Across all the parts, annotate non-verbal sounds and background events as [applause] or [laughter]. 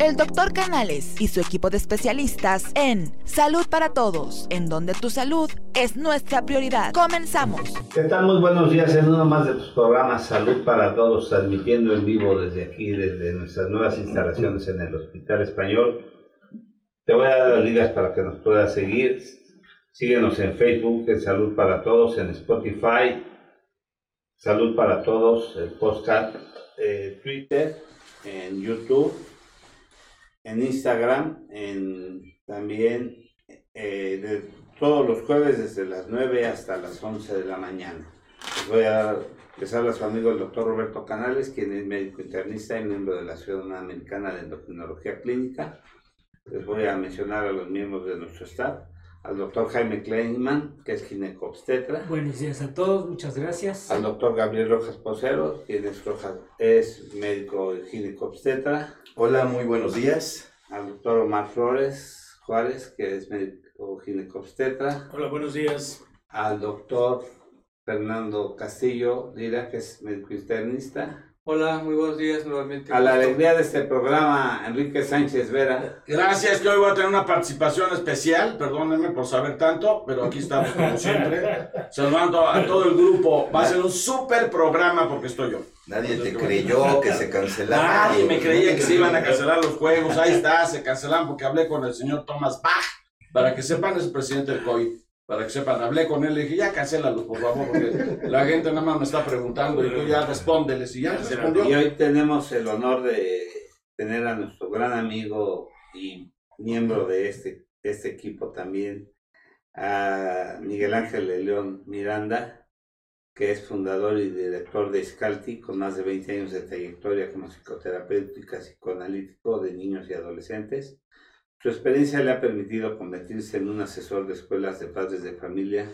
El doctor Canales y su equipo de especialistas en Salud para Todos, en donde tu salud es nuestra prioridad. Comenzamos. ¿Qué tal? Muy buenos días en uno más de tus programas Salud para Todos, transmitiendo en vivo desde aquí, desde nuestras nuevas instalaciones en el Hospital Español. Te voy a dar las ligas para que nos puedas seguir. Síguenos en Facebook, en Salud para Todos, en Spotify, Salud para Todos, el podcast, eh, Twitter, en YouTube en Instagram, en, también eh, de todos los jueves desde las 9 hasta las 11 de la mañana. Les voy a dar, les habla su amigo el doctor Roberto Canales, quien es médico internista y miembro de la Ciudad Americana de Endocrinología Clínica. Les voy a mencionar a los miembros de nuestro staff al doctor Jaime Kleinman, que es ginecobstetra. Buenos días a todos, muchas gracias. Al doctor Gabriel Rojas Posero, quien es, es médico ginecobstetra. Hola, muy buenos días. Al doctor Omar Flores Juárez, que es médico ginecobstetra. Hola, buenos días. Al doctor Fernando Castillo Lira, que es médico internista. Hola, muy buenos días nuevamente. A la alegría de este programa, Enrique Sánchez Vera. Gracias, que hoy voy a tener una participación especial, perdónenme por saber tanto, pero aquí estamos como siempre, [laughs] saludando a todo el grupo. Va a ser un súper programa porque estoy yo. Nadie te creyó que se cancelaron. Nadie me creía que se iban a cancelar los juegos, ahí [laughs] está, se cancelaron porque hablé con el señor Thomas Bach, para que sepan, es el presidente del COI para que sepan, hablé con él, le dije, ya cancélalo, por favor, porque la gente nada más me está preguntando y tú ya respóndeles y ya respondió. Y hoy tenemos el honor de tener a nuestro gran amigo y miembro de este, este equipo también, a Miguel Ángel de León Miranda, que es fundador y director de Scalti, con más de 20 años de trayectoria como psicoterapéutica, psicoanalítico de niños y adolescentes. Su experiencia le ha permitido convertirse en un asesor de escuelas de padres de familia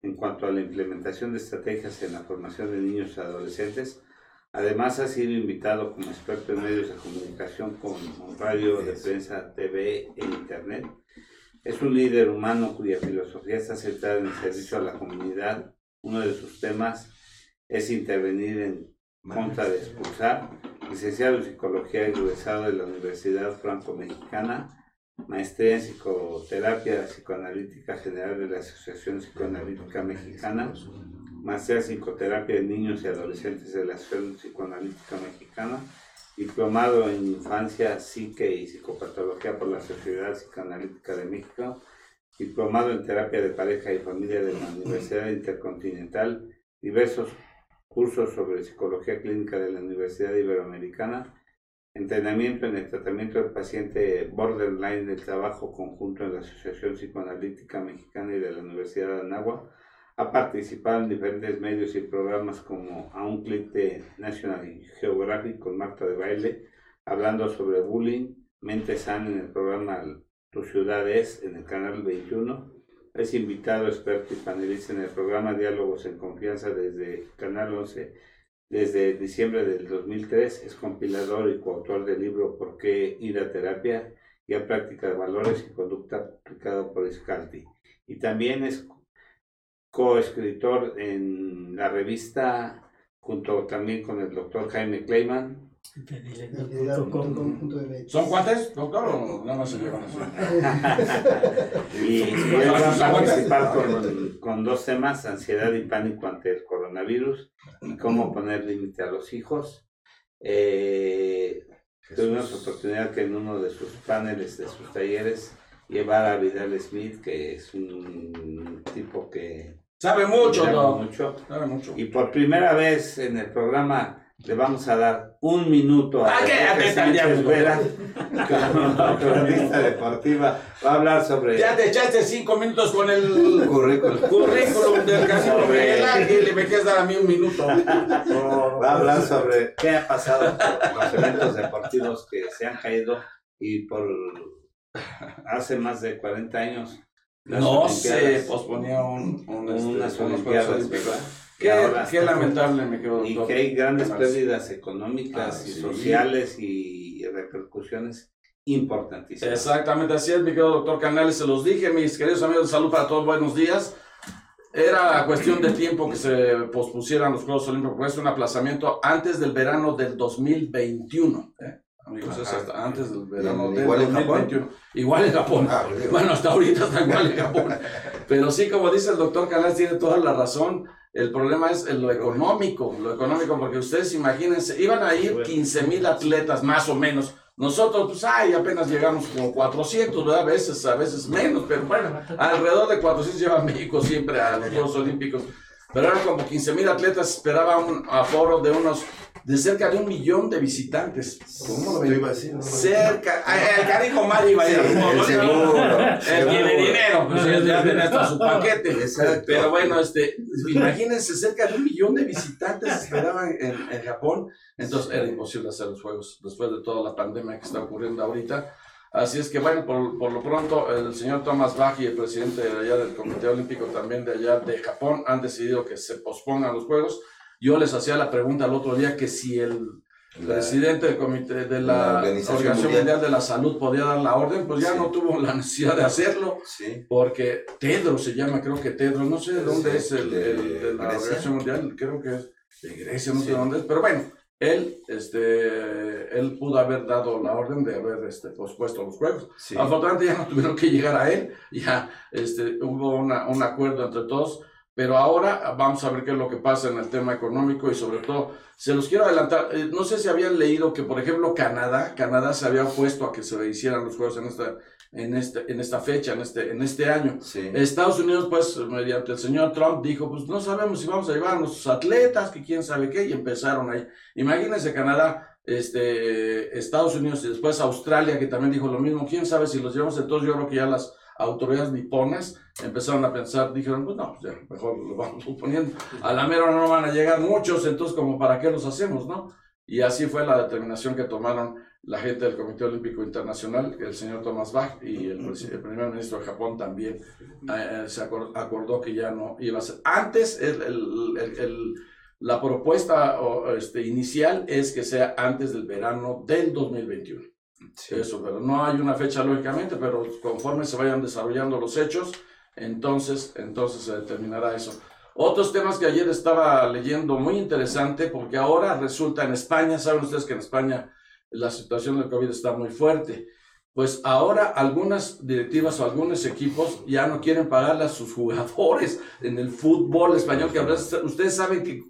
en cuanto a la implementación de estrategias en la formación de niños y adolescentes. Además, ha sido invitado como experto en medios de comunicación como radio, de prensa, TV e Internet. Es un líder humano cuya filosofía está centrada en el servicio a la comunidad. Uno de sus temas es intervenir en contra de expulsar. Licenciado en Psicología egresado de la Universidad Franco-Mexicana maestría en psicoterapia psicoanalítica general de la Asociación Psicoanalítica Mexicana, maestría en psicoterapia de niños y adolescentes de la Asociación Psicoanalítica Mexicana, diplomado en infancia, psique y psicopatología por la Sociedad Psicoanalítica de México, diplomado en terapia de pareja y familia de la Universidad Intercontinental, diversos cursos sobre psicología clínica de la Universidad Iberoamericana, entrenamiento en el tratamiento del paciente borderline del trabajo conjunto en la Asociación Psicoanalítica Mexicana y de la Universidad de Anáhuac. Ha participado en diferentes medios y programas como A un clic de National Geographic con Marta de Baile, hablando sobre bullying, mente sana en el programa Tu ciudad es en el canal 21. Es invitado, experto y panelista en el programa Diálogos en Confianza desde Canal 11 desde diciembre del 2003 es compilador y coautor del libro ¿Por qué ir a terapia? y a práctica de valores y conducta aplicado por Scalti. Y también es coescritor en la revista, junto también con el doctor Jaime Kleiman, ¿Son cuates, doctor, o nada más se llevan [laughs] y hoy vamos a participar con, con, dos temas, ansiedad y pánico ante el coronavirus y cómo poner límite a los hijos. Eh, tuvimos oportunidad que en uno de sus paneles, de sus talleres, llevar a Vidal Smith, que es un tipo que... Sabe mucho, ¿no? mucho. Sabe mucho. Y por primera vez en el programa le vamos a dar un minuto a, ¿A qué? Sánchez Vera, cronista [laughs] deportiva. Va a hablar sobre. Ya te echaste cinco minutos con el [laughs] currículum, currículum del Casino Vela y le me quieres dar a mí un minuto. Va a hablar sobre qué ha pasado [laughs] con los eventos deportivos que se han caído y por hace más de 40 años. No se posponía un, un, unas Olimpiadas, ¿verdad? Qué, lamentable me quedo. Y que hay grandes pérdidas económicas y sociales y repercusiones importantísimas. Exactamente, así es, mi querido doctor Canales, se los dije, mis queridos amigos de salud para todos, buenos días. Era cuestión de tiempo que se pospusieran los Juegos Olímpicos, pues un aplazamiento antes del verano del 2021. ¿eh? Amigos, es hasta antes del verano ¿En- del igual en Japón? 2021. Igual en Japón. Ah, bueno. Hasta ahorita está igual en Japón. Pero sí, como dice el doctor Calas, tiene toda la razón. El problema es lo económico, lo económico, porque ustedes imagínense, iban a ir 15 mil atletas más o menos. Nosotros, pues, ay, apenas llegamos como 400, ¿verdad? A veces, a veces menos, pero bueno, alrededor de 400 lleva México siempre a los Juegos Olímpicos. Pero eran como 15 mil atletas, esperaba un aforo de unos, de cerca de un millón de visitantes. ¿Cómo lo ven? Yo iba así, ¿no? Cerca, el carijo Mario iba a ir el tiene dinero, pues ya hasta su paquete. Exacto. Pero bueno, este, imagínense, cerca de un millón de visitantes esperaban en, en Japón. Entonces era imposible hacer los juegos después de toda la pandemia que está ocurriendo ahorita. Así es que bueno, por, por lo pronto el señor Thomas Bach y el presidente de allá del Comité Olímpico también de allá de Japón han decidido que se pospongan los juegos. Yo les hacía la pregunta el otro día que si el La- presidente del comité de la, la Organización Organización Mundial. Mundial de la Salud podía dar la orden, pues ya Sí. no tuvo la necesidad de hacerlo Sí. porque Tedros se llama, creo que Tedros, no sé de dónde Sí, es el, de el- de la Grecia. Organización Mundial, creo que es de Grecia, no sé dónde es, pero bueno, él, este, él pudo haber dado la orden de haber este, pospuesto los juegos. Afortunadamente ya no tuvieron que llegar a él, ya este, hubo una- un acuerdo entre todos, pero ahora vamos a ver qué es lo que pasa en el tema económico y sobre todo, se los quiero adelantar, eh, no sé si habían leído que por ejemplo Canadá, Canadá se había opuesto a que se hicieran los juegos en esta, en este, en esta fecha, en este, en este año. Sí. Estados Unidos, pues, mediante el señor Trump, dijo, pues no sabemos si vamos a llevar a nuestros atletas, que quién sabe qué, y empezaron ahí. Imagínense Canadá, este, Estados Unidos y después Australia, que también dijo lo mismo, quién sabe si los llevamos. Entonces yo creo que ya las autoridades niponas empezaron a pensar, dijeron, pues no, pues ya, mejor lo vamos [laughs] poniendo. A la mera no van a llegar muchos, entonces como para qué los hacemos, ¿no? Y así fue la determinación que tomaron la gente del Comité Olímpico Internacional, el señor Thomas Bach y el, [laughs] el primer ministro de Japón también eh, se acor- acordó que ya no iba a ser. Antes, el- el- la propuesta o, este, inicial es que sea antes del verano del 2021. Sí. Eso, pero no hay una fecha lógicamente, pero conforme se vayan desarrollando los hechos, entonces, entonces se determinará eso. Otros temas que ayer estaba leyendo muy interesante, porque ahora resulta en España, saben ustedes que en España la situación del COVID está muy fuerte. Pues ahora algunas directivas o algunos equipos ya no quieren pagarle a sus jugadores en el fútbol español, que ustedes saben que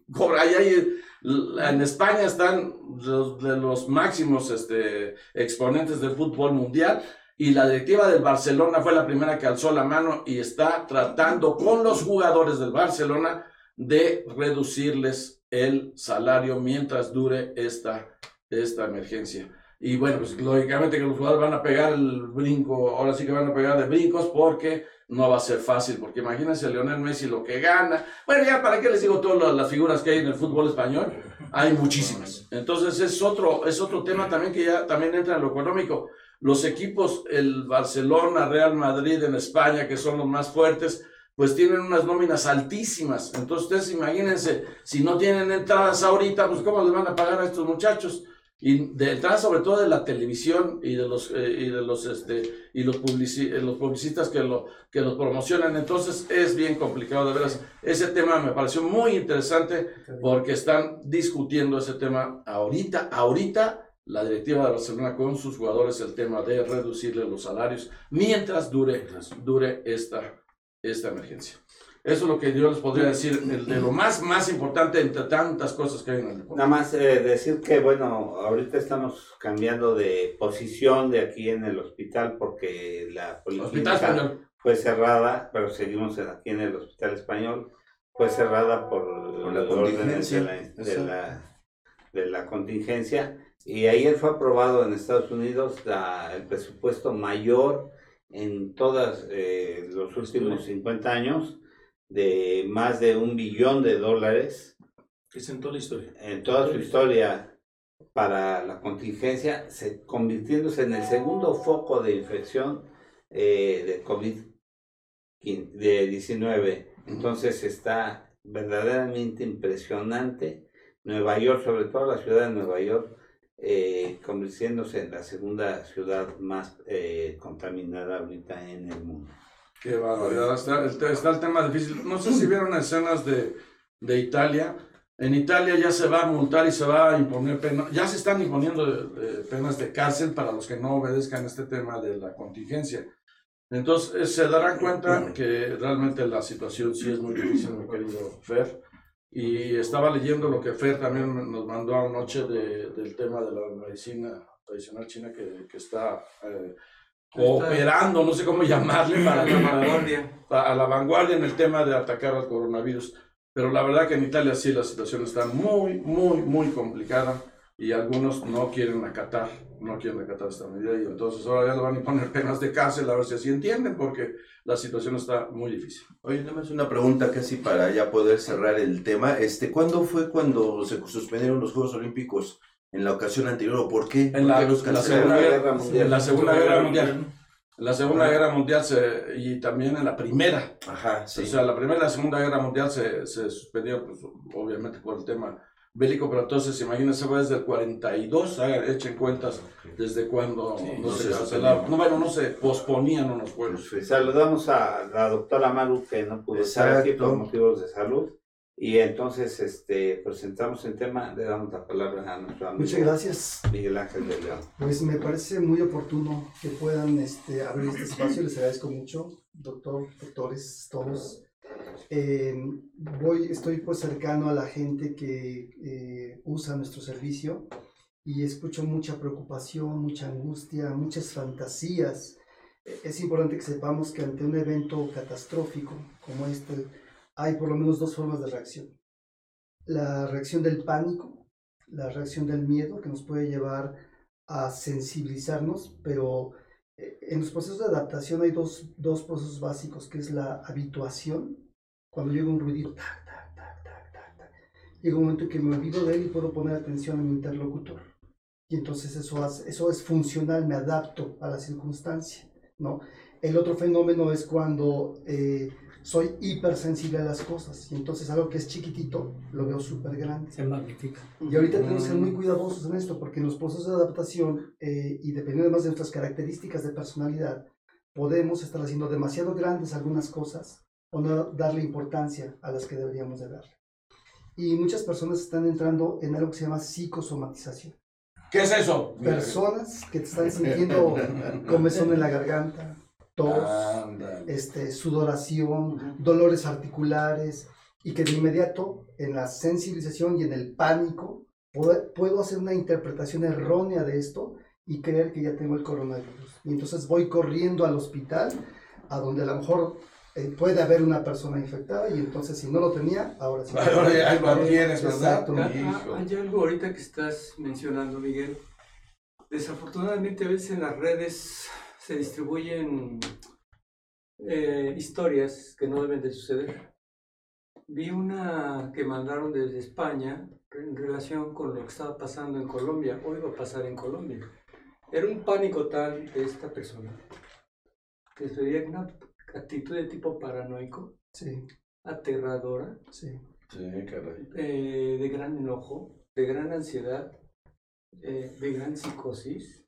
en España están los, de los máximos este, exponentes del fútbol mundial y la directiva del Barcelona fue la primera que alzó la mano y está tratando con los jugadores del Barcelona de reducirles el salario mientras dure esta, esta emergencia. Y bueno, pues lógicamente que los jugadores van a pegar el brinco, ahora sí que van a pegar de brincos porque no va a ser fácil, porque imagínense Lionel Messi lo que gana. Bueno, ya para qué les digo todas las figuras que hay en el fútbol español, hay muchísimas. Entonces es otro, es otro tema también que ya también entra en lo económico. Los equipos, el Barcelona, Real Madrid en España, que son los más fuertes, pues tienen unas nóminas altísimas. Entonces ustedes imagínense, si no tienen entradas ahorita, pues cómo les van a pagar a estos muchachos y de entrada sobre todo de la televisión y de los eh, y de los este y los publici- eh, los publicistas que lo que los promocionan. Entonces es bien complicado de veras. Ese tema me pareció muy interesante porque están discutiendo ese tema ahorita ahorita la directiva de Barcelona con sus jugadores el tema de reducirle los salarios mientras dure dure esta esta emergencia eso es lo que yo les podría decir de lo más más importante entre tantas cosas que hay en el deporte Nada más eh, decir que, bueno, ahorita estamos cambiando de posición de aquí en el hospital porque la Español fue cerrada, pero seguimos en- aquí en el hospital español, fue cerrada por, Por la contingencia. de la, de, la, de la contingencia. Y ayer fue aprobado en Estados Unidos la- el presupuesto mayor en todos los últimos 50 años de más de un billón de dólares Es en toda la historia. en toda su historia para la contingencia, se, convirtiéndose en el segundo foco de infección eh, de COVID-19. Entonces está verdaderamente impresionante. Nueva York, sobre todo la ciudad de Nueva York, eh, convirtiéndose en la segunda ciudad más eh, contaminada ahorita en el mundo. Qué barbaridad. Está, está- el tema difícil. No sé si vieron escenas de, de Italia, En Italia ya se va a multar y se va a imponer penas, ya se están imponiendo eh, penas de cárcel para los que no obedezcan este tema de la contingencia. Entonces eh, se darán cuenta que realmente la situación sí es muy difícil, mi querido Fer. Y estaba leyendo lo que Fer también nos mandó anoche de, del tema de la medicina tradicional china que, que está eh, cooperando, no sé cómo llamarle, [clears throat] para, la vanguardia. a la vanguardia en el tema de atacar al coronavirus. Pero la verdad que en Italia sí la situación está muy, muy, muy complicada y algunos no quieren acatar, no quieren acatar esta medida y entonces ahora ya le van a poner penas de cárcel a ver si así entienden porque la situación está muy difícil. Oye, nada más una pregunta casi para ya poder cerrar el tema. Este, ¿Cuándo fue cuando se suspendieron los Juegos Olímpicos en la ocasión anterior o por qué? En la, ¿Por qué los la? Segunda Guerra Mundial. En la Segunda Guerra Mundial. En la Segunda. Guerra Mundial se, y también en la Primera. Ajá, sí. O sea, la Primera y la Segunda Guerra Mundial se, se suspendieron, pues, obviamente por el tema bélico, pero entonces imagínense, fue desde el 42, hagan- echen cuentas desde cuando no, no se no, bueno, no se posponían unos juegos. Saludamos a la doctora Maru que no pudo estar aquí por Exacto. motivos de salud. Y entonces este, presentamos el tema, le damos la palabra a nuestro amigo Muchas gracias. Miguel Ángel de León. Pues me parece muy oportuno que puedan este, abrir este espacio. Les agradezco mucho, doctor, doctores, todos. Eh, voy, estoy pues cercano a la gente que eh, usa nuestro servicio y escucho mucha preocupación, mucha angustia, muchas fantasías. Es importante que sepamos que ante un evento catastrófico como este, hay por lo menos dos formas de reacción. La reacción del pánico, la reacción del miedo que nos puede llevar a sensibilizarnos, pero eh, en los procesos de adaptación hay dos, dos procesos básicos, que es la habituación, cuando llega un ruidito, tac, tac, tac, tac, tac, tac, llega un momento que me olvido de él y puedo poner atención a mi interlocutor. Y entonces eso, hace- eso es funcional, me adapto a la circunstancia, ¿no? El otro fenómeno es cuando eh, soy hipersensible a las cosas y entonces algo que es chiquitito lo veo súper grande. Se magnifica. Y ahorita tenemos que ser muy cuidadosos en esto, porque en los procesos de adaptación, eh, y dependiendo además de nuestras características de personalidad, podemos estar haciendo demasiado grandes algunas cosas o no darle importancia a las que deberíamos de darle. Y muchas personas están entrando en algo que se llama psicosomatización. ¿Qué es eso? Personas que te están sintiendo comezón en la garganta, tos, este, sudoración, dolores articulares, y que de inmediato en la sensibilización y en el pánico puedo hacer una interpretación errónea de esto y creer que ya tengo el coronavirus. Y entonces voy corriendo al hospital, a donde a lo mejor eh, puede haber una persona infectada, y entonces si no lo tenía, ahora sí. Ahora ya lo tienes, ¿verdad? Exacto. Ah. Hay algo ahorita que estás mencionando, Miguel. Desafortunadamente a veces en las redes se distribuyen eh, historias que no deben de suceder. Vi una que mandaron desde España en relación con lo que estaba pasando en Colombia, o iba a pasar en Colombia. Era un pánico tal de esta persona que se veía una actitud de tipo paranoico, Sí, aterradora, sí. Sí, caray. eh, de gran enojo, de gran ansiedad, eh, de gran psicosis,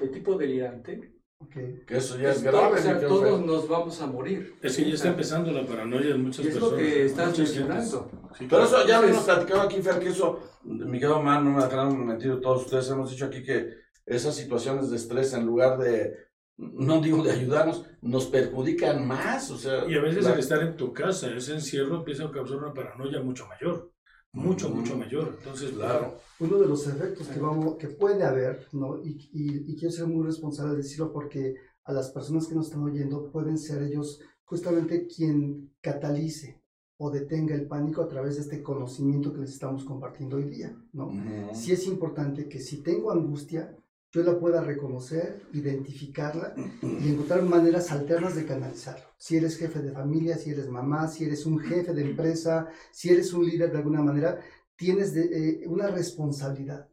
de tipo delirante. ok. Que eso ya es grave. o sea, todos nos vamos a morir. Es que ya está empezando la paranoia en Y muchas es lo personas. que estás mencionando. Sí, Pero eso ya lo hemos platicado aquí, Fer, que eso, mi querido man, no me dejarán mentir todos ustedes, hemos dicho aquí que esas situaciones de estrés, en lugar de, no digo de ayudarnos, nos perjudican más, o sea... Y a veces la- el estar en tu casa, ese encierro empieza a causar una paranoia mucho mayor. Mucho, Ujú. mucho mayor. Entonces, Claro. uno de los efectos que, vamos, que puede haber, ¿no? y, y- y quiero ser muy responsable de decirlo porque a las personas que nos están oyendo pueden ser ellos justamente quien catalice o detenga el pánico a través de este conocimiento que les estamos compartiendo hoy día. ¿no? Ujú. Sí es importante que si tengo angustia, yo la pueda reconocer, identificarla y encontrar maneras alternas de canalizarlo. Si eres jefe de familia, si eres mamá, si eres un jefe de empresa, si eres un líder de alguna manera, tienes de, eh, una responsabilidad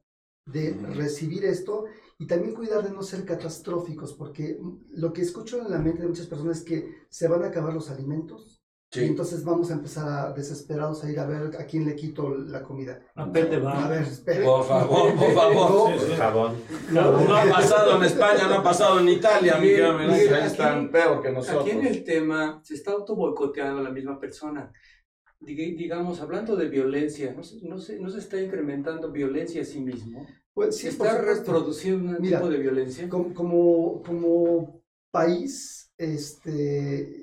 de recibir esto y también cuidar de no ser catastróficos, porque lo que escucho en la mente de muchas personas es que se van a acabar los alimentos y entonces vamos a empezar a desesperados a ir a ver a quién le quito la comida. A ver, espere. Por favor, por [laughs] favor. No, Sí, sí. Jabón. No, no ha pasado en España, no ha pasado en Italia, aquí- están peor que nosotros. Aquí en el tema se está auto boicoteando a la misma persona. Diga- digamos, hablando de violencia, ¿no se, no se, no se está incrementando violencia a sí mismo? Pues sí, ¿Se por está reproduciendo un Mira, tipo de violencia? Como, como, como país, este,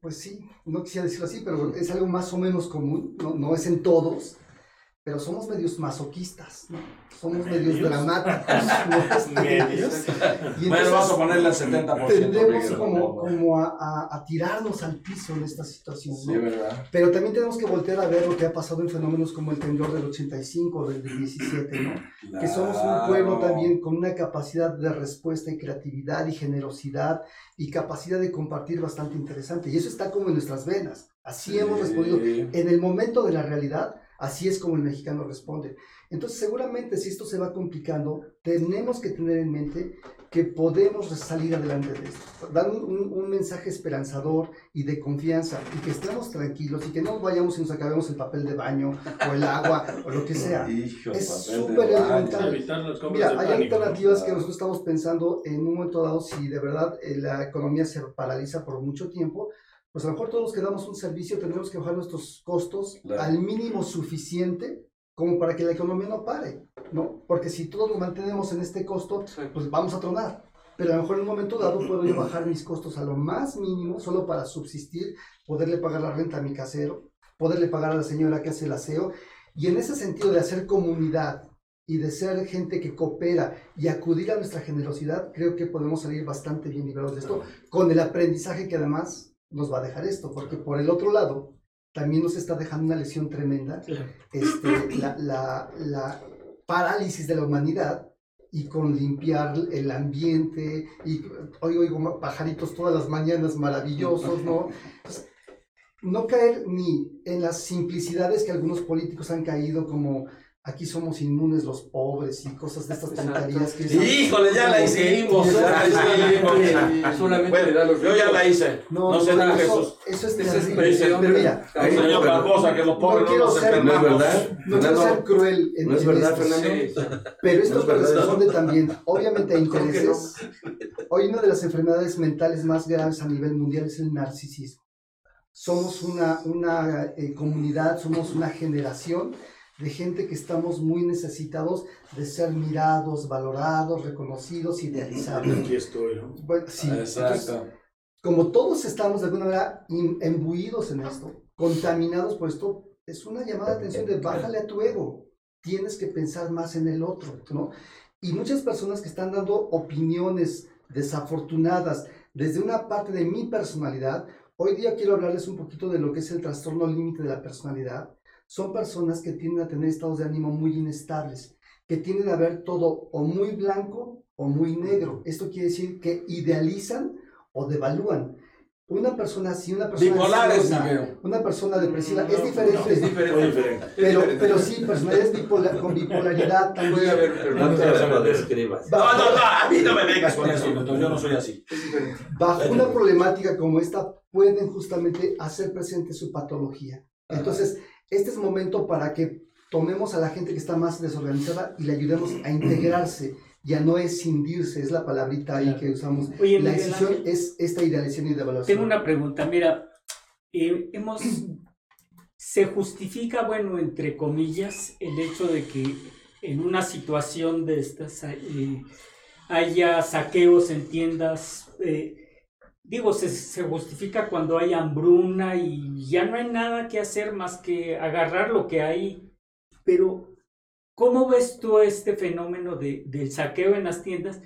pues sí, no quisiera decirlo así, pero es algo más o menos común, no, no es en todos, pero somos medios masoquistas, ¿no? Somos medios ¿Medios? dramáticos. ¿no? [laughs] Este, Medios. y Bueno, entonces vamos a ponerle al 70%. tendemos Miguel, como, como a, a- a tirarnos al piso en esta situación, Sí, ¿no? ¿verdad? Pero también tenemos que voltear a ver lo que ha pasado en fenómenos como el temblor del 85, del del 17, ¿no? que somos un pueblo Claro. también con una capacidad de respuesta y creatividad y generosidad y capacidad de compartir bastante interesante. Y eso está como en nuestras venas. Así hemos Sí. respondido. En el momento de la realidad, así es como el mexicano responde. Entonces, seguramente si esto se va complicando, tenemos que tener en mente que podemos salir adelante de esto. Dar un, un- un mensaje esperanzador y de confianza y que estemos tranquilos y que no vayamos y nos acabemos el papel de baño o el agua o lo que [laughs] sea. Hijo, Es súper elemental. Mira, hay pánico. alternativas que nosotros estamos pensando en un momento dado, si de verdad eh, la economía se paraliza por mucho tiempo, pues a lo mejor todos los que damos un servicio tendremos que bajar nuestros costos Claro. al mínimo suficiente como para que la economía no pare, ¿no? Porque si todos nos mantenemos en este costo, Exacto. pues vamos a tronar. Pero a lo mejor en un momento dado puedo yo bajar mis costos a lo más mínimo, solo para subsistir, poderle pagar la renta a mi casero, poderle pagar a la señora que hace el aseo. Y en ese sentido de hacer comunidad y de ser gente que coopera y acudir a nuestra generosidad, creo que podemos salir bastante bien librados de esto, con el aprendizaje que además nos va a dejar esto, porque por el otro lado, también nos está dejando una lesión tremenda, este, la, la, la parálisis de la humanidad y con limpiar el ambiente y hoy oigo pajaritos todas las mañanas maravillosos, ¿no? Entonces, no caer ni en las simplicidades que algunos políticos han caído como aquí somos inmunes los pobres y cosas de estas tonterías que Híjole, ya la hicimos. Solamente Bueno, le da los yo ya la hice. No, No sé no, tú, eso, Jesús. eso es. Pero mira, señor Barbosa, que los pobres no, quiero nos ser- No es verdad. no quiero ser cruel en, ¿No es en verdad, esto, Fernando? Sí, Pero esto ¿no? también, obviamente, [laughs] a intereses. Hoy una de las enfermedades mentales más graves a nivel mundial es el narcisismo. Somos una, una eh, comunidad, somos una generación de gente que estamos muy necesitados de ser mirados, valorados, reconocidos, idealizados. Aquí estoy, ¿no? Bueno, sí, entonces, Exacto. como todos estamos de alguna manera imbuidos en esto, contaminados por esto, es una llamada de atención de bájale a tu ego. Tienes que pensar más en el otro, ¿no? Y muchas personas que están dando opiniones desafortunadas desde una parte de mi personalidad, hoy día quiero hablarles un poquito de lo que es el trastorno límite de la personalidad. Son personas que tienden a tener estados de ánimo muy inestables, que tienden a ver todo o muy blanco o muy negro. Esto quiere decir que idealizan o devalúan. Una persona así, una persona Bipolares, ansiosa, Miguel. una persona depresiva, No, es diferente. no, es diferente. Diferente. [laughs] Pero, pero sí, personalidades bipolar, con bipolaridad Puede también. haber, pero No no lo describas. No, no, no, a mí no me vengas con eso, yo no soy así. Bajo una problemática como esta, pueden justamente hacer presente su patología. Entonces, este es momento para que tomemos a la gente que está más desorganizada y le ayudemos a integrarse y a no escindirse, es la palabrita ahí que usamos. Oye, La decisión Ángel, es esta idealización y devaluación. tengo una pregunta. Mira, eh, hemos, se justifica, bueno, entre comillas, el hecho de que en una situación de estas eh, haya saqueos en tiendas. eh, digo, se, justifica cuando hay hambruna y ya no hay nada que hacer más que agarrar lo que hay. Pero, ¿cómo ves tú este fenómeno de, del saqueo en las tiendas?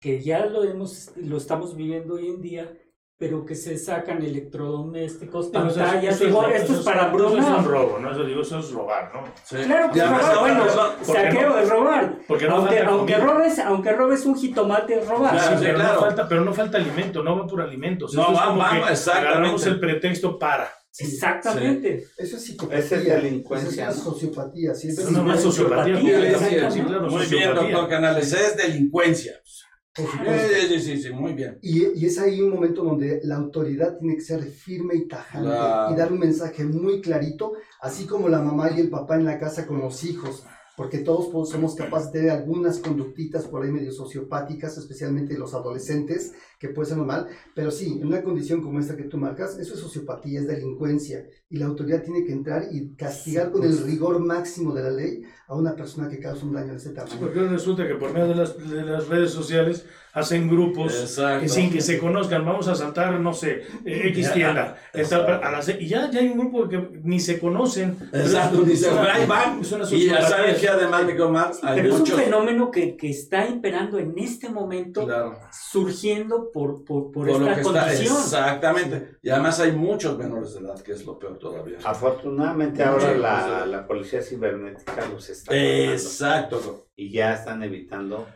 Que ya lo, hemos, lo estamos viviendo hoy en día, pero que se sacan electrodomésticos, Pero eso es- pantallas. eso es- digo, eso esto es para Eso es un robo, ¿no? Eso digo, eso es robar, ¿no? Claro que robar, ahora bueno, eso- ¿por qué saqueo no? es robar. Porque no aunque, aunque, robes, aunque robes un jitomate es robar. Sí, Claro, sí, pero, claro. no falta, pero no falta alimento, no va por alimentos. No, va- como va- exactamente. Agarramos el pretexto para. Exactamente. Eso es psicopatía. Esa es delincuencia, Eso es ¿no? sociopatía. sí, eso Es es una más sociopatía. sociopatía, sí, sí, Muy bien, doctor Canales, es delincuencia. Por Sí, supuesto. sí, sí, sí, muy bien. Y, y es ahí un momento donde la autoridad tiene que ser firme y tajante Claro. y dar un mensaje muy clarito, así como la mamá y el papá en la casa con los hijos porque todos pues, somos capaces de tener algunas conductitas por ahí medio sociopáticas, especialmente los adolescentes, que puede ser normal, pero sí, en una condición como esta que tú marcas, eso es sociopatía, es delincuencia, y la autoridad tiene que entrar y castigar con el rigor máximo de la ley a una persona que causa un daño de ese tamaño. Porque resulta que por medio de las, de las redes sociales hacen grupos Exacto. que sin que se conozcan, vamos a saltar, no sé, eh, X tienda, Exacto. está a las- y ya, ya hay un grupo que ni se conocen. Exacto, ni se- van. Y ya saben que además, hay Pero es un muchos. fenómeno que, que está imperando en este momento, Claro. surgiendo por, por, por, esta está, condición. exactamente. Y además hay muchos menores de edad, que es lo peor todavía. Afortunadamente ahora la, la policía cibernética los está Exacto. y ya están evitando.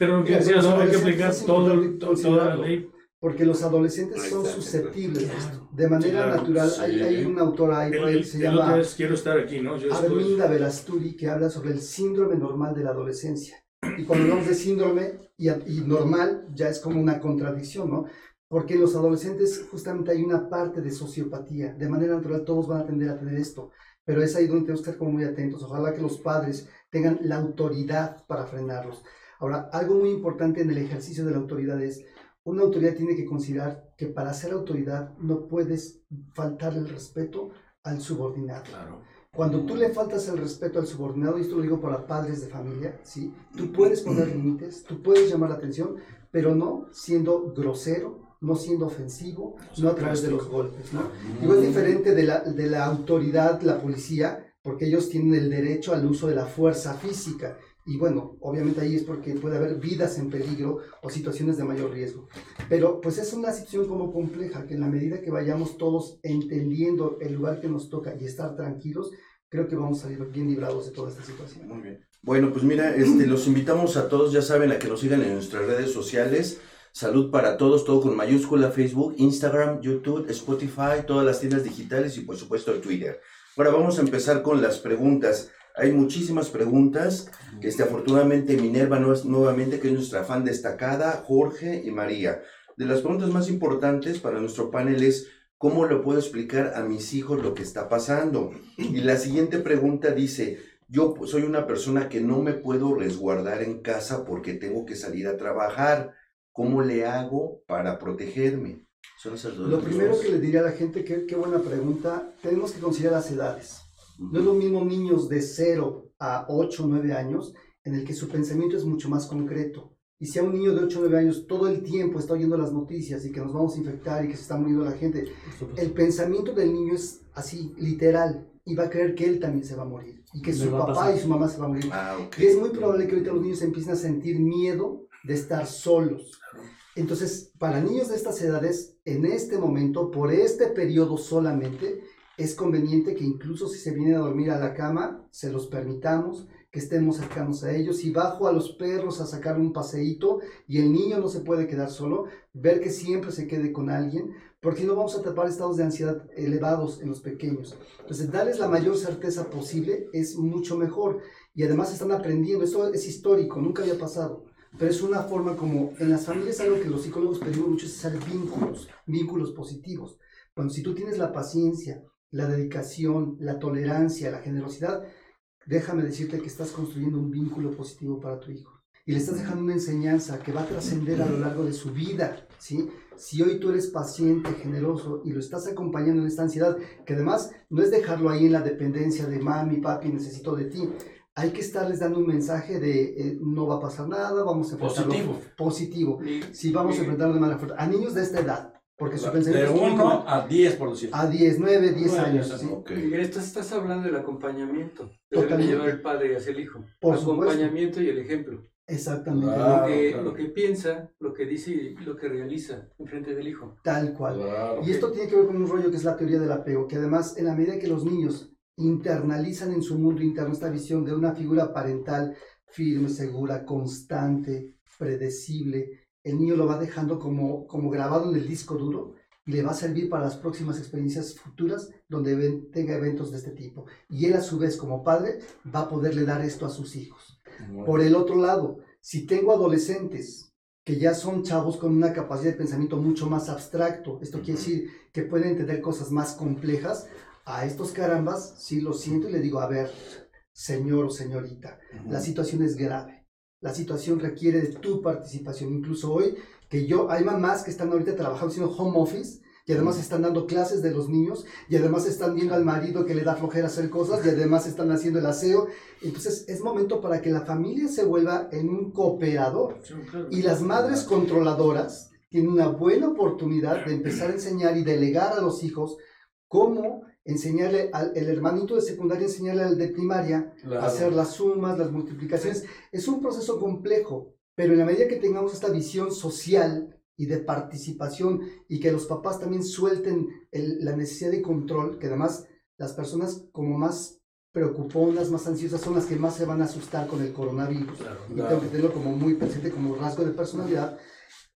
Pero lo que los ¿no? hay que aplicar todo, importante to- toda la ley. Porque los adolescentes son susceptibles de claro. esto. De manera Claro, natural, sí. hay, hay una autora ahí El, que se el llama es quiero estar aquí, ¿no? Yo estoy- Arminda Verasturi, que habla sobre el síndrome normal de la adolescencia. Y cuando hablamos de síndrome y, y normal, ya es como una contradicción, ¿no? Porque en los adolescentes justamente hay una parte de sociopatía. De manera natural todos van a tender a tener esto. Pero es ahí donde tenemos que estar como muy atentos. Ojalá que los padres tengan la autoridad para frenarlos. Ahora, algo muy importante en el ejercicio de la autoridad es, una autoridad tiene que considerar que para ser autoridad no puedes faltarle el respeto al subordinado. Claro. Cuando tú le faltas el respeto al subordinado, y esto lo digo para padres de familia, ¿sí? Tú puedes poner límites, tú puedes llamar la atención, pero no siendo grosero, no siendo ofensivo, no a través de los golpes, ¿no? Digo, es diferente de la, de la autoridad, la policía, porque ellos tienen el derecho al uso de la fuerza física. Y bueno, obviamente ahí es porque puede haber vidas en peligro o situaciones de mayor riesgo. Pero pues es una situación como compleja, que en la medida que vayamos todos entendiendo el lugar que nos toca y estar tranquilos, creo que vamos a salir bien librados de toda esta situación. Muy bien. Bueno, pues mira, este, los invitamos a todos, ya saben, a que nos sigan en nuestras redes sociales. Salud para todos, todo con mayúscula, Facebook, Instagram, YouTube, Spotify, todas las tiendas digitales y por supuesto el Twitter. Ahora vamos a empezar con las preguntas. Hay muchísimas preguntas. Este, afortunadamente Minerva nuevamente, que es nuestra fan destacada, Jorge y María. De las preguntas más importantes para nuestro panel es, ¿cómo le puedo explicar a mis hijos lo que está pasando? Y la siguiente pregunta dice, yo soy una persona que no me puedo resguardar en casa porque tengo que salir a trabajar. ¿Cómo le hago para protegerme? Son esas dos. Lo primero que le diría a la gente, que qué buena pregunta, tenemos que considerar las edades. No es lo mismo niños de 0 a 8 o 9 años, en el que su pensamiento es mucho más concreto. Y si a un niño de 8 o 9 años todo el tiempo está oyendo las noticias y que nos vamos a infectar y que se está muriendo la gente, el pensamiento del niño es así, literal, y va a creer que él también se va a morir. Y que su papá y su mamá se van a morir. Ah, ok. Y es muy probable que ahorita los niños empiecen a sentir miedo de estar solos. Entonces, para niños de estas edades, en este momento, por este periodo solamente, es conveniente que incluso si se vienen a dormir a la cama, se los permitamos, que estemos cercanos a ellos. Si bajo a los perros a sacar un paseíto y el niño no se puede quedar solo, ver que siempre se quede con alguien, porque no vamos a tapar estados de ansiedad elevados en los pequeños. Entonces, darles la mayor certeza posible es mucho mejor. Y además están aprendiendo, esto es histórico, nunca había pasado. Pero es una forma como en las familias algo que los psicólogos pedimos mucho es hacer vínculos, vínculos positivos. Bueno, si tú tienes la paciencia, la dedicación, la tolerancia, la generosidad, déjame decirte que estás construyendo un vínculo positivo para tu hijo. Y le estás dejando una enseñanza que va a trascender a lo largo de su vida, ¿sí? Si hoy tú eres paciente, generoso y lo estás acompañando en esta ansiedad, que además no es dejarlo ahí en la dependencia de mami, papi, necesito de ti. Hay que estarles dando un mensaje de eh, no va a pasar nada, vamos a enfrentarlo Positivo. positivo. Sí, vamos a enfrentarlo de manera fuerte. A niños de esta edad, porque su De pensamiento es muy 1 como- a 10, por decir. a 10, 9, 10 Nueve, años. ¿sí? Ok. Miguel, estás, estás hablando del acompañamiento. que debe llevar el padre hacia el hijo. Por supuesto. acompañamiento y el ejemplo. Exactamente, Lo que, claro. lo que piensa, lo que dice y lo que realiza en frente del hijo. tal cual. Claro. Y esto tiene que ver con un rollo que es la teoría del apego, que además en la medida que los niños internalizan en su mundo interno esta visión de una figura parental firme, segura, constante, predecible, el niño lo va dejando como, como grabado en el disco duro y le va a servir para las próximas experiencias futuras donde ven- tenga eventos de este tipo. Y él a su vez como padre va a poderle dar esto a sus hijos. Por el otro lado, si tengo adolescentes que ya son chavos con una capacidad de pensamiento mucho más abstracto, esto quiere decir que pueden entender cosas más complejas, a estos carambas sí lo siento y le digo, a ver, señor o señorita. La situación es grave. La situación requiere de tu participación. Incluso hoy, que yo, hay mamás que están ahorita trabajando haciendo home office y además están dando clases de los niños y además están viendo al marido que le da flojera hacer cosas y además están haciendo el aseo. Entonces es momento para que la familia se vuelva en un cooperador. Y las madres controladoras tienen una buena oportunidad de empezar a enseñar y delegar a los hijos cómo enseñarle al el hermanito de secundaria, enseñarle al de primaria Claro. a hacer las sumas, las multiplicaciones. Es un proceso complejo, pero en la medida que tengamos esta visión social y de participación y que los papás también suelten el- la necesidad de control, que además las personas como más preocuponas, más ansiosas son las que más se van a asustar con el coronavirus Claro. y Claro. tengo que tenerlo como muy presente como rasgo de personalidad.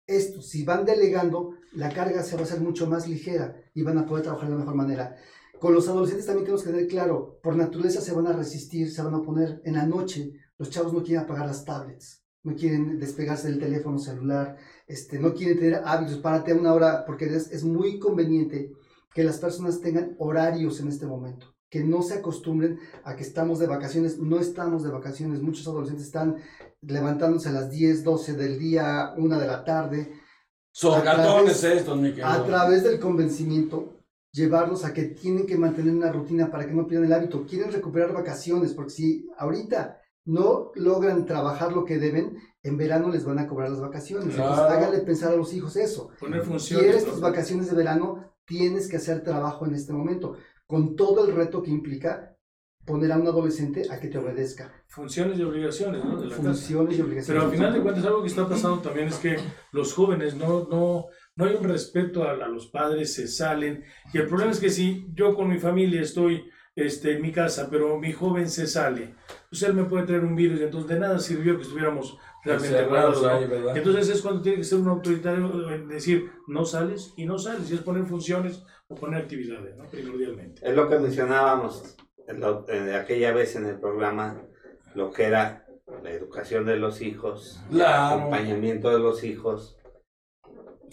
Esto, si van delegando, la carga se va a hacer mucho más ligera y van a poder trabajar de la mejor manera. Con los adolescentes también tenemos que tener claro, por naturaleza se van a resistir, se van a poner en la noche, los chavos no quieren apagar las tablets, no quieren despegarse del teléfono celular, este, no quieren tener hábitos, párate a una hora, porque es, es muy conveniente que las personas tengan horarios en este momento, que no se acostumbren a que estamos de vacaciones, no estamos de vacaciones, muchos adolescentes están levantándose a las 10, 12 del día, 1 de la tarde, Son a través- estos, mi querido. a través del convencimiento, llevarlos a que tienen que mantener una rutina para que no pierdan el hábito. Quieren recuperar vacaciones, porque si ahorita no logran trabajar lo que deben, en verano les van a cobrar las vacaciones. Entonces, Claro. háganle pensar a los hijos eso. Poner funciones. Quieres tus vacaciones de verano, tienes que hacer trabajo en este momento, con todo el reto que implica poner a un adolescente a que te obedezca. Funciones y obligaciones, ¿no? De la casa. Funciones y obligaciones. Pero al final de cuentas, algo que está pasando también es que los jóvenes no, no, no hay un respeto a, a los padres, se salen. Y el problema es que si yo con mi familia estoy este, en mi casa, pero mi joven se sale, pues él me puede traer un virus y entonces de nada sirvió que estuviéramos realmente Encerrados guardados. ¿no? Entonces es cuando tiene que ser un autoritario en decir, no sales y no sales. Y es poner funciones o poner actividades, ¿no? Primordialmente. Es lo que mencionábamos en lo- en aquella vez en el programa, lo que era la educación de los hijos, el acompañamiento de los hijos.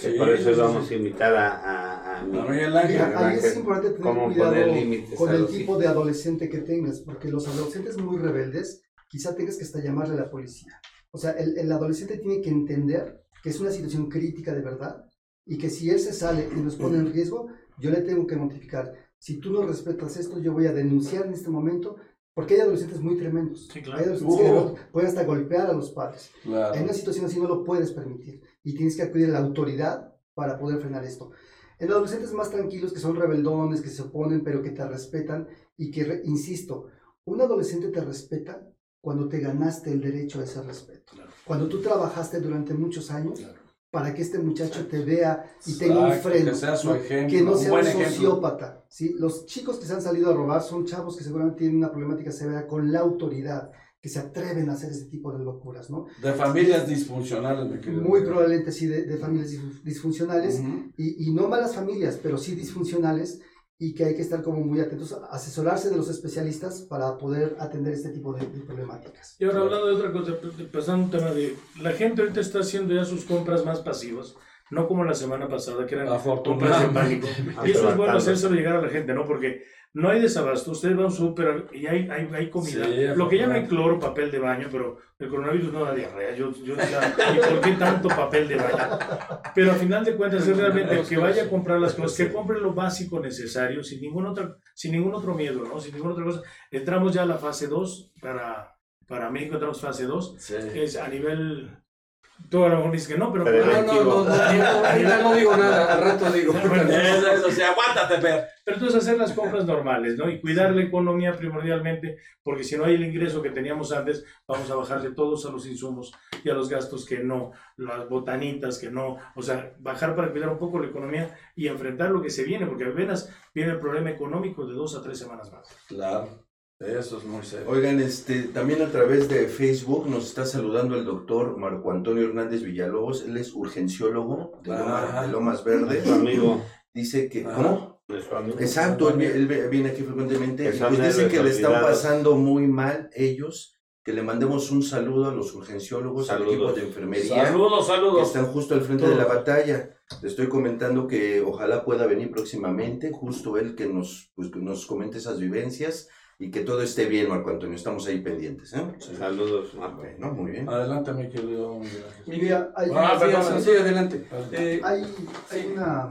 Que Sí, por eso vamos sí. a invitar a, a, a mi- Ángel. ahí es importante tener cuidado límites con a el tipo de adolescente que tengas, porque los adolescentes muy rebeldes, quizá tengas que hasta llamarle a la policía. O sea, el, el adolescente tiene que entender que es una situación crítica de verdad y que si él se sale y nos pone en riesgo, yo le tengo que notificar. Si tú no respetas esto, yo voy a denunciar en este momento, porque hay adolescentes muy tremendos. Sí, claro. Hay adolescentes que Uh. pueden hasta golpear a los padres. Claro. En una situación así no lo puedes permitir y tienes que acudir a la autoridad para poder frenar esto. En adolescentes más tranquilos que son rebeldones, que se oponen, pero que te respetan y que, insisto, un adolescente te respeta cuando te ganaste el derecho a ese respeto. Claro. Cuando tú trabajaste durante muchos años Claro. para que este muchacho te vea y tenga un freno. Que sea su ¿no? ejemplo. que no un sea un ejemplo. sociópata. ¿sí? Los chicos que se han salido a robar son chavos que seguramente tienen una problemática severa con la autoridad, que se atreven a hacer ese tipo de locuras, ¿no? De familias disfuncionales, mi querido. Muy probablemente sí de, de familias disfun- disfuncionales Ujú. y, y no malas familias, pero sí disfuncionales y que hay que estar como muy atentos, asesorarse de los especialistas para poder atender este tipo de, de problemáticas. Y ahora hablando de otra cosa, pasando un tema de... La gente ahorita está haciendo ya sus compras más pasivas, no como la semana pasada, que eran compras de pánico. [laughs] Y eso es bueno hacérselo llegar a la gente, ¿no? Porque no hay desabasto, usted va a un súper y hay, hay, hay comida. Sí, Lo que llaman afortunadamente. cloro, papel de baño, pero el coronavirus no da diarrea. Yo, yo ¿y por qué tanto papel de baño? Pero al final de cuentas es realmente el que vaya a comprar las cosas, que compre lo básico necesario, sin ningún, otra, sin ningún otro miedo, ¿no? Sin ninguna otra cosa. Entramos ya a la fase 2, para, para México entramos fase 2, Sí. es a nivel... Tú a lo mejor dices que no, pero... Pero No, no, no, no, ahorita no digo nada, al rato digo. Bueno, Eso, eso, sí, aguántate, Fer. Pero entonces hacer las compras normales, ¿no? Y cuidar la economía primordialmente, porque si no hay el ingreso que teníamos antes, vamos a bajarle todos a los insumos y a los gastos que no, las botanitas que no, o sea, bajar para cuidar un poco la economía y enfrentar lo que se viene, porque apenas viene el problema económico de dos a tres semanas más. Claro. Eso es muy serio. Oigan, este, también a través de Facebook nos está saludando el doctor Marco Antonio Hernández Villalobos. Él es urgenciólogo de, Loma- de Lomas Verde. Nuestro amigo, Dice que, Ajá. ¿cómo? Exacto, él, él vi- viene aquí frecuentemente. Que y pues dicen héroes que le están pasando muy mal ellos. Que le mandemos un saludo a los urgenciólogos, al Saludos. equipo de enfermería. Saludos, que saludos. están justo al frente de la batalla. Le estoy comentando que ojalá pueda venir próximamente, justo él que nos, pues, que nos comente esas vivencias y que todo esté bien, Marco Antonio. Estamos ahí pendientes. ¿eh? Saludos, Marco. Bueno, muy bien. Adelante, mi querido Miguel hay, Ah, Sí, perdón. sí, adelante. Eh, hay, hay una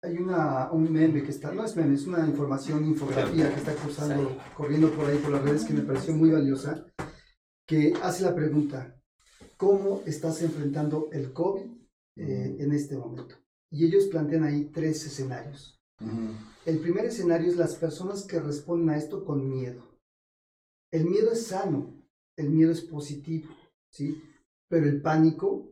hay una un meme que está, no es meme, es una información, infografía que está cruzando, corriendo por ahí por las redes que me pareció muy valiosa, que hace la pregunta, ¿cómo estás enfrentando el COVID eh, en este momento? Y ellos plantean ahí tres escenarios. Ujú. El primer escenario es las personas que responden a esto con miedo. El miedo es sano, el miedo es positivo, ¿sí? Pero el pánico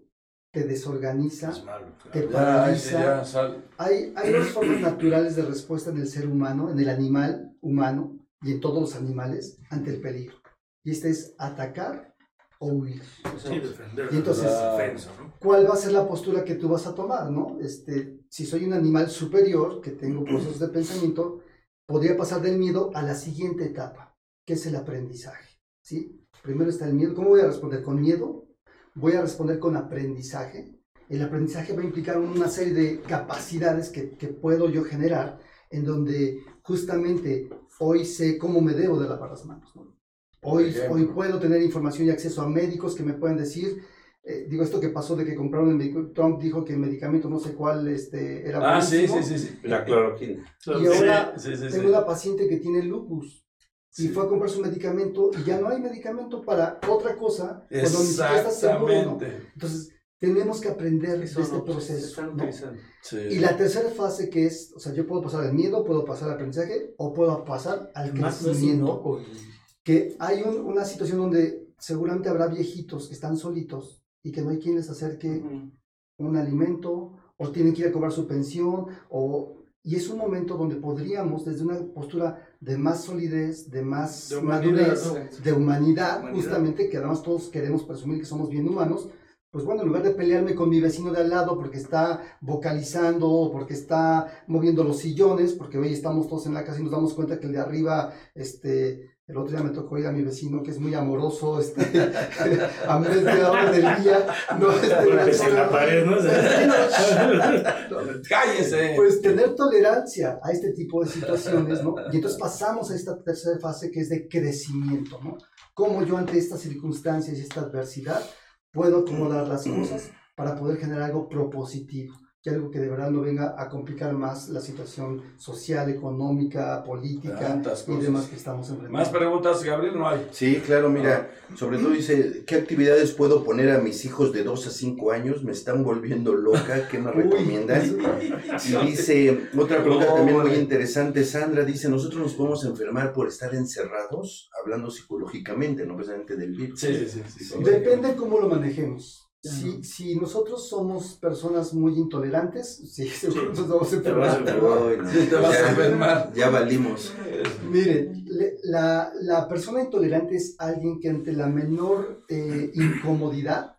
te desorganiza, Es malo, te claro. Ya, sí, paraliza. ya sal- Hay, hay dos formas naturales de respuesta en el ser humano, en el animal humano y en todos los animales ante el peligro. Y este es atacar o huir. Sí, defender. Y entonces- defensa, ¿no? ¿Cuál va a ser la postura que tú vas a tomar? ¿no? Este, si soy un animal superior, que tengo [clears throat] procesos de pensamiento, podría pasar del miedo a la siguiente etapa, que es el aprendizaje. ¿sí? Primero está el miedo. ¿Cómo voy a responder? ¿Con miedo? Voy a responder con aprendizaje. El aprendizaje va a implicar una serie de capacidades que, que puedo yo generar, en donde justamente hoy sé cómo me debo de lavar las manos. ¿no? Hoy, hoy puedo tener información y acceso a médicos que me pueden decir, eh, digo, esto que pasó de que compraron el medicamento, Trump dijo que el medicamento no sé cuál este, era Ah, sí, sí, sí, sí. La cloroquina. Y ahora Sí, sí, tengo sí. una paciente que tiene lupus y Sí. fue a comprar su medicamento y ya no hay medicamento para otra cosa cuando ni siquiera está seguro. ¿no? Exactamente. Entonces, tenemos que aprender eso de este no, se proceso. ¿no? Sí. Y la tercera fase que es, o sea, yo puedo pasar al miedo, puedo pasar al aprendizaje o puedo pasar al Más no crecimiento. inocuo. Que hay un- una situación donde seguramente habrá viejitos que están solitos y que no hay quien les acerque Ujú. un alimento o tienen que ir a cobrar su pensión o y es un momento donde podríamos desde una postura de más solidez, de más De humanidad, madurez, ¿no? de humanidad, Humanidad. justamente que además todos queremos presumir que somos bien humanos, pues bueno, en lugar de pelearme con mi vecino de al lado porque está vocalizando o porque está moviendo los sillones, porque hoy estamos todos en la casa y nos damos cuenta que el de arriba, este, el otro día me tocó ir a mi vecino que es muy amoroso, este, [laughs] a media hora del día, no, este, en la pared, ¿no? [laughs] Cállese. pues tener tolerancia a este tipo de situaciones, ¿no? Y entonces pasamos a esta tercera fase que es de crecimiento, ¿no? Cómo yo ante estas circunstancias y esta adversidad puedo acomodar las cosas para poder generar algo propositivo, que algo que de verdad no venga a complicar más la situación social, económica, política Tantas y cosas. demás que estamos enfrentando. Más preguntas, Gabriel, no hay. Sí, claro, mira, sobre todo dice, ¿qué actividades puedo poner a mis hijos de 2 a 5 años? Me están volviendo loca, ¿qué me Uy, recomiendan? [laughs] Y dice, otra pregunta No, también muy interesante, Sandra dice, nosotros nos podemos enfermar por estar encerrados, hablando psicológicamente, no precisamente del virus. Sí, sí, sí. sí. Depende cómo lo manejemos. Claro. Si, si nosotros somos personas muy intolerantes, [laughs] sí, seguro nos vamos a Te vas a enfermar. Ay, no, Sí, te vas a ya- enfermar. Ya valimos. Miren, le- la, la persona intolerante es alguien que ante la menor eh, incomodidad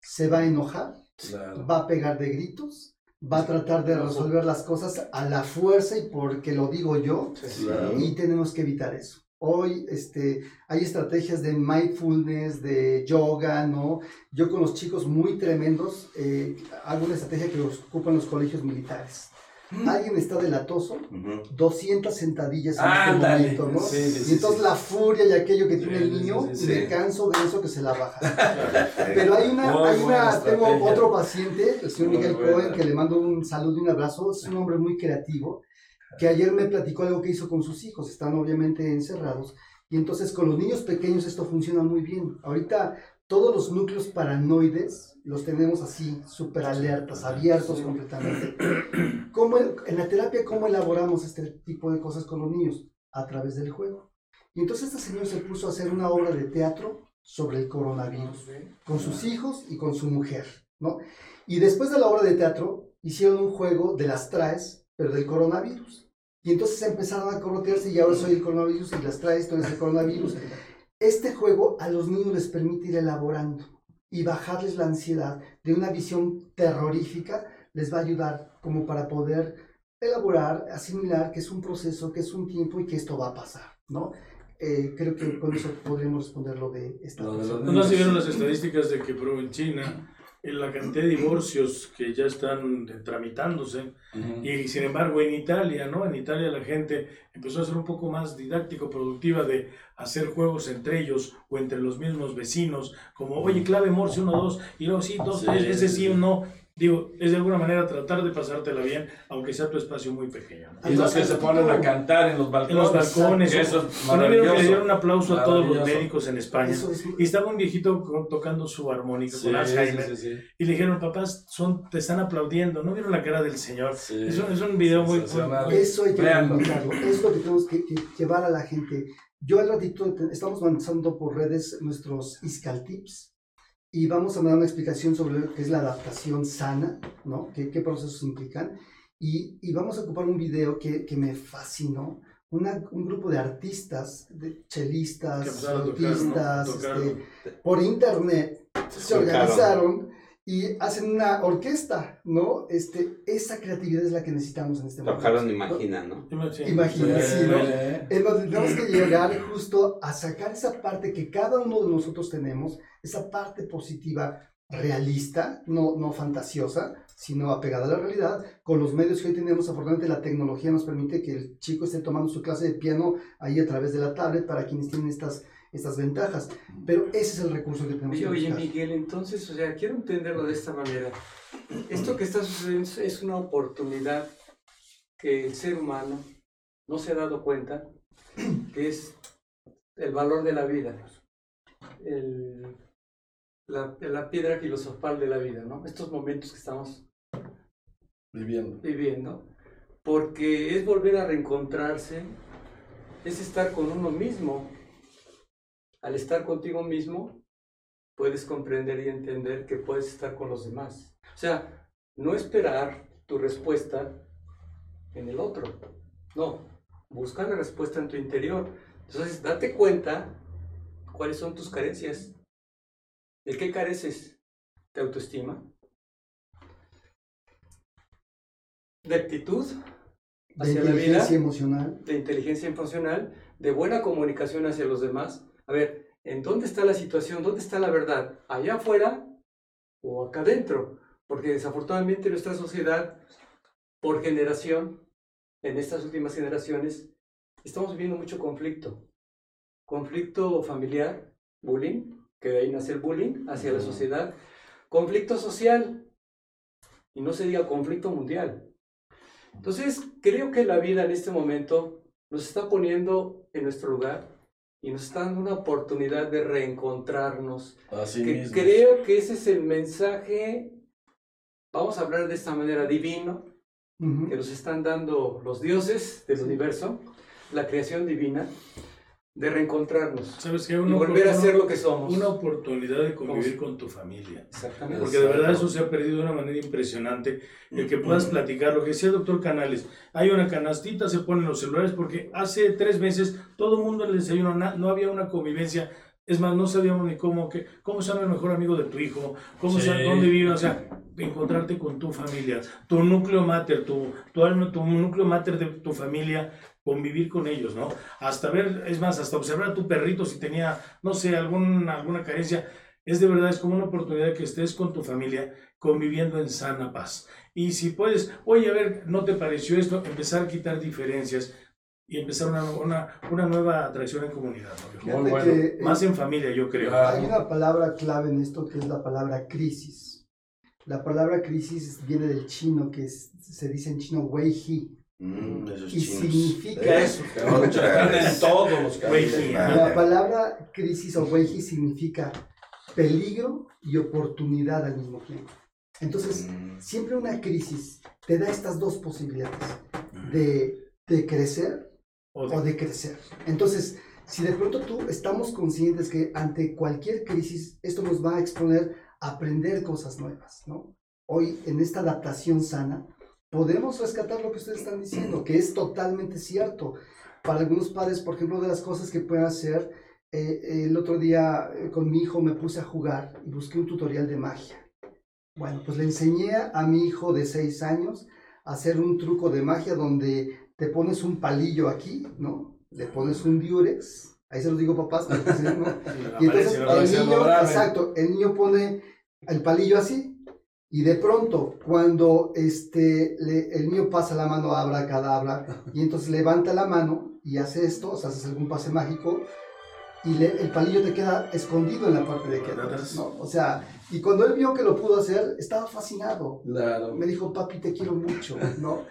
se va a enojar, Claro. va a pegar de gritos, va a tratar de resolver las cosas a la fuerza y porque lo digo yo, Claro. y tenemos que evitar eso. Hoy este, hay estrategias de mindfulness, de yoga, ¿no? Yo con los chicos muy tremendos eh, hago una estrategia que los ocupan los colegios militares. Alguien está delatoso, Ujú. 200 sentadillas en Ándale. este momento, ¿no? Sí, sí, y entonces sí. la furia y aquello que tiene Sí, el niño, sí, sí, me canso de eso que se la baja. [laughs] Pero hay una, Muy hay una tengo estrategia. otro paciente, el señor Muy Miguel. Cohen, que le mando un saludo y un abrazo, es un hombre muy creativo, que ayer me platicó algo que hizo con sus hijos, están obviamente encerrados, y entonces con los niños pequeños esto funciona muy bien. Ahorita todos los núcleos paranoides los tenemos así, súper alertas, abiertos completamente. ¿Cómo, en la terapia, ¿cómo elaboramos este tipo de cosas con los niños? A través del juego. Y entonces este señor se puso a hacer una obra de teatro sobre el coronavirus, con sus hijos y con su mujer, ¿no? Y después de la obra de teatro, hicieron un juego de las traes, pero del coronavirus. Y entonces empezaron a corrotearse y ahora soy el coronavirus y las traes, tú eres el coronavirus. Este juego a los niños les permite ir elaborando y bajarles la ansiedad de una visión terrorífica, les va a ayudar como para poder elaborar, asimilar que es un proceso, que es un tiempo y que esto va a pasar, ¿no? Eh, creo que con eso podríamos responder lo de esta No, no se vieron las estadísticas de que, pero en China, la cantidad de divorcios que ya están tramitándose. Y sin embargo, en Italia, ¿no? En Italia la gente empezó a ser un poco más didáctico, productiva de hacer juegos entre ellos o entre los mismos vecinos, como, oye, clave Morse 1, 2, y luego sí, 2, Sí, 3, ese sí no. Digo, es de alguna manera tratar de pasártela bien, aunque sea tu espacio muy pequeño. ¿no? Y los que se ponen a cantar en los En balcones. los balcones. Eso es Bueno, vieron que le maravilloso. dieron un aplauso a todos los Maravilloso. médicos en España. Eso Y estaba un viejito tocando su armónica Sí, con Alzheimer. sí, sí, sí. Y le dijeron, papás, son, te están aplaudiendo. ¿No vieron la cara del señor? Sí. Es, un, es un video muy... Eso hay que eso es lo que tenemos que, que llevar a la gente. Yo al ratito estamos lanzando por redes nuestros Iscal Tips y vamos a dar una explicación sobre lo que es la adaptación sana, ¿no? ¿Qué, qué procesos implican? Y, y vamos a ocupar un video que, que me fascinó. Una- un grupo de artistas, de chelistas, ¿no? flautistas, Tocar- este, por internet se organizaron y hacen una orquesta, ¿no? Este, esa creatividad es la que necesitamos en este momento. Tocaron, imagina, ¿no? Imagina, sí, ¿no? En donde tenemos que llegar justo a sacar esa parte que cada uno de nosotros tenemos, esa parte positiva realista, no, no fantasiosa, sino apegada a la realidad, con los medios que hoy tenemos, afortunadamente la tecnología nos permite que el chico esté tomando su clase de piano ahí a través de la tablet para quienes tienen estas, estas ventajas. Pero ese es el recurso que tenemos Oye, que oye. Miguel, entonces, o sea, quiero entenderlo de esta manera. Esto que está sucediendo es una oportunidad que el ser humano no se ha dado cuenta que es el valor de la vida, el- la, la piedra filosofal de la vida, ¿no? Estos momentos que estamos Viviendo. viviendo, porque es volver a reencontrarse, es estar con uno mismo. Al estar contigo mismo, puedes comprender y entender que puedes estar con los demás. O sea, no esperar tu respuesta en el otro. No, busca la respuesta en tu interior. Entonces, date cuenta cuáles son tus carencias. ¿De qué careces? ¿De autoestima? ¿De actitud? De hacia la vida? inteligencia emocional. de inteligencia emocional, de buena comunicación hacia los demás. A ver, ¿en dónde está la situación? ¿Dónde está la verdad? ¿Allá afuera o acá adentro? Porque desafortunadamente nuestra sociedad, por generación, en estas últimas generaciones, estamos viviendo mucho conflicto. Conflicto familiar, bullying, que de ahí nace el bullying hacia la sociedad. Conflicto social, y no se diga conflicto mundial. Entonces, creo que la vida en este momento nos está poniendo en nuestro lugar y nos está dando una oportunidad de reencontrarnos. Así Que mismo. creo que ese es el mensaje, vamos a hablar de esta manera, divino, que nos están dando los dioses del universo, la creación divina, de reencontrarnos ¿Sabes qué? y volver a ser lo que somos. una oportunidad de convivir con tu familia. Exactamente. Porque de verdad eso se ha perdido de una manera impresionante. El que puedas platicar, lo que decía el doctor Canales, hay una canastita, se ponen los celulares, porque hace tres meses todo el mundo en el desayuno, no había una convivencia. Es más, no sabíamos ni cómo, que, cómo se llama el mejor amigo de tu hijo, cómo Sí. dónde vive, o sea, encontrarte con tu familia, tu núcleo mater, tu, tu, alma- tu núcleo mater de tu familia, convivir con ellos, ¿no? Hasta ver, es más, hasta observar a tu perrito si tenía, no sé, algún, alguna carencia. Es de verdad, es como una oportunidad que estés con tu familia conviviendo en sana paz. Y si puedes, oye, a ver, ¿no te pareció esto? Empezar a quitar diferencias y empezar una, una, una nueva atracción en comunidad. ¿no? Muy bueno. que, eh, Más en familia, yo creo. Claro. Hay una palabra clave en esto que es la palabra crisis. La palabra crisis viene del chino, que es- se dice en chino wei hi. Mm, esos Y chinos. significa- Eso, cabrón, todos los. La palabra crisis o wei hi significa peligro y oportunidad al mismo tiempo. Entonces, Mm, siempre una crisis te da estas dos posibilidades de, de crecer O o de- de crecer. Entonces, si de pronto tú estamos conscientes que ante cualquier crisis esto nos va a exponer a aprender cosas nuevas, ¿no? Hoy en esta adaptación sana podemos rescatar lo que ustedes están diciendo, que es totalmente cierto. Para algunos padres, por ejemplo, de las cosas que pueden hacer, eh, el otro día eh, con mi hijo me puse a jugar y busqué un tutorial de magia. Bueno, pues le enseñé a mi hijo de seis años a hacer un truco de magia donde te pones un palillo aquí, ¿no? Le pones un diurex, ahí se los digo papás, no, [laughs] y entonces el niño, exacto, el niño pone el palillo así Y de pronto, cuando este, le- el niño pasa la mano, abra cadabra, y entonces levanta la mano y hace esto, o sea, haces algún pase mágico, y le- el palillo te queda escondido en la parte de atrás, ¿no? O sea, y cuando él vio que lo pudo hacer, estaba fascinado. Claro. Me dijo, papi, te quiero mucho, ¿no?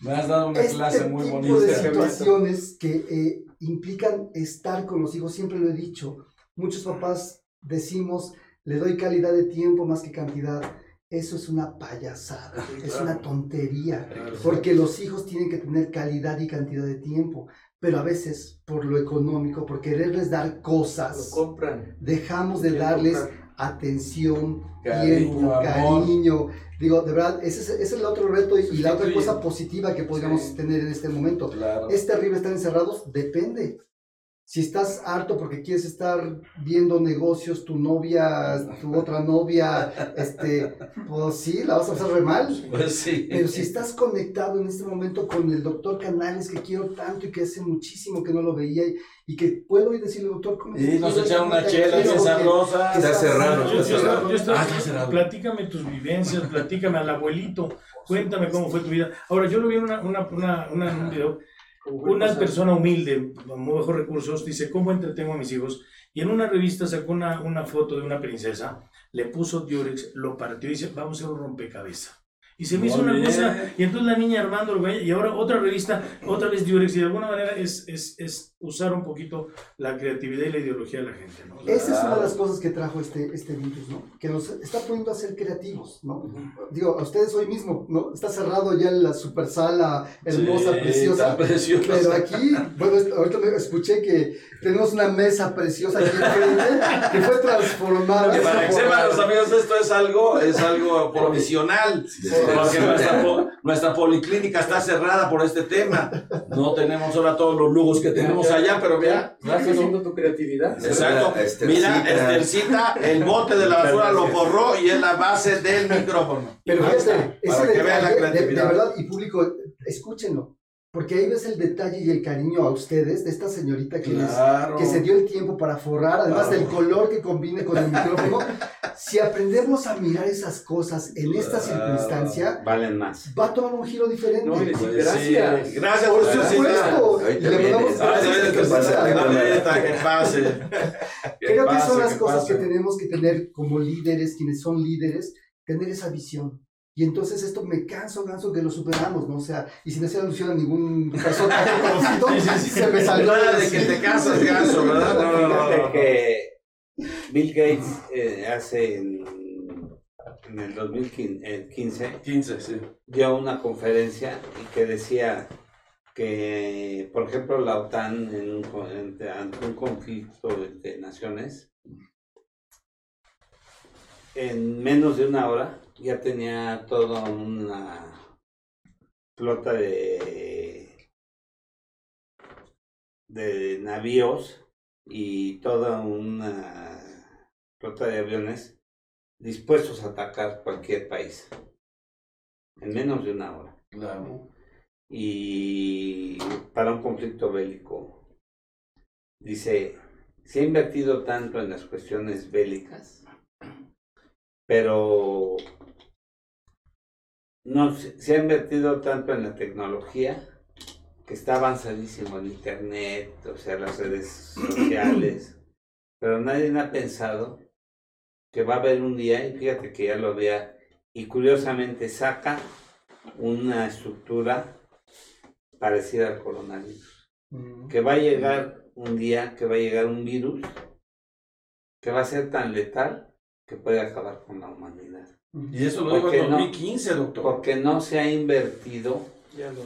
Me has dado una este clase muy tipo bonita. de situaciones que eh, implican estar con los hijos, siempre lo he dicho, muchos papás decimos, le doy calidad de tiempo más que cantidad. Eso es una payasada, es una tontería, porque los hijos tienen que tener calidad y cantidad de tiempo, pero a veces por lo económico, por quererles dar Lo cosas, compran. dejamos de darles atención, Cariño, tiempo, amor. cariño. Digo, de verdad, ese es, ese es el otro reto y, y la otra cosa positiva que podríamos Sí. tener en este momento. Claro. ¿Es terrible estar encerrados? Depende. Si estás harto porque quieres estar viendo negocios, tu novia, tu otra novia, este, pues sí, la vas a pasar re mal. [laughs] Pues sí. Pero si estás conectado en este momento con el doctor Canales, que quiero tanto y que hace muchísimo que no lo veía, y, que puedo ir decirle, doctor, ¿cómo Y nos echaron una chela porque sabrosa. Está cerrado, Yo- está cerrado. Ah, está cerrado. platícame tus vivencias, platícame al abuelito, cuéntame cómo fue tu vida. Ahora, yo lo vi en una, una, una, una- en un video, una persona humilde, con muy bajos recursos, dice, ¿cómo entretengo a mis hijos? Y en una revista sacó una, una foto de una princesa, le puso Durex, lo partió y dice, vamos a hacer un rompecabezas. Y se me hizo una cosa, y entonces la niña armando, y ahora otra revista, otra vez Durex, y de alguna manera es, es, es usar un poquito la creatividad y la ideología de la gente, ¿no? Esa es una de las cosas que trajo este, este virus, ¿no? Que nos está poniendo a ser creativos, ¿no? Digo, a ustedes hoy mismo, ¿no? Está cerrado ya la super sala hermosa, Sí, preciosa. preciosa. Pero aquí, bueno, ahorita me escuché que tenemos una mesa preciosa aquí que fue transformada. Que para que sepan los amigos, esto es algo, es algo provisional. Porque nuestra, po- nuestra policlínica está cerrada por este tema. No tenemos ahora todos los lujos que tenemos allá, pero vea. ¿Estás haciendo tu creatividad? Exacto. Estercita. Mira, Estercita, el bote de la basura lo forró y es la base del micrófono. Pero fíjate, ese para que vean la detalle, de, de creatividad. verdad, y público, escúchenlo. Porque ahí ves el detalle y el cariño a ustedes de esta señorita que, les- que se dio el tiempo para forrar, además Claro. del color que combine con el micrófono. si aprendemos a mirar esas cosas en esta Claro. circunstancia, Valen más. va a tomar un giro diferente. No, Pues gracias. sí, Gracias Por Estercita. supuesto. Ahorita Y le viene. mandamos Ay, gracias ay, a que Estercita. pase, ahorita, que pase. Que Creo que pase, son las que cosas pase. que tenemos que tener como líderes, quienes son líderes, tener esa visión. Y entonces esto me canso, canso que lo superamos, ¿no? O sea, y sin hacer alusión a ningún personaje conocido, Sí, sí, sí. se me salió Nada de que te casas, ganso, ¿verdad? No, no, no, Fíjate no. que Bill Gates eh, hace en, en el 2015 15, sí. dio una conferencia y que decía que, por ejemplo, la OTAN en un ante, ante un conflicto de naciones, en menos de una hora ya tenía toda una flota de, de navíos y toda una flota de aviones dispuestos a atacar cualquier país en menos de una hora Claro. y para un conflicto bélico. Dice, se ha invertido tanto en las cuestiones bélicas, pero no se ha invertido tanto en la tecnología que está avanzadísimo en internet, o sea, las redes sociales, [clears throat] pero nadie ha pensado que va a haber un día, y fíjate que ya lo había, y curiosamente saca una estructura parecida al coronavirus. Mm. Que va a llegar un día, que va a llegar un virus, que va a ser tan letal que puede acabar con la humanidad. Y eso lo digo ¿Por qué en no? 2015, doctor. Porque no se ha invertido, Ya lo.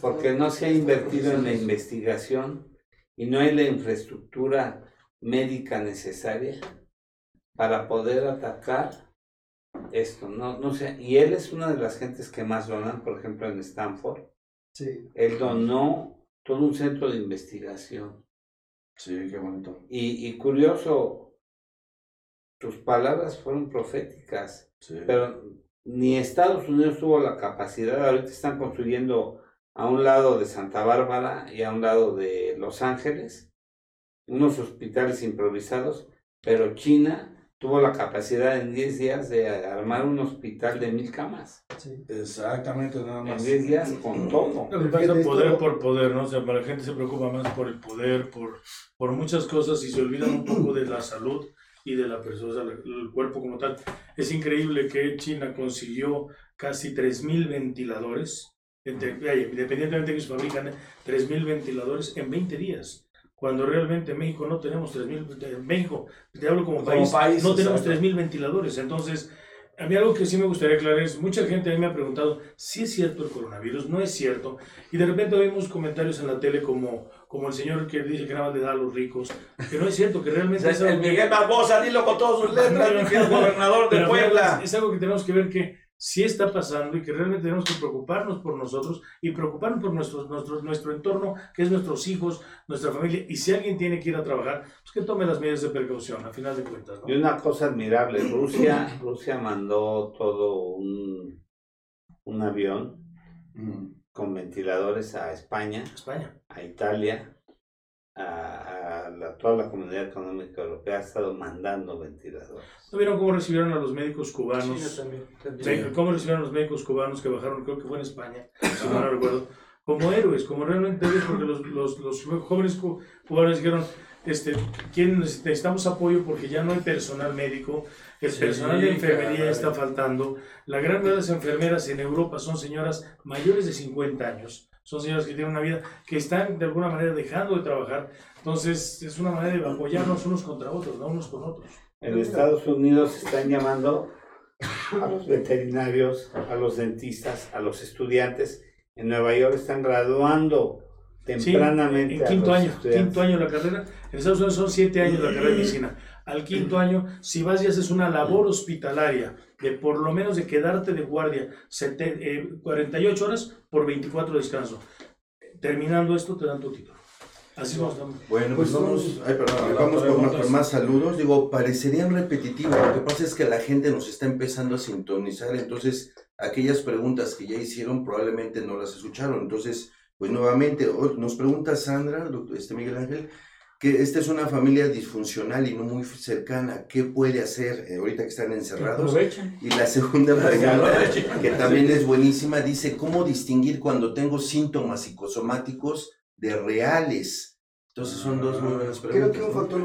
porque no se ha invertido en la investigación y no hay la infraestructura médica necesaria para poder atacar esto. No, no sé. Y él es una de las gentes que más donan, por ejemplo, en Stanford. Sí. Él donó todo un centro de investigación. Sí, qué bonito. Y, y curioso, tus palabras fueron proféticas, Sí. pero ni Estados Unidos tuvo la capacidad, ahorita están construyendo a un lado de Santa Bárbara y a un lado de Los Ángeles, unos hospitales improvisados, pero China tuvo la capacidad en 10 días de armar un hospital de mil camas. Sí. Exactamente, nada En más. 10 días con todo. Poder por poder, ¿no? O sea, para la gente se preocupa más por el poder, por, por muchas cosas y se olvidan un poco de la salud y de la persona, el cuerpo como tal. Es increíble que China consiguió casi 3.000 ventiladores, entre- independientemente de que se fabrican ¿eh? 3.000 ventiladores en 20 días. Cuando realmente en México no tenemos 3.000, en México, te hablo como, Como país, país, no tenemos exacto. 3.000 ventiladores. Entonces, a mí algo que sí me gustaría aclarar es, mucha gente a mí me ha preguntado si es cierto el coronavirus, no es cierto. Y de repente oímos comentarios en la tele como, como el señor que dice que nada más le da a los ricos, que no es cierto, que realmente es El algo Miguel Barbosa, dilo con todas sus letras, querido gobernador de Puebla. Es, es algo que tenemos que ver que sí está pasando y que realmente tenemos que preocuparnos por nosotros y preocuparnos por nuestros, nuestro, nuestro entorno, que es nuestros hijos, nuestra familia. Y si alguien tiene que ir a trabajar, pues que tome las medidas de precaución, a final de cuentas. ¿no? Y una cosa admirable, Rusia, Rusia mandó todo un, un avión Mm. Con ventiladores a España, España. a Italia, a, a la- toda la comunidad económica europea ha estado mandando ventiladores. ¿No vieron cómo recibieron a los médicos cubanos? también. también. Sí, ¿Cómo recibieron a los médicos cubanos que bajaron, creo que fue en España, si mal no recuerdo, como héroes, como realmente héroes, porque los, los, los jóvenes cu- cubanos dijeron, este, ¿quién neces- necesitamos apoyo porque ya no hay personal médico, el Sí, personal de enfermería caray. está faltando, la gran mayoría de las enfermeras en Europa son señoras mayores de 50 años, son señoras que tienen una vida, que están de alguna manera dejando de trabajar, entonces es una manera de apoyarnos unos contra otros, no unos con otros. En Estados Unidos están llamando a los veterinarios, a los dentistas, a los estudiantes. En Nueva York están graduando Sí, tempranamente. en a quinto año, estudiantes. quinto año la carrera. En Estados Unidos son siete años la carrera de medicina. Al quinto año, si vas y haces una labor hospitalaria de por lo menos de quedarte de guardia sete- eh, 48 horas por 24 de descanso. Terminando esto, te dan tu título. Así vamos. estamos. Bueno, pues Pues vamos, ay, perdón, vamos con, preguntas. con más saludos. Digo, parecerían repetitivos. Lo que pasa es que la gente nos está empezando a sintonizar. Entonces, aquellas preguntas que ya hicieron probablemente no las escucharon. Entonces, pues nuevamente, nos pregunta Sandra, doctor, este Miguel Ángel, que esta es una familia disfuncional y no muy cercana. ¿Qué puede hacer eh, ahorita que están encerrados? Aprovechen. Y la segunda [laughs] pregunta, que también es buenísima, dice, ¿cómo distinguir cuando tengo síntomas psicosomáticos de reales? Entonces son dos muy buenas preguntas. Creo que un ¿no? factor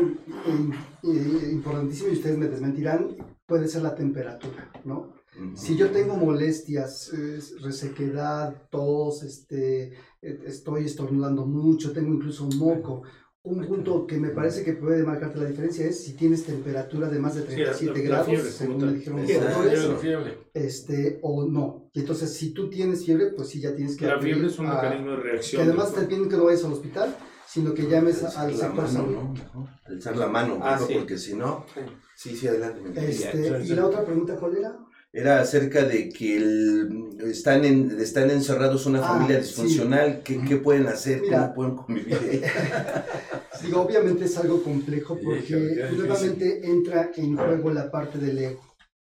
eh, importantísimo, y ustedes me desmentirán, puede ser la temperatura, ¿no? Si yo tengo molestias, eh, resequedad, tos, este, eh, estoy estornudando mucho, tengo incluso moco, un punto que me parece que puede marcarte la diferencia es si tienes temperatura de más de Sí, la- 37 la- la grados, fiebre, según me dijeron los doctores, este, o no. Y entonces, si tú tienes fiebre, pues sí, ya tienes que La fiebre es un a- mecanismo de Que reacción. además te piden que no vayas al hospital, sino que llames Alzar al la sector mano, salud. ¿no? Alzar la mano, Ah, sí. porque si no... Sí. Sí, sí, adelante. Este, sí, y sí. la otra pregunta, ¿cuál era? Era acerca de que el- están, en, están encerrados una Ah, familia sí. disfuncional. ¿Qué, qué pueden hacer? Mira. ¿Cómo pueden convivir? [laughs] Digo, obviamente es algo complejo porque difícil. nuevamente entra en juego la parte del ego.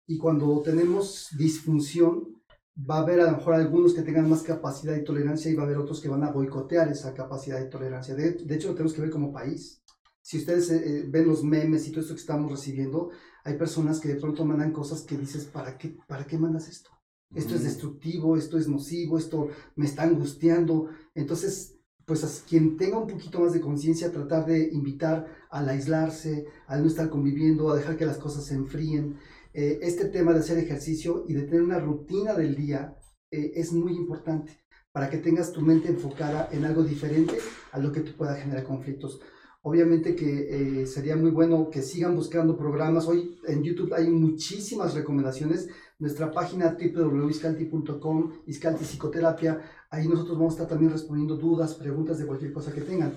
Y cuando tenemos disfunción, va a haber a lo mejor algunos que tengan más capacidad y tolerancia y va a haber otros que van a boicotear esa capacidad y tolerancia. De, de hecho, lo tenemos que ver como país. Si ustedes eh, eh, ven los memes y todo esto que estamos recibiendo, hay personas que de pronto mandan cosas que dices, ¿para qué, para qué mandas esto? Esto es destructivo, esto es nocivo, esto me está angustiando. Entonces, pues a quien tenga un poquito más de conciencia, tratar de invitar al aislarse, al no estar conviviendo, a dejar que las cosas se enfríen. Eh, este tema de hacer ejercicio y de tener una rutina del día eh, es muy importante para que tengas tu mente enfocada en algo diferente a lo que te pueda generar conflictos. Obviamente que eh, sería muy bueno que sigan buscando programas. Hoy en YouTube hay muchísimas recomendaciones. Nuestra página www.iscalti.com, Iscalti Psicoterapia, ahí nosotros vamos a estar también respondiendo dudas, preguntas de cualquier cosa que tengan.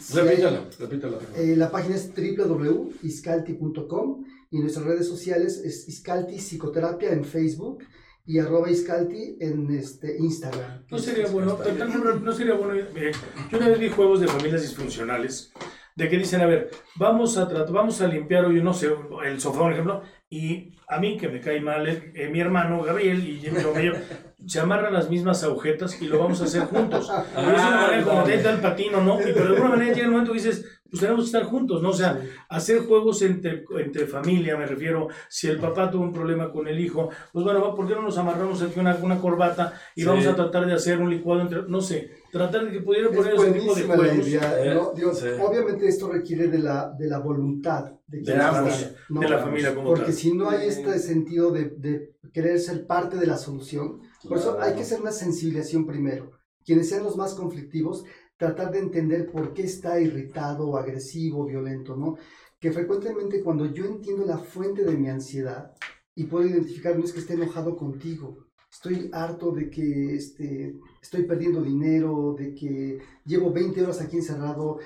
Si hay- repítalo. eh, la página es www.iscalti.com y nuestras redes sociales es Iscalti Psicoterapia en Facebook y arroba Iscalti en este, Instagram. No sería bueno, no sería bueno. eh, yo una vez vi juegos de familias disfuncionales de que dicen, a ver, vamos a tratar, vamos a limpiar hoy, no sé, el sofá, por ejemplo, y a mí que me cae mal, eh, eh, mi hermano Gabriel y yo, yo, se amarran las mismas agujetas y lo vamos a hacer juntos. [laughs] Y es una manera como de el patino, ¿no? Y pero de alguna manera llega el momento que dices, pues tenemos que estar juntos, ¿no? O sea, hacer juegos entre, entre familia, me refiero, si el papá tuvo un problema con el hijo, pues bueno, ¿por qué no nos amarramos aquí una, una corbata y Sí. vamos a tratar de hacer un licuado entre, no sé, tratar de que pudieran Es poner ese tipo de juegos idea, ¿no? Digo, sí. Obviamente esto requiere de la, de la voluntad de, de está, familia, ¿no? de la familia como Porque tal. si no hay este sentido de, de querer ser parte de la solución, por eso hay que hacer una sensibilización primero. Quienes sean los más conflictivos, tratar de entender por qué está irritado, agresivo, violento, ¿no? Que frecuentemente cuando yo entiendo la fuente de mi ansiedad y puedo identificar, no es que esté enojado contigo, estoy harto de que este, estoy perdiendo dinero, de que llevo 20 horas aquí encerrado.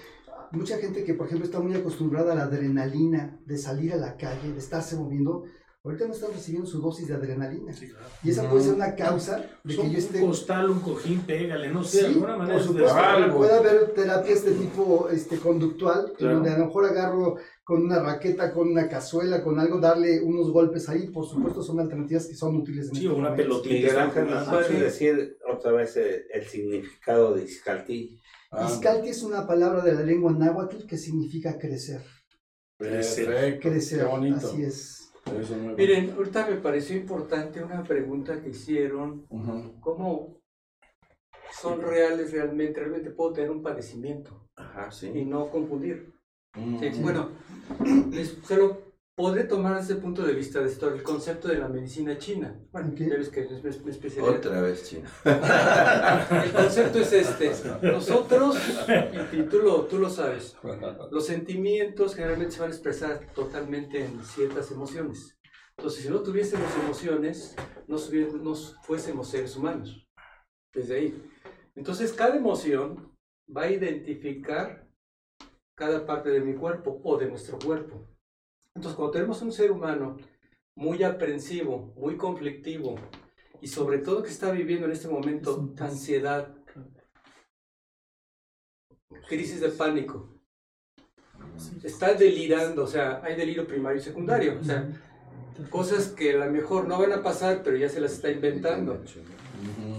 Mucha gente que, por ejemplo, está muy acostumbrada a la adrenalina de salir a la calle, de estarse moviendo, ahorita no están recibiendo su dosis de adrenalina. Sí, claro. Y esa puede ser una causa de Son que yo un esté... costal, un cojín, pégale, no sé, Sí, de alguna manera. por es supuesto, algo. puede haber terapias de tipo este, conductual, Claro. donde a lo mejor agarro con una raqueta, con una cazuela, con algo, darle unos golpes ahí, por supuesto son alternativas que son útiles en Sí, este o una momento. pelotita. Miguel Ángel, ¿nos Ah, puedes sí. decir otra vez el, el significado de Izcalti? Ah, Izcalti es una palabra de la lengua náhuatl que significa crecer. perfecto. Crecer, Qué bonito. así es. Miren, ahorita me pareció importante una pregunta que hicieron. ¿cómo son reales realmente? Realmente puedo tener un padecimiento Ajá, y no confundir. Sí, Bueno, [clears throat] les, se lo podré tomar desde el punto de vista de esto, el concepto de la medicina china. Bueno, Ok. ya ves que es mi mi especialidad. Otra vez, chino. [laughs] El concepto es este. Nosotros, y, tú, lo, tú lo sabes, los sentimientos generalmente se van a expresar totalmente en ciertas emociones. Entonces, si no tuviésemos emociones, no, no fuésemos seres humanos. Desde ahí. Entonces, cada emoción va a identificar cada parte de mi cuerpo o de nuestro cuerpo. Entonces, cuando tenemos un ser humano muy aprensivo, muy conflictivo y sobre todo que está viviendo en este momento ansiedad, crisis de pánico, está delirando, o sea, hay delirio primario y secundario, o sea, cosas que a lo mejor no van a pasar, pero ya se las está inventando.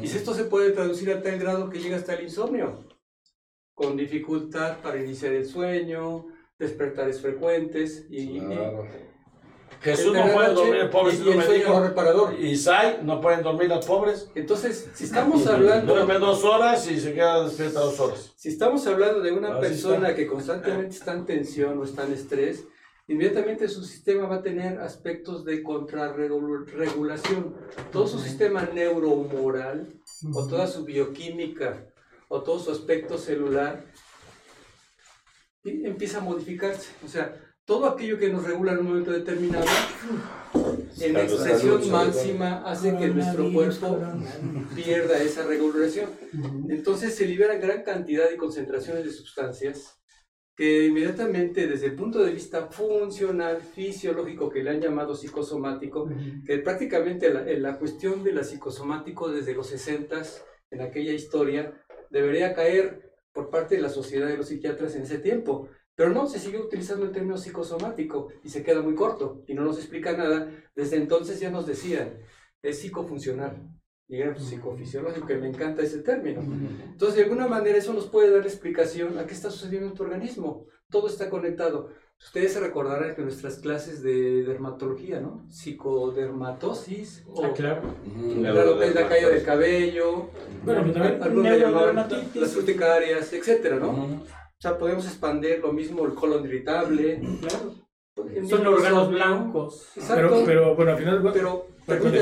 Y si esto se puede traducir a tal grado que llega hasta el insomnio, con dificultad para iniciar el sueño, despertares frecuentes y, y- Claro. Jesús en no puede noche, dormir, el pobre y- Jesús y el me sueño no dijo. reparador. Isai, no pueden dormir las pobres. Entonces, si estamos hablando, Duerme dos horas y se queda despierta dos horas. si estamos hablando de una Así persona está. que constantemente está en tensión o está en estrés, inmediatamente su sistema va a tener aspectos de contrarregulación. Todo su sistema neurohumoral o toda su bioquímica o todo su aspecto celular y empieza a modificarse. O sea, todo aquello que nos regula en un momento determinado, en expresión salud. máxima, hace que nuestro cuerpo pierda esa regulación. Entonces se liberan gran cantidad y concentraciones de sustancias que inmediatamente desde el punto de vista funcional, fisiológico, que le han llamado psicosomático, que prácticamente la, en la cuestión de la psicosomático desde los 60 en aquella historia debería caer por parte de la sociedad de los psiquiatras en ese tiempo. Pero no, se sigue utilizando el término psicosomático y se queda muy corto y no nos explica nada. Desde entonces ya nos decían, es psicofuncional y era psicofisiológico, que me encanta ese término. Entonces, de alguna manera, eso nos puede dar explicación a qué está sucediendo en tu organismo. Todo está conectado. Ustedes se recordarán que nuestras clases de dermatología, ¿no? Psicodermatosis, o Ah, claro. claro, que es la caída del cabello, Bueno, pero también algunos llamaban las urticarias, etcétera, ¿no? O sea, podemos expandir lo mismo el colon irritable. Claro. Son órganos blancos. Exacto. Pero, pero bueno, al final, Pero, Pero,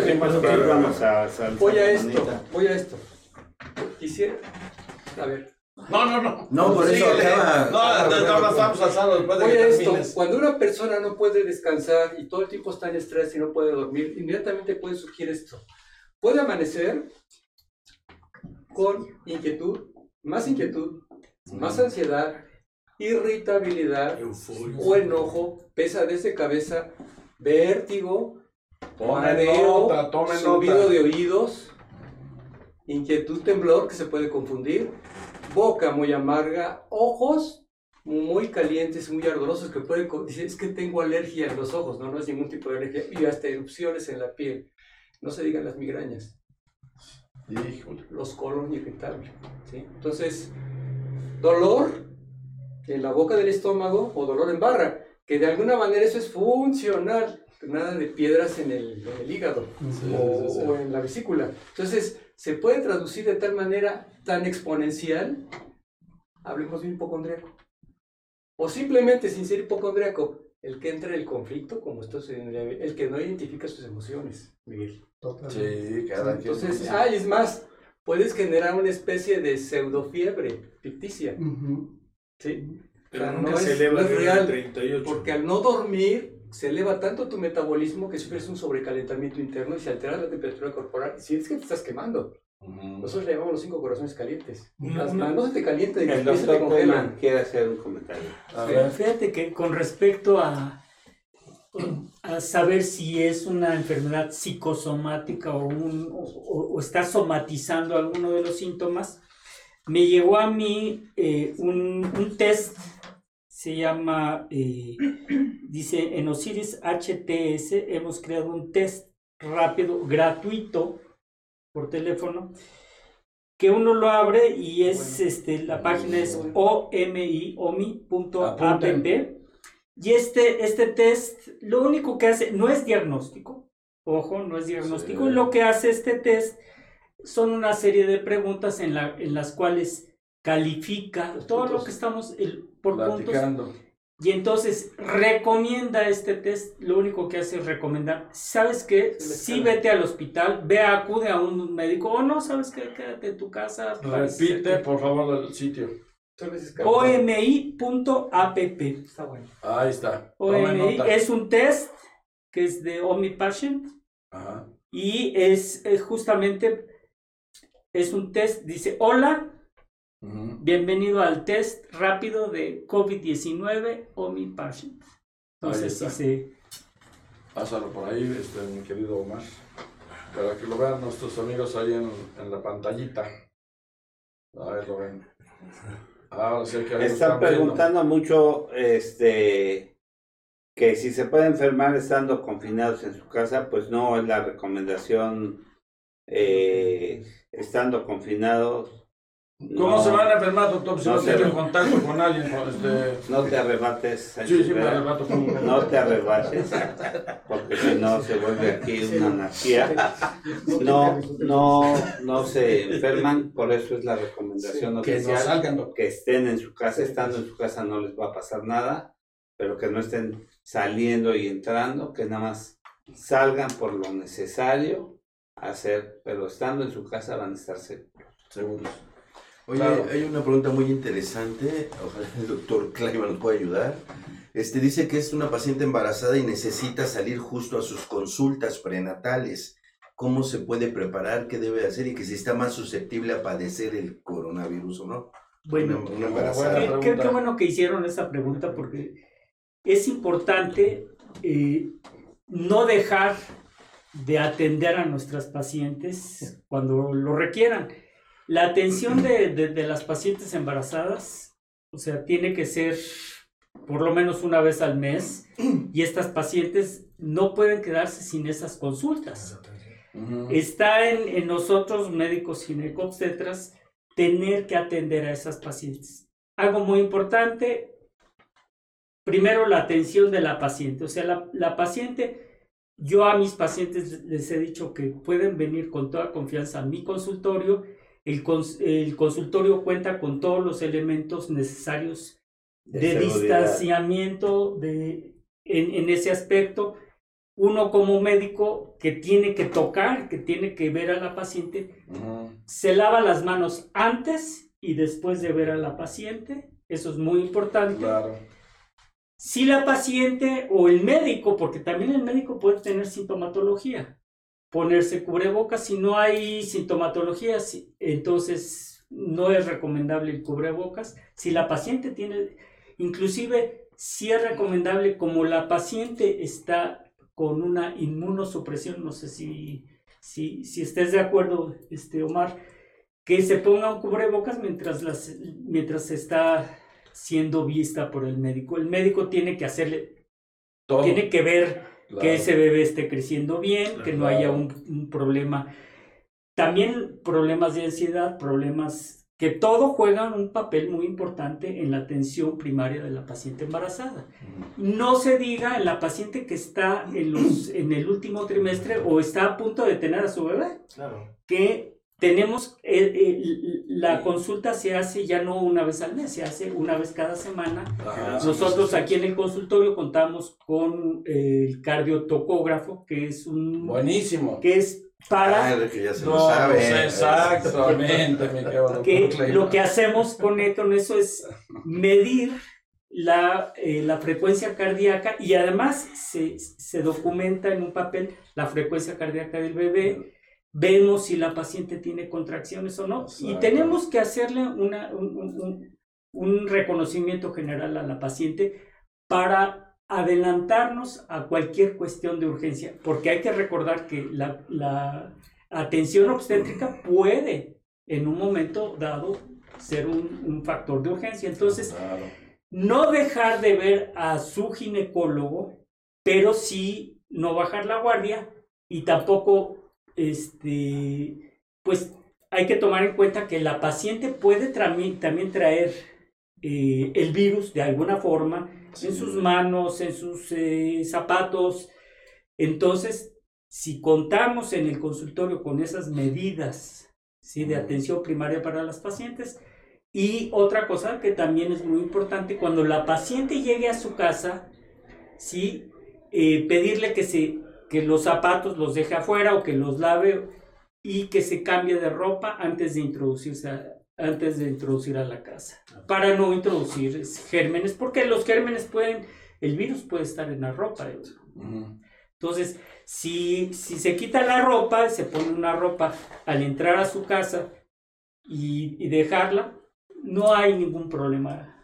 voy a esto, voy a esto. Quisiera, a ver, No, no, no. No, por eso acaba. No, no, no, no, estamos alzando después de Voy a que esto, cuando una persona no puede descansar y todo el tiempo está en estrés y no puede dormir, inmediatamente puede surgir esto. Puede amanecer con inquietud, más inquietud, más ansiedad, irritabilidad o enojo, pesadez de cabeza, vértigo, mareo, subido nota. de oídos, inquietud, temblor que se puede confundir, boca muy amarga, ojos muy calientes, muy ardorosos que pueden dice, es que tengo alergia en los ojos, no, no es ningún tipo de alergia y hasta erupciones en la piel. No se digan las migrañas, Híjole. los colon irritables, ¿sí? Entonces, dolor en la boca del estómago o dolor en barra, que de alguna manera eso es funcional, nada de piedras en el, en el hígado o, sí, sí. o en la vesícula. Entonces, se puede traducir de tal manera tan exponencial, hablemos de un hipocondriaco. O simplemente sin ser hipocondriaco, el que entra en el conflicto, como esto es en el, el que no identifica sus emociones, Miguel. Totalmente. Sí, cada quien. Entonces, ah, y es más, puedes generar una especie de pseudofiebre ficticia. ¿sí? Pero nunca no se es- eleva no es de real, 38. Porque al no dormir se eleva tanto tu metabolismo que sufres un sobrecalentamiento interno y se altera la temperatura corporal y sientes que te estás quemando. Nosotros le llamamos los cinco corazones calientes. Una- Las una- manos se te calientan y El los pies se te congelan. quiere hacer un comentario. A Sí. ver. Fíjate que con respecto a, a saber si es una enfermedad psicosomática o, un, o, o- o está somatizando alguno de los síntomas, me llegó a mí eh, un, un test, se llama, eh, [clears throat] dice, en Osiris HTS hemos creado un test rápido, gratuito, por teléfono, que uno lo abre y es, este, la página es omi, omi.app. Y este, este test, lo único que hace, no es diagnóstico, ojo, no es diagnóstico, Sí. lo que hace este test son una serie de preguntas en, la, en las cuales califica Los todo lo puntos. que estamos el- por puntos Platicando. y entonces recomienda este test, lo único que hace es recomendar, ¿sabes qué? Sí, vete al hospital, ve, acude a un médico, o no, ¿sabes qué? Quédate en tu casa. Repite, por favor, el sitio. OMI.app. Está bueno. Ahí está. OMI es un test que es de OmniPatient Ajá. y es, es justamente, es un test, dice, hola, Bienvenido al test rápido de COVID-19 OmniPatient. Entonces, Ahí sí está. se... Pásalo por ahí, este, mi querido Omar. Para que lo vean nuestros amigos ahí en, en la pantallita. A ver, lo ven. Ahora sí que Están viendo. preguntando mucho este que si se puede enfermar estando confinados en su casa, pues no es la recomendación eh, estando confinados. ¿Cómo no, se van a enfermar, doctor, si No no, tienen contacto con alguien? con Este... No te arrebates, Sí, sí, me arrebato con no te arrebates, porque si no se vuelve aquí una anarquía. No, no, no se enferman, por eso es la recomendación Que no salgan, que estén en su casa, estando en su casa no les va a pasar nada, pero que no estén saliendo y entrando, que nada más salgan por lo necesario a hacer, pero estando en su casa van a estar seguros. Seguros. Oye, Claro. hay una pregunta muy interesante, ojalá el doctor Kleiman nos pueda ayudar. Este dice que es una paciente embarazada y necesita salir justo a sus consultas prenatales. ¿Cómo se puede preparar? ¿Qué debe hacer? Y que si está más susceptible a padecer el coronavirus o no. Bueno, una, una embarazada. Qué, qué- qué bueno que hicieron esa pregunta porque es importante eh, no dejar de atender a nuestras pacientes cuando lo requieran. La atención de, de- de las pacientes embarazadas, o sea, tiene que ser por lo menos una vez al mes [clears throat] y estas pacientes no pueden quedarse sin esas consultas. Está en, en nosotros, médicos ginecobstetras, tener que atender a esas pacientes. Algo muy importante, primero la atención de la paciente. O sea, la, la paciente, yo a mis pacientes les he dicho que pueden venir con toda confianza a mi consultorio. El, cons- el consultorio cuenta con todos los elementos necesarios De distanciamiento de, en, en ese aspecto. Uno como médico que tiene que tocar, que tiene que ver a la paciente, se lava las manos antes y después de ver a la paciente. Eso es muy importante. Claro. Si la paciente o el médico, porque también el médico puede tener sintomatología, ponerse cubrebocas. Si no hay sintomatología, si- entonces no es recomendable el cubrebocas. Si la paciente tiene, inclusive, si es recomendable como la paciente está con una inmunosupresión, no sé si, si, si estés de acuerdo, este, Omar, que se ponga un cubrebocas mientras, las, mientras está siendo vista por el médico. El médico tiene que hacerle, Todo. tiene que ver Claro. que ese bebé esté creciendo bien, que no haya un, un problema. También problemas de ansiedad, problemas que todo juega un papel muy importante en la atención primaria de la paciente embarazada. No se diga en la paciente que está en, los, en el último trimestre o está a punto de tener a su bebé, Claro. que tenemos, eh, la consulta se hace ya no una vez al mes, se hace una vez cada semana. Ajá. Nosotros aquí en el consultorio contamos con el cardiotocógrafo, que es un... Buenísimo. que es para... Ah, el que ya se lo No, sabe. pues exactamente, que lo que hacemos con, e- con eso es medir la, eh, la frecuencia cardíaca y además se, se documenta en un papel la frecuencia cardíaca del bebé, vemos si la paciente tiene contracciones o no y tenemos que hacerle una, un, un- un- un reconocimiento general a la paciente para adelantarnos a cualquier cuestión de urgencia, porque hay que recordar que la, la atención obstétrica puede en un momento dado ser un, un factor de urgencia. Entonces, Claro. no dejar de ver a su ginecólogo, pero sí no bajar la guardia y tampoco, este, pues hay que tomar en cuenta que la paciente puede también traer eh, el virus de alguna forma en sus manos, en sus eh, zapatos. Entonces, si contamos en el consultorio con esas medidas ¿sí? de atención primaria para las pacientes, y otra cosa que también es muy importante, cuando la paciente llegue a su casa, ¿sí? Eh, pedirle que, se, que los zapatos los deje afuera o que los lave y que se cambie de ropa antes de introducirse a, antes de introducir a la casa, para no introducir gérmenes, porque los gérmenes pueden, el virus puede estar en la ropa. ¿eh? Entonces, si, si se quita la ropa, se pone una ropa al entrar a su casa y, y dejarla, no hay ningún problema.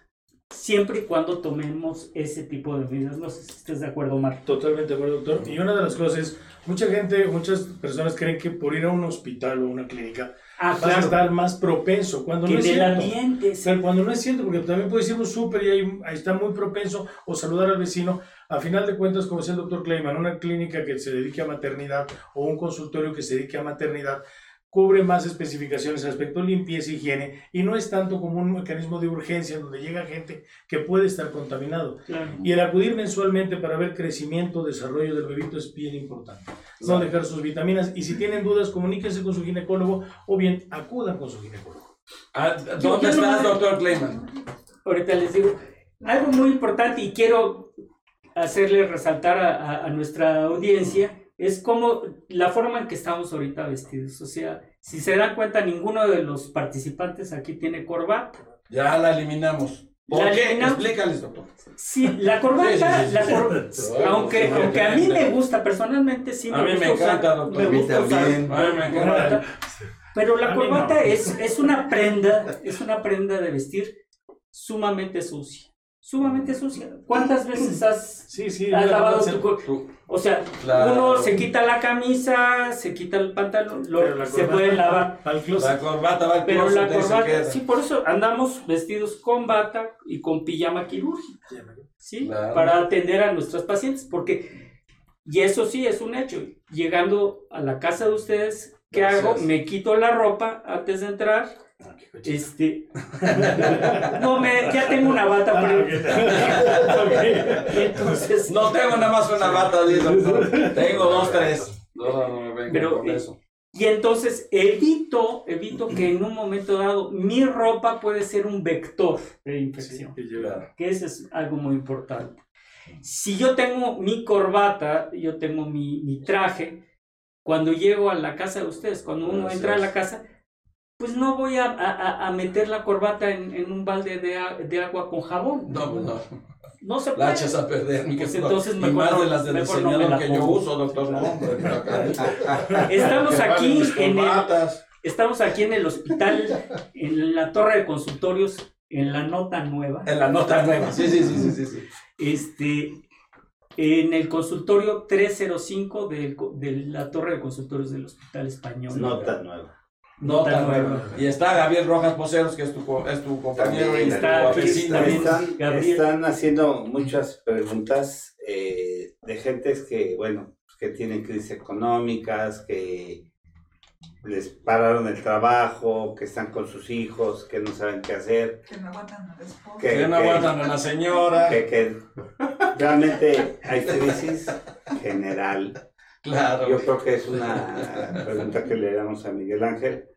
Siempre y cuando tomemos ese tipo de medidas. No sé si estés de acuerdo, Marco. Totalmente de acuerdo, doctor. Y una de las cosas es, mucha gente, muchas personas creen que por ir a un hospital o una clínica Ah, vas a claro. estar más propenso, cuando Que no es el cierto. ambiente. O sea, cuando no es cierto, porque también puedes ir a un súper y ahí, ahí está muy propenso o saludar al vecino. A final de cuentas, como decía el doctor Kleiman, una clínica que se dedique a maternidad o un consultorio que se dedique a maternidad cubre más especificaciones respecto a limpieza y higiene y no es tanto como un mecanismo de urgencia donde llega gente que puede estar contaminado. Claro. Y el acudir mensualmente para ver crecimiento, desarrollo del bebito es bien importante. No dejar sus vitaminas y si tienen dudas, comuníquense con su ginecólogo o bien acudan con su ginecólogo. Ah, ¿Dónde quiero- estás, doctor Clayman? Ahorita les digo algo muy importante y quiero hacerle resaltar a, a- a nuestra audiencia es como la forma en que estamos ahorita vestidos. O sea, si se dan cuenta, ninguno de los participantes aquí tiene corbata. Ya la eliminamos. ¿Por La qué? eliminamos. Explícales, doctor. Sí, la corbata, Sí, sí, sí, la sí. cor- Sí, aunque, sí, aunque a mí me gusta, personalmente sí me A mí me gusta usar- encanta, doctor. me A mí gusta usar. A mí me encanta. Pero la corbata no. es, es una prenda, es una prenda de vestir sumamente sucia. Sumamente sucia. ¿Cuántas veces has, Sí, sí. has ya, lavado tu Tú- O sea, Claro. uno se quita la camisa, se quita el pantalón, lo- pero la se puede lavar. Al closet. La corbata va al Pero closet la corbata, sí, por eso andamos vestidos con bata y con pijama quirúrgica. ¿sí? Claro. Para atender a nuestras pacientes, porque, y eso sí es un hecho, llegando a la casa de ustedes, ¿qué Gracias. hago? Me quito la ropa antes de entrar. Este, [laughs] no, me, ya tengo una bata, Ah, pero, [laughs] entonces, No tengo nada más una bata, doctor. Tengo [laughs] dos, tres. No, no, no me vengan Pero, con eh, eso. y entonces evito, evito que en un momento dado mi ropa puede ser un vector de infección. Sí, que eso es algo muy importante. Si yo tengo mi corbata, yo tengo mi, mi traje, cuando llego a la casa de ustedes, cuando uno entra a la casa, pues no voy a, a- a meter la corbata en, en un balde de, a- de agua con jabón. No, pues no. No se La puede. echas a perder, mi Pues entonces y mejor más no- de las no me diseñador la que yo uso, doctor. No, hombre, [laughs] Estamos aquí en el, estamos aquí en el hospital, en la torre de consultorios, en la nota nueva. En la nota nueva. Sí, sí, sí, sí, sí. sí. Este, en el consultorio 305 del co- de la torre de consultorios del Hospital Español. Nota nueva. Nota nueva. Y está Gabriel Rojas Poceros, que es tu, co- es tu compañero También y tu está vecino. también. Están, Gabriel. están haciendo muchas preguntas eh, de gentes que, bueno, que tienen crisis económicas, que les pararon el trabajo, que están con sus hijos, que no saben qué hacer, Que no aguantan a la esposa. que, Que no aguantan a la señora. que- que realmente hay crisis general. Claro. Yo creo que es una pregunta que le damos a Miguel Ángel.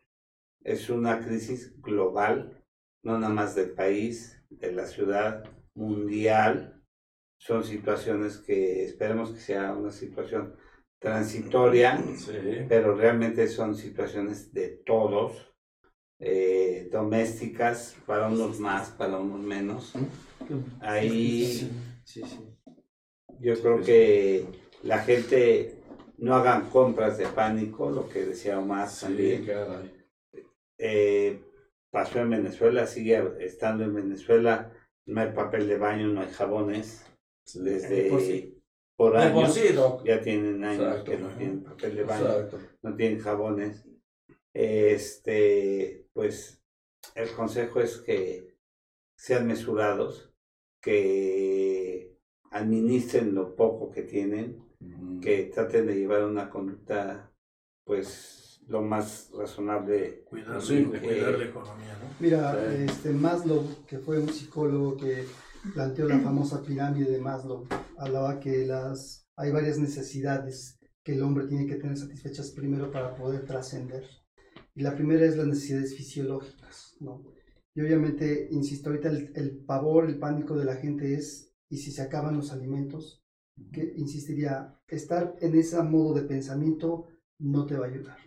Es una crisis global, no nada más del país, de la ciudad, mundial. Son situaciones que esperemos que sea una situación transitoria, Sí. pero realmente son situaciones de todos, eh, domésticas, para unos más, para unos menos. Ahí Sí, sí. yo creo que la gente no hagan compras de pánico, lo que decía Omar Sí, también. caray. Eh, pasó en Venezuela, sigue estando en Venezuela, no hay papel de baño, no hay jabones, desde por sí. por años, ya tienen años Exacto, que no tienen papel de baño, Exacto. no tienen jabones. Este, pues el consejo es que sean mesurados, que administren lo poco que tienen, Que traten de llevar una conducta, pues, lo más razonable. Cuidar, Sí, de cuidar la economía, ¿no? Mira, este Maslow, que fue un psicólogo que planteó la famosa pirámide de Maslow, hablaba que las hay varias necesidades que el hombre tiene que tener satisfechas primero para poder trascender. Y la primera es las necesidades fisiológicas, ¿no? Y obviamente, insisto, ahorita el, el pavor, el pánico de la gente es, ¿y si se acaban los alimentos? Que insistiría, estar en ese modo de pensamiento no te va a ayudar.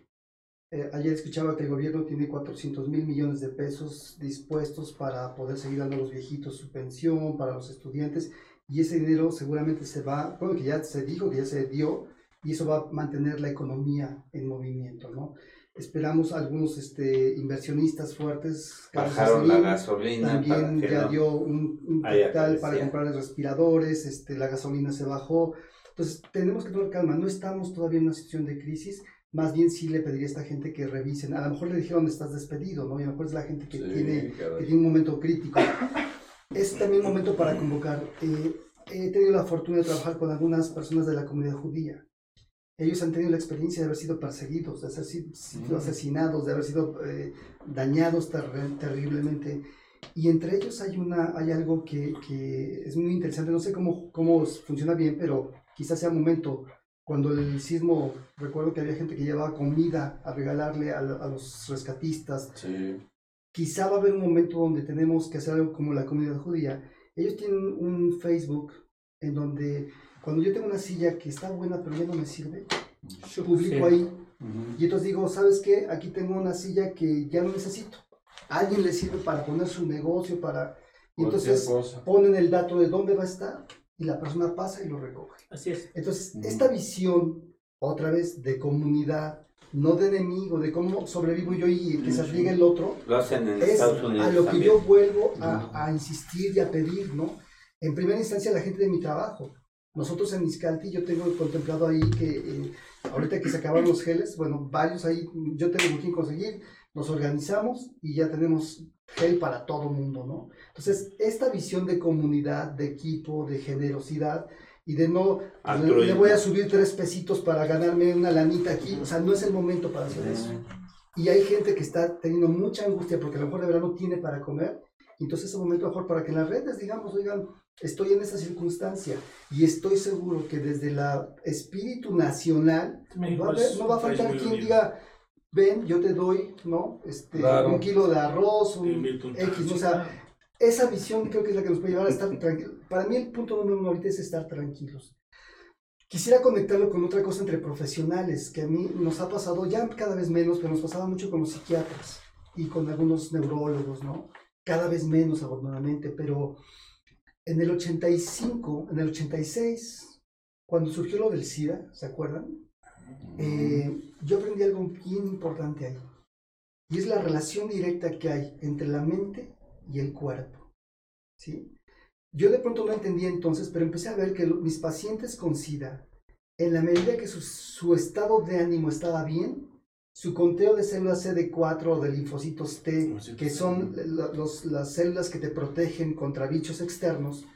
Eh, ayer escuchaba que el gobierno tiene 400 mil millones de pesos dispuestos para poder seguir dando a los viejitos su pensión, para los estudiantes, y ese dinero seguramente se va, bueno, que ya se dijo, que ya se dio, y eso va a mantener la economía en movimiento, ¿no? Esperamos algunos este, inversionistas fuertes. Carlos Bajaron la gasolina también ya no dio un, un capital para comprar respiradores, este, la gasolina se bajó. Entonces, tenemos que tener calma. No estamos todavía en una situación de crisis. Más bien sí le pediría a esta gente que revisen. A lo mejor le dijeron estás despedido, ¿no? Y a lo mejor es la gente que, Sí, tiene, que tiene un momento crítico. Es también momento para convocar. Eh, he tenido la fortuna de trabajar con algunas personas de la comunidad judía. Ellos han tenido la experiencia de haber sido perseguidos, de haber sido, Mm. asesinados, de haber sido eh, dañados terri- terriblemente. Y entre ellos hay, una, hay algo que, que es muy interesante. No sé cómo, cómo funciona bien, pero quizás sea momento. Cuando el sismo, recuerdo que había gente que llevaba comida a regalarle a, a los rescatistas. Sí. Quizá va a haber un momento donde tenemos que hacer algo como la comunidad judía. Ellos tienen un Facebook en donde cuando yo tengo una silla que está buena pero ya no me sirve, publico Sí. ahí Ujú. y entonces digo, ¿sabes qué? Aquí tengo una silla que ya no necesito. A alguien le sirve para poner su negocio, para... Y entonces cosa. ponen el dato de dónde va a estar y la persona pasa y lo recoge. Así es. Entonces, esta visión, otra vez, de comunidad, no de enemigo, de cómo sobrevivo yo y que se Ujú. riegue el otro, Lo hacen en es Estados Unidos a lo que también. yo vuelvo a, a insistir y a pedir, ¿no? En primera instancia, la gente de mi trabajo. Nosotros en Miscalti, yo tengo contemplado ahí que eh, ahorita que se acaban los geles, bueno, varios ahí, yo tengo quien conseguir, nos organizamos y ya tenemos gel para todo el mundo, ¿no? Entonces, esta visión de comunidad, de equipo, de generosidad y de no, pues, le, le voy a subir tres pesitos para ganarme una lanita aquí, o sea, no es el momento para hacer eso. Y hay gente que está teniendo mucha angustia porque a lo mejor de verdad no tiene para comer. Entonces es un momento mejor para que en las redes digamos, oigan, estoy en esa circunstancia y estoy seguro que desde el espíritu nacional va a haber- no va a faltar quien unido. diga, ven, yo te doy, ¿no? Este, Claro. un kilo de arroz, un X, o sea, claro. esa visión creo que es la que nos puede llevar a estar [laughs] tranquilos. Para mí el punto número uno ahorita es estar tranquilos. Quisiera conectarlo con otra cosa entre profesionales, que a mí nos ha pasado ya cada vez menos, pero nos pasaba mucho con los psiquiatras y con algunos neurólogos, ¿no? Cada vez menos, afortunadamente, pero en el 85, en el 86, cuando surgió lo del SIDA, ¿se acuerdan? Eh, yo aprendí algo bien importante ahí, y es la relación directa que hay entre la mente y el cuerpo, ¿sí? Yo de pronto no entendía entonces, pero empecé a ver que mis pacientes con SIDA, en la medida que su estado de ánimo estaba bien, su conteo de células CD4 o de linfocitos T, que son los- las células que te protegen contra bichos externos,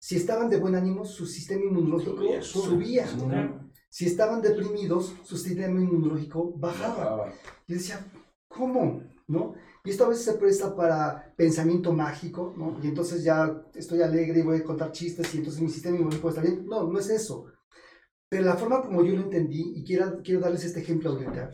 si estaban de buen ánimo, su sistema inmunológico Subía, subía. Claro. Si estaban deprimidos, su sistema inmunológico bajaba. Y decía, ¿cómo? ¿No? Y esto a veces se presta para pensamiento mágico, ¿no? Y entonces ya estoy alegre y voy a contar chistes y entonces mi sistema inmunológico está bien. No, no es eso. Pero la forma como yo lo entendí, y quiero, quiero darles este ejemplo ahorita,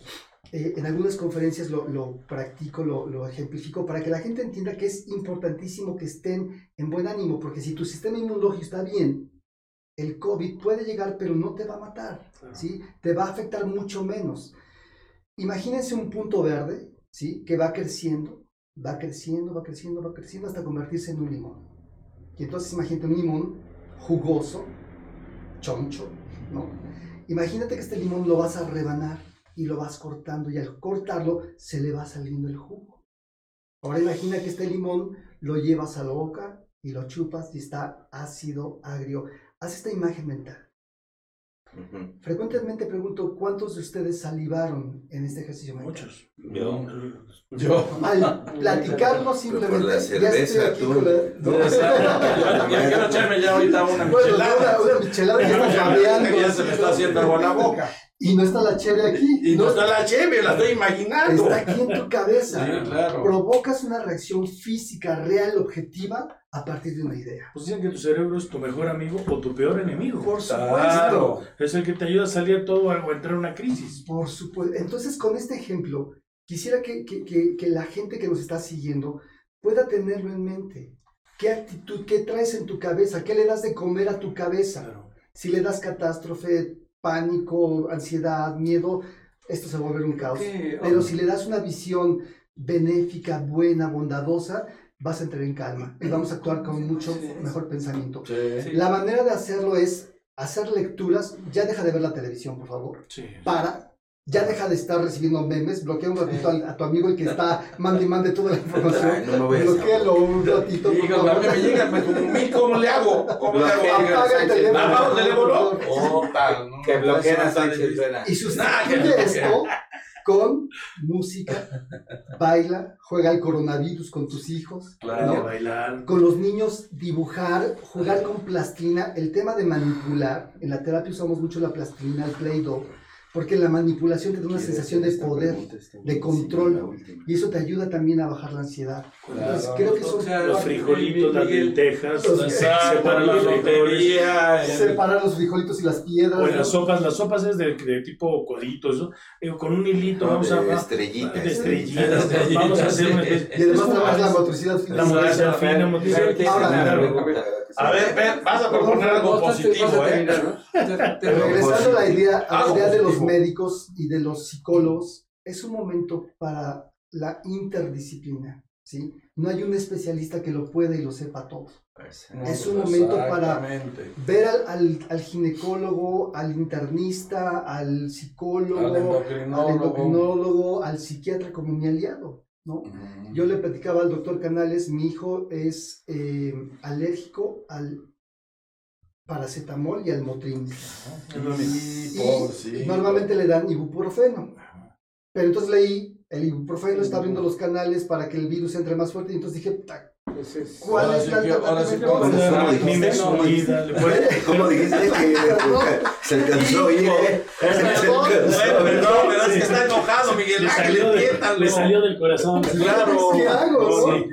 eh, en algunas conferencias lo, lo practico, lo, lo, ejemplifico, para que la gente entienda que es importantísimo que estén en buen ánimo, porque si tu sistema inmunológico está bien, el COVID puede llegar, pero no te va a matar, ¿sí? Te va a afectar mucho menos. Imagínense un punto verde, ¿sí? Que va creciendo, va creciendo, va creciendo, va creciendo hasta convertirse en un limón. Y entonces imagínate un limón jugoso, choncho, Imagínate que este limón lo vas a rebanar y lo vas cortando y al cortarlo se le va saliendo el jugo. Ahora imagina que este limón lo llevas a la boca y lo chupas y está ácido, agrio. Haz esta imagen mental. Frecuentemente pregunto, ¿cuántos de ustedes salivaron en este ejercicio mental? Muchos. Yo. Yo. Al platicarlo simplemente... la cerveza, tú. No, [laughs] quiero echarme ya ahorita una Bueno, michelada. una, una michelada ya está babeando, Ya se me está haciendo agua en la boca. Y no está la chévere aquí. Y no está la cheve, la estoy imaginando. Está aquí en tu cabeza. Sí, claro. Provocas una reacción física, real, objetiva, a partir de una idea. Pues dicen que tu cerebro es tu mejor amigo o tu peor enemigo. Por supuesto. Claro. Es el que te ayuda a salir todo o entrar en una crisis. Por supuesto. Entonces, con este ejemplo, quisiera que, que- que- que la gente que nos está siguiendo pueda tenerlo en mente. ¿Qué actitud, qué traes en tu cabeza? ¿Qué le das de comer a tu cabeza? Claro. Si le das catástrofe, pánico, ansiedad, miedo, esto se va a volver un caos. Pero si le das una visión benéfica, buena, bondadosa, vas a entrar en calma y vamos a actuar con mucho Sí. mejor pensamiento. Sí. La manera de hacerlo es hacer lecturas, ya deja de ver la televisión, por favor. Sí. Para, ya deja de estar recibiendo memes, bloquea un ratito a, tu amigo el que está mande y mande toda la información. No Bloquéalo un ratito, a mí favor. me llega, me como mí, ¿cómo le hago? ¿Cómo le hago? Apaga el teléfono. Apaga el teléfono. favor. Puta, no, Que bloqueen a Sánchez. Y sustituye esto con música, baila, juega al coronavirus con tus hijos, Claro. ¿no? Bailar. con los niños dibujar, jugar con plastilina, el tema de manipular, en la terapia usamos mucho la plastilina, el play-doh, porque la manipulación te da una sensación de poder, de control, y eso te ayuda también a bajar la ansiedad. Entonces, creo que son O sea, Los frijolitos, las Miguel, lentejas, separar la lotería. separar los frijolitos y las piedras. O las sopas, las sopas es de, de tipo coditos, ¿no? Eh, con un hilito vamos a... de a- estrellitas. de estrellitas, vamos a hacer Y además trabajas la motricidad fina. La motricidad fina, motricidad Pero- A ver, ven, vas a proponer algo positivo, ¿eh? Regresando a la idea, a la idea de los médicos y de los psicólogos, es un momento para la interdisciplina, ¿sí? No hay un especialista que lo pueda y lo sepa todo. Es un momento para-. Ver al, al- al ginecólogo, al internista, al psicólogo, Al al endocrinólogo, al psiquiatra como mi aliado, ¿no? Yo le platicaba al doctor Canales, mi hijo es eh, alérgico al paracetamol y al Motrin. Y sí. normalmente le dan ibuprofeno. Pero entonces leí, el ibuprofeno está abriendo los canales para que el virus entre más fuerte y entonces dije, "Ta, pues es- ¿cuál Ahora es sí la alternativa? ¿Cómo dijiste? me ¿Cómo subida, le puede- [laughs] ¿Cómo dijiste que [laughs] se alcanzó a oír, eh? Se alcanzó a Bueno, oír. perdón, pero es que está enojado, Miguel Le salió, del corazón. Claro. ¿Qué hago,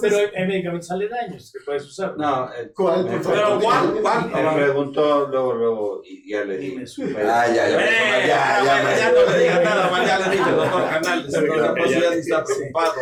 Pero hay, hay medicamentos aledaños que puedes usar. No, eh, ¿cuál? Pero? ¿cuál? ¿cuál? me preguntó luego, luego, y ya le dije. Ah, ya, ya. Eh, ya, ya, ya, ya, ya no le digas nada, ya le dije, doctor pero pues está preocupado.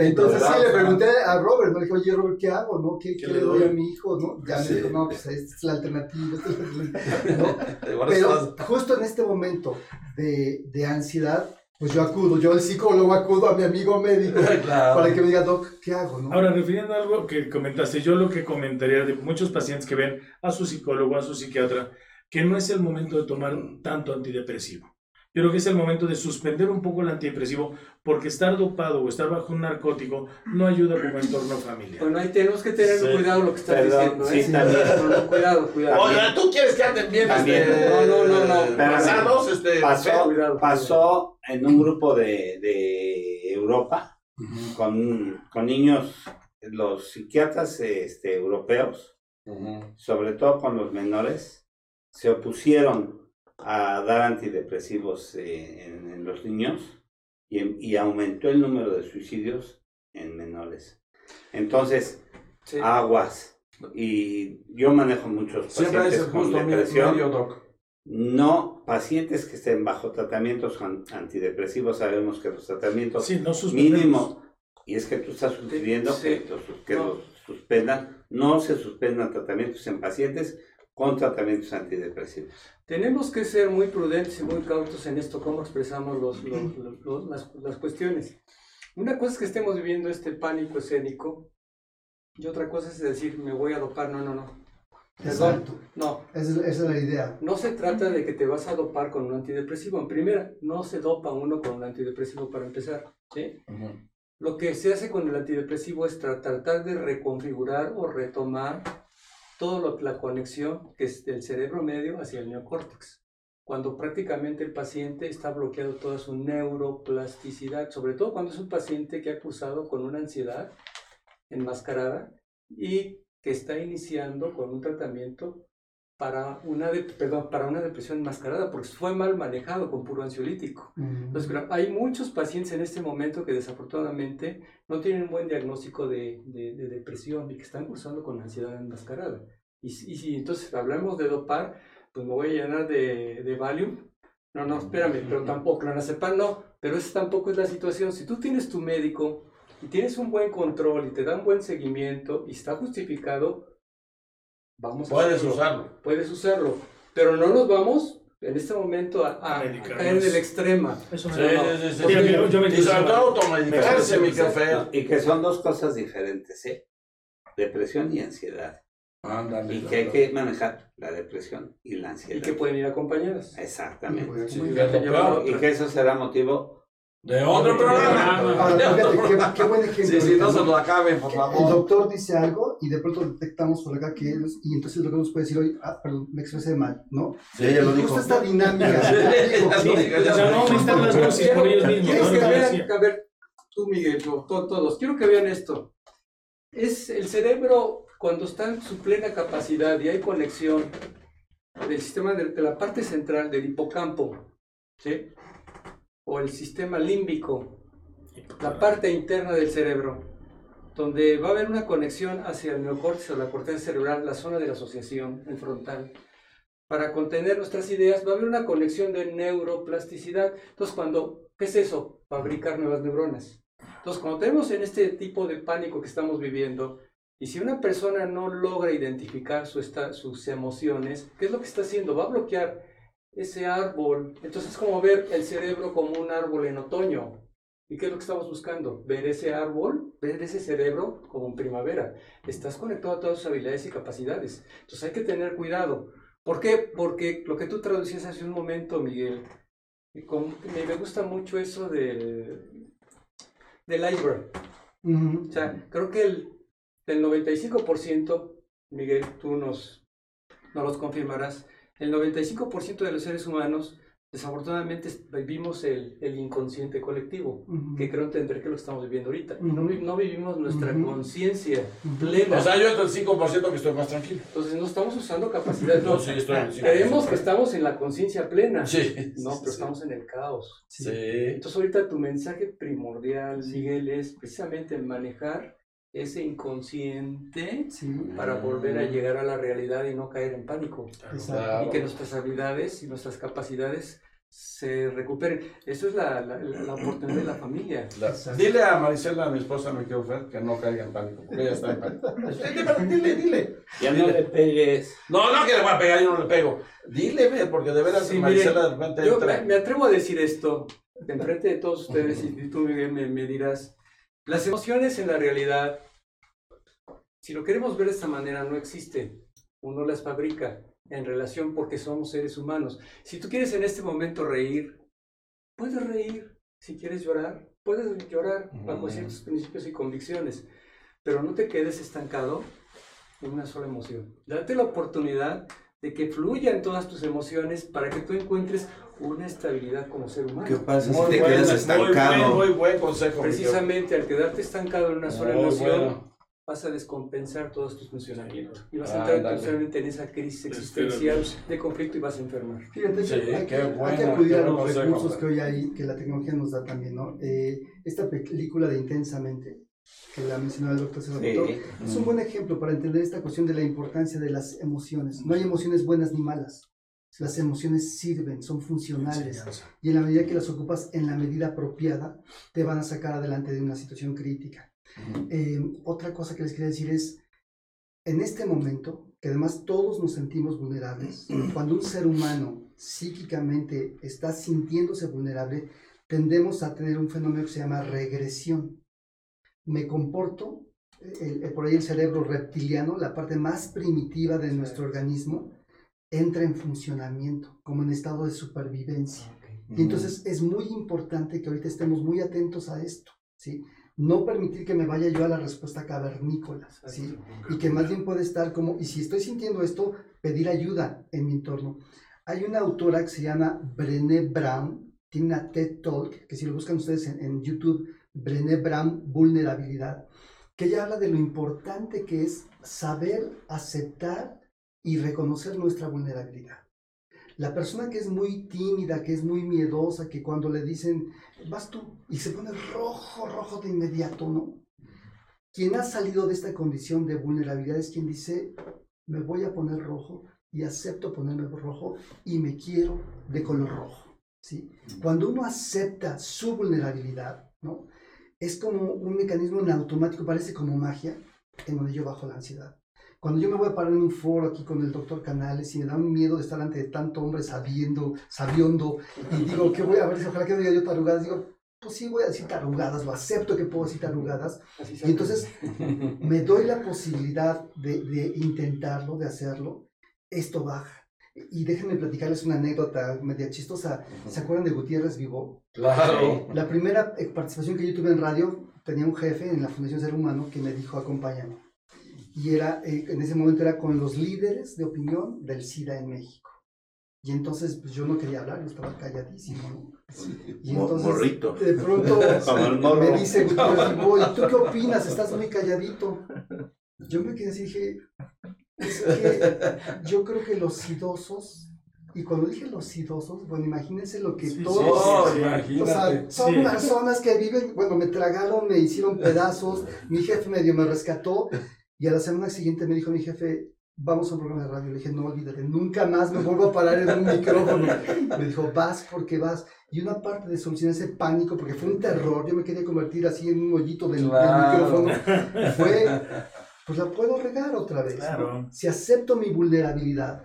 Entonces sí le pregunté a Robert, ¿no? Le dije, oye Robert, ¿qué hago? ¿no? ¿Qué, qué ¿Qué le doy doy? a mi hijo? ¿no? Ya Sí. me dijo, no, pues esta es la alternativa. esta es la alternativa", ¿no? [laughs] Ahora Pero justo en este momento de, de ansiedad, pues yo acudo, yo al psicólogo acudo a mi amigo médico [laughs] Claro. para que me diga, Doc, ¿qué hago? ¿no? Ahora, refiriendo a algo que comentaste, yo lo que comentaría de muchos pacientes que ven a su psicólogo, a su psiquiatra, que no es el momento de tomar tanto antidepresivo. Yo creo que es el momento de suspender un poco el antidepresivo, porque estar dopado o estar bajo un narcótico no ayuda como entorno familiar. Bueno, ahí tenemos que tener Sí. cuidado lo que estás Perdón, diciendo, sí, ¿eh? también. No, no, cuidado, cuidado. Oye, ¿tú quieres que anden bien También. este, No, no, no, no. pasados? Este, Pasó, cuidado, pasó en un grupo de, de Europa con, con niños, los psiquiatras este, europeos, Ujú. sobre todo con los menores, se opusieron a dar antidepresivos eh, en, en los niños y, y aumentó el número de suicidios en menores. Entonces, Sí. aguas. Y yo manejo muchos Siempre pacientes con depresión. medio, Doc. No, pacientes que estén bajo tratamientos an- antidepresivos, sabemos que los tratamientos Sí, no mínimo, y es que tú estás sugiriendo Sí. que, los, que No. los suspendan, no se suspendan tratamientos en pacientes con tratamientos antidepresivos. Tenemos que ser muy prudentes y muy cautos en esto, cómo expresamos los, los- los- los- las, las cuestiones. Una cosa es que estemos viviendo este pánico escénico y otra cosa es decir, me voy a dopar. No, no, no. Perdón. Exacto. No, Esa es, esa es la idea. no se trata de que te vas a dopar con un antidepresivo. En primera, no se dopa uno con un antidepresivo para empezar. ¿sí? Ujú. Lo que se hace con el antidepresivo es tra- tratar de reconfigurar o retomar toda la conexión que es del cerebro medio hacia el neocórtex. Cuando prácticamente el paciente está bloqueado toda su neuroplasticidad, sobre todo cuando es un paciente que ha cursado con una ansiedad enmascarada y que está iniciando con un tratamiento para una, de- perdón, para una depresión enmascarada, porque fue mal manejado con puro ansiolítico. Entonces, claro, hay muchos pacientes en este momento que desafortunadamente no tienen un buen diagnóstico de, de- de depresión y que están cursando con ansiedad enmascarada. Y, si- y si entonces hablamos de dopar, pues me voy a llenar de, de Valium. No, no, espérame, pero tampoco, clonazepam no, pero esa tampoco es la situación. Si tú tienes tu médico y tienes un buen control y te dan buen seguimiento y está justificado, vamos a Puedes hacerlo. usarlo. Puedes usarlo, pero no nos vamos en este momento a, a- A caer en el extrema. Eso Sí, sí, sí, yo me Y sobre todo automedicarse, mi café. Y que son dos cosas diferentes, ¿eh? Depresión y ansiedad. Ándale. Y que hay que manejar la depresión y la Y ansiedad. que pueden ir acompañadas. Exactamente. Y que eso será motivo De otro programa. Ahora, fíjate, qué, qué buen ejemplo. Sí, sí, no se lo acaben, por El favor. doctor dice algo y de pronto detectamos por acá que es, y entonces el doctor nos puede decir hoy, ah, perdón, me expresé mal, ¿no? Sí, ella [laughs] lo dijo. justo esta dinámica. Sí, O sea, no aumentar las dosis por ellos mismos. A ver, tú Miguel, to- to- todos, quiero que vean esto. Es el cerebro cuando está en su plena capacidad y hay conexión del sistema de, de la parte central del hipocampo, ¿sí? O el sistema límbico, la parte interna del cerebro, donde va a haber una conexión hacia el neocórtex o la corteza cerebral, la zona de la asociación, el frontal. Para contener nuestras ideas va a haber una conexión de neuroplasticidad. Entonces, cuando, ¿qué es eso? Fabricar nuevas neuronas. Entonces, cuando tenemos en este tipo de pánico que estamos viviendo, y si una persona no logra identificar su esta- sus emociones, ¿qué es lo que está haciendo? Va a bloquear ese árbol. Entonces, es como ver el cerebro como un árbol en otoño. ¿Y qué es lo que estamos buscando? Ver ese árbol, ver ese cerebro como en primavera. Estás conectado a todas tus habilidades y capacidades. Entonces hay que tener cuidado. ¿Por qué? Porque lo que tú traducías hace un momento, Miguel, y con- me, me gusta mucho eso del, del iceberg. O sea, creo que el, del 95%, Miguel, tú nos, nos los confirmarás, el 95% de los seres humanos, desafortunadamente, vivimos el, el inconsciente colectivo, Ujú. que creo entender que lo estamos viviendo ahorita. Y no, Ujú. vi- no vivimos nuestra Ujú. conciencia Ujú. plena. O sea, yo el 5% que estoy más tranquilo. Entonces no estamos usando capacidades. No, No, sí, estoy en el 5%. Creemos que estamos en la conciencia plena. Sí. No, sí, pero sí. estamos en el caos. Sí. Entonces ahorita tu mensaje primordial, Miguel, es precisamente manejar ese inconsciente Sí, para volver a llegar a la realidad y no caer en pánico. exacto. Y que nuestras habilidades y nuestras capacidades se recuperen. Eso es la, la- la- oportunidad de la familia. La- dile a Marisela, mi esposa, mi querido Fer, que no caiga en pánico, porque ella está en pánico. [laughs] Dile, dile, dile. Ya no le pegues. No, no que le voy a pegar, yo no le pego. Dile, porque de veras Sí, Marisela miren, de repente Yo entra. me, me atrevo a decir esto, de enfrente de todos ustedes, y tú, Miguel, me, me dirás, las emociones en la realidad, si lo queremos ver de esta manera, no existen. Uno las fabrica en relación porque somos seres humanos. Si tú quieres en este momento reír, puedes reír. Si quieres llorar, puedes llorar bajo ciertos principios y convicciones. Pero no te quedes estancado en una sola emoción. Date la oportunidad de que fluyan todas tus emociones para que tú encuentres una estabilidad como ser humano. ¿Qué pasa Muy si te buen- quedas muy estancado? buen, muy buen consejo. Precisamente al quedarte estancado en una sola Muy emoción, bueno. vas a descompensar todos tus funcionamientos. Y vas a Ah, entrar dale. precisamente en esa crisis existencial de conflicto y vas a enfermar. Fíjate, Sí, que hay, qué que, hay que acudir a los consejo, recursos que hoy hay, que la tecnología nos da también, ¿no? Eh, esta película de Intensamente, que la mencionaba el doctor César Sí. Doctor, es un buen ejemplo para entender esta cuestión de la importancia de las emociones. No hay emociones buenas ni malas. Las emociones sirven, son funcionales. Y en la medida que las ocupas en la medida apropiada, te van a sacar adelante de una situación crítica. Eh, otra cosa que les quería decir es, en este momento, que además todos nos sentimos vulnerables, cuando un ser humano psíquicamente está sintiéndose vulnerable, tendemos a tener un fenómeno que se llama regresión. Me comporto, el- el- por ahí el cerebro reptiliano, la parte más primitiva de nuestro organismo, entra en funcionamiento, como en estado de supervivencia. Y entonces es muy importante que ahorita estemos muy atentos a esto, ¿sí? No permitir que me vaya yo a la respuesta cavernícola, ¿sí? Y que más bien puede estar como, y si estoy sintiendo esto, pedir ayuda en mi entorno. Hay una autora que se llama Brené Brown, tiene una TED Talk, que si lo buscan ustedes en, en YouTube, Brené Brown, vulnerabilidad, que ella habla de lo importante que es saber aceptar y reconocer nuestra vulnerabilidad. La persona que es muy tímida, que es muy miedosa, que cuando le dicen, vas tú, y se pone rojo, rojo de inmediato, ¿no? Quien ha salido de esta condición de vulnerabilidad es quien dice, me voy a poner rojo y acepto ponerme rojo y me quiero de color rojo, ¿sí? Cuando uno acepta su vulnerabilidad, ¿no? Es como un mecanismo en automático, parece como magia, en donde yo bajo la ansiedad. Cuando yo me voy a parar en un foro aquí con el doctor Canales y me da un miedo de estar ante tanto hombre sabiendo, sabiondo, y digo, ¿qué voy a ver? Ojalá que no diga yo tarugadas. Digo, pues sí voy a decir tarugadas, lo acepto que puedo decir tarugadas. Así Y entonces me doy la posibilidad de, de intentarlo, de hacerlo. Esto baja. Y déjenme platicarles una anécdota media chistosa. ¿Se acuerdan de Gutiérrez Vivo? Claro. La primera eh, participación que yo tuve en radio, tenía un jefe en la Fundación Ser Humano que me dijo, acompáñame. Y era, eh, en ese momento era con los líderes de opinión del SIDA en México. Y entonces pues, yo no quería hablar, yo estaba calladísimo. ¿no? Y entonces morrito. de pronto [laughs] me dice Gutiérrez Vivo, ¿y tú qué opinas? Estás muy calladito. Yo me quedé así y dije, es que yo creo que los idosos, y cuando dije los idosos, bueno, imagínense lo que Sí, todos... Sí, sí. O sea, son Sí. personas que viven, bueno, me tragaron, me hicieron pedazos, mi jefe medio me rescató y a la semana siguiente me dijo mi jefe, vamos a un programa de radio. Le dije, no olvídate, nunca más me vuelvo a parar en un micrófono. Me dijo, vas porque vas. Y una parte de solucionar ese pánico, porque fue un terror, yo me quería convertir así en un hoyito del, micrófono, fue, [laughs] pues la puedo regar otra vez. Si acepto mi vulnerabilidad,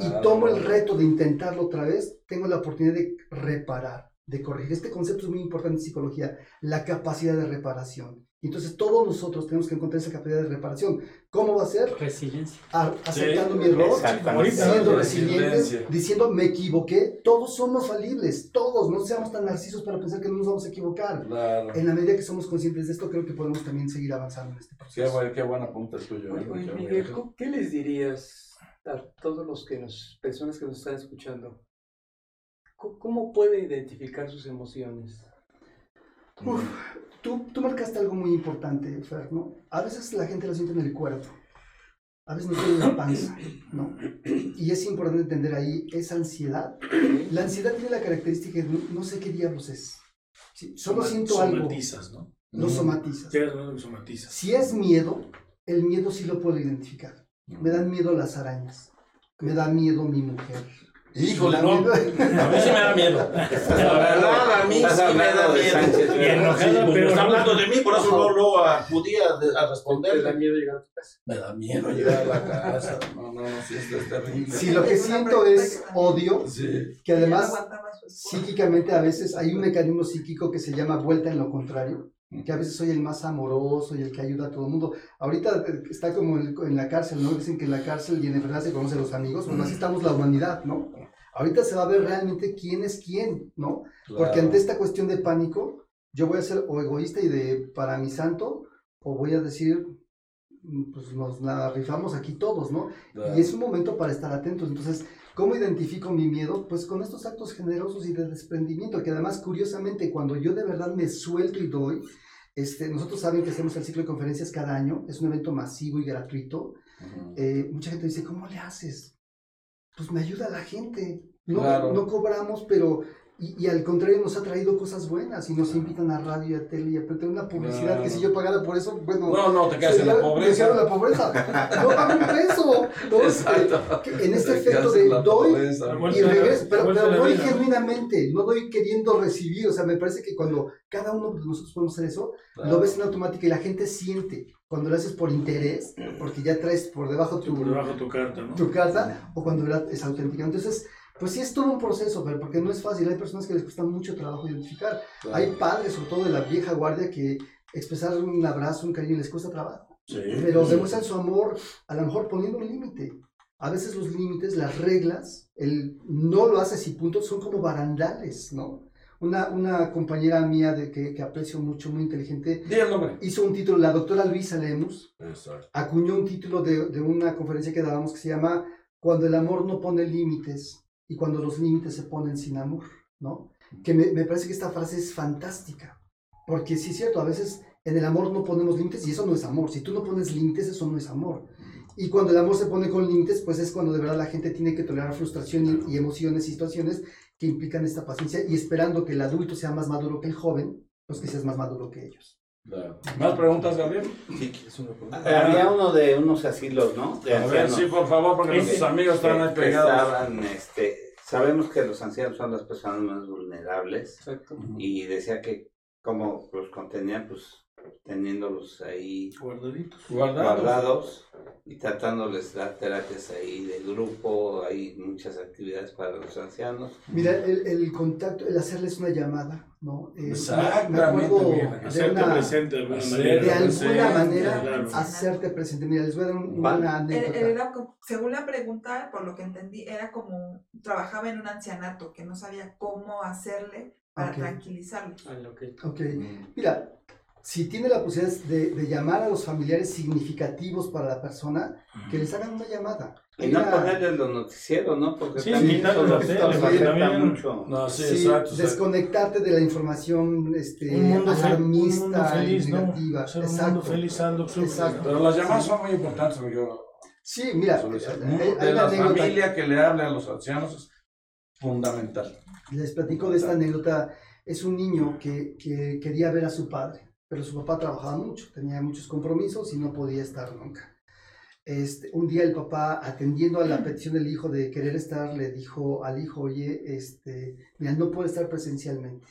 y tomo el reto de intentarlo otra vez, tengo la oportunidad de reparar, de corregir. Este concepto es muy importante en psicología, la capacidad de reparación. Entonces todos nosotros tenemos que encontrar esa capacidad de reparación. ¿Cómo va a ser? Resiliencia. A- aceptando mi error, siendo resilientes, diciendo me equivoqué. Todos somos falibles, todos. No seamos tan narcisos para pensar que no nos vamos a equivocar. Claro. En la medida que somos conscientes de esto, creo que podemos también seguir avanzando en este Qué, proceso. buen, qué buena punta el tuyo. Oye, ¿eh? oye, Qué Miguel, bueno. ¿cómo- ¿qué les dirías a todos los que nos, personas que nos están escuchando? ¿Cómo, cómo puede identificar sus emociones? Uf, tú, tú marcaste algo muy importante, Fer, ¿no? A veces la gente lo siente en el cuerpo, a veces nos duele la panza, ¿no? Y es importante entender ahí esa ansiedad. La ansiedad tiene la característica de no, no sé qué diablos es. Sí, solo siento algo, Somatizas, ¿no? lo somatizas. Un somatizas. Si es miedo, el miedo sí lo puedo identificar. Me dan miedo las arañas, me da miedo mi mujer. Híjole, Me no. A mí sí me da miedo. La verdad, a mí sí me da miedo. Sánchez, Y ¿verdad? enojada, Sí, pues, pero está no- hablando de mí, por eso no luego acudí a, a ¿Te da miedo llegar a tu casa? Me da miedo llegar a la casa. No, no, no, sí, esto es terrible. Si lo que siento es odio, Sí. que además psíquicamente a veces hay un mecanismo psíquico que se llama vuelta en lo contrario, que a veces soy el más amoroso y el que ayuda a todo el mundo. Ahorita eh, está como en, en la cárcel, ¿no? Dicen que en la cárcel y en enfermedad se conocen los amigos, bueno, así estamos la humanidad, ¿no? Ahorita se va a ver realmente quién es quién, ¿no? Porque ante esta cuestión de pánico, yo voy a ser o egoísta y de para mi santo, o voy a decir, mm, pues nos la rifamos aquí todos, ¿no? Y es un momento para estar atentos. Entonces, ¿cómo identifico mi miedo? Pues con estos actos generosos y de desprendimiento, que además, curiosamente, cuando yo de verdad me suelto y doy, Este, nosotros saben que hacemos el ciclo de conferencias cada año, es un evento masivo y gratuito. Eh, mucha gente dice, ¿cómo le haces? Pues me ayuda la gente. No, Claro. no cobramos, pero... Y, y al contrario nos ha traído cosas buenas y nos invitan a radio y a tele y a tener una publicidad que si yo pagara por eso, bueno... No, no, te quedas en la sería- me la pobreza. pobreza. No pago un peso. Que- [laughs] que en este Te efecto de doy pobreza. Y regreso, pero, pero doy genuinamente, no doy queriendo recibir, o sea, me parece que cuando cada uno de nosotros podemos hacer eso, Claro. lo ves en automático y la gente siente cuando lo haces por interés, porque ya traes por debajo tu, Por debajo tu carta, ¿no? tu carta, o cuando es auténtica. Entonces, pues sí es todo un proceso, pero porque no es fácil, hay personas que les cuesta mucho trabajo identificar, Claro. hay padres, sobre todo de la vieja guardia, que expresar un abrazo, un cariño les cuesta trabajo Sí. pero demuestran su amor a lo mejor poniendo un límite. A veces los límites, las reglas, el no lo haces y punto, son como barandales, ¿no? Una, una compañera mía de que, que aprecio mucho, muy inteligente, hizo un título, la doctora Luisa Lemus, Exacto. acuñó un título de, de una conferencia que dábamos que se llama Cuando el amor no pone límites y cuando los límites se ponen sin amor, ¿no? Que me, me parece que esta frase es fantástica, porque sí es cierto, a veces en el amor no ponemos límites y eso no es amor. Si tú no pones límites, eso no es amor. Y cuando el amor se pone con límites, pues es cuando de verdad la gente tiene que tolerar frustración y, y emociones y situaciones que implican esta paciencia y esperando que el adulto sea más maduro que el joven, pues que seas más maduro que ellos. Claro. ¿Más preguntas, Gabriel? Había uno de unos asilos, ¿no? De A ver, ancianos. sí, por favor, porque nuestros amigos están ahí pegados. estaban, este, sabemos que los ancianos son las personas más vulnerables Exacto. y decía que como los contenían, pues teniéndolos ahí Guardaditos. Guardados. guardados y tratándoles dar terapias ahí de grupo, hay muchas actividades para los ancianos. Mira, el, el contacto, el hacerles una llamada, ¿no? Eh, me- Exactamente, Me Miguel, de Hacerte una- presente de alguna Hacerte manera. de alguna presente, manera claro. hacerte presente. Mira, les voy a dar un- Vale. una anécdota. Era- era según la pregunta, por lo que entendí, era como trabajaba en un ancianato que no sabía cómo hacerle para Ok. tranquilizarlos. Ah, ok. Ok, mira, si tiene la posibilidad de, de llamar a los familiares significativos para la persona, que les hagan una llamada. Y no ponerles los noticieros, ¿no? Porque Sí, también mucho. No, sí, Sí, exacto. desconectarte de la información este, Un mundo, fe- un alarmista mundo feliz, y ¿no? negativa. Ser un Exacto. mundo feliz. Exacto. Pero las llamadas son muy importantes, amigo. Sí, mira, hay, hay De una la anécdota. familia que le hable a los ancianos es fundamental. Les platico de esta anécdota. Es un niño que, que quería ver a su padre, pero su papá trabajaba mucho, tenía muchos compromisos y no podía estar nunca. Este, un día el papá, atendiendo a la petición del hijo de querer estar, le dijo al hijo, oye, este, mira, no puedo estar presencialmente,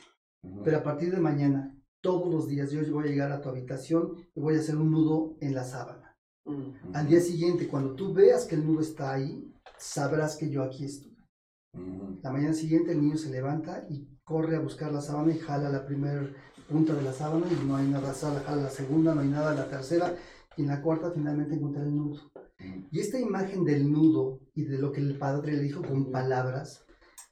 pero a partir de mañana, todos los días, yo voy a llegar a tu habitación y voy a hacer un nudo en la sábana. Mm. Al día siguiente, cuando tú veas que el nudo está ahí, sabrás que yo aquí estoy. Ujú. La mañana siguiente el niño se levanta y corre a buscar la sábana y jala la primera punta de la sábana y no hay nada, jala la segunda, no hay nada, la tercera y en la cuarta finalmente encontré el nudo. Y esta imagen del nudo y de lo que el padre le dijo con palabras,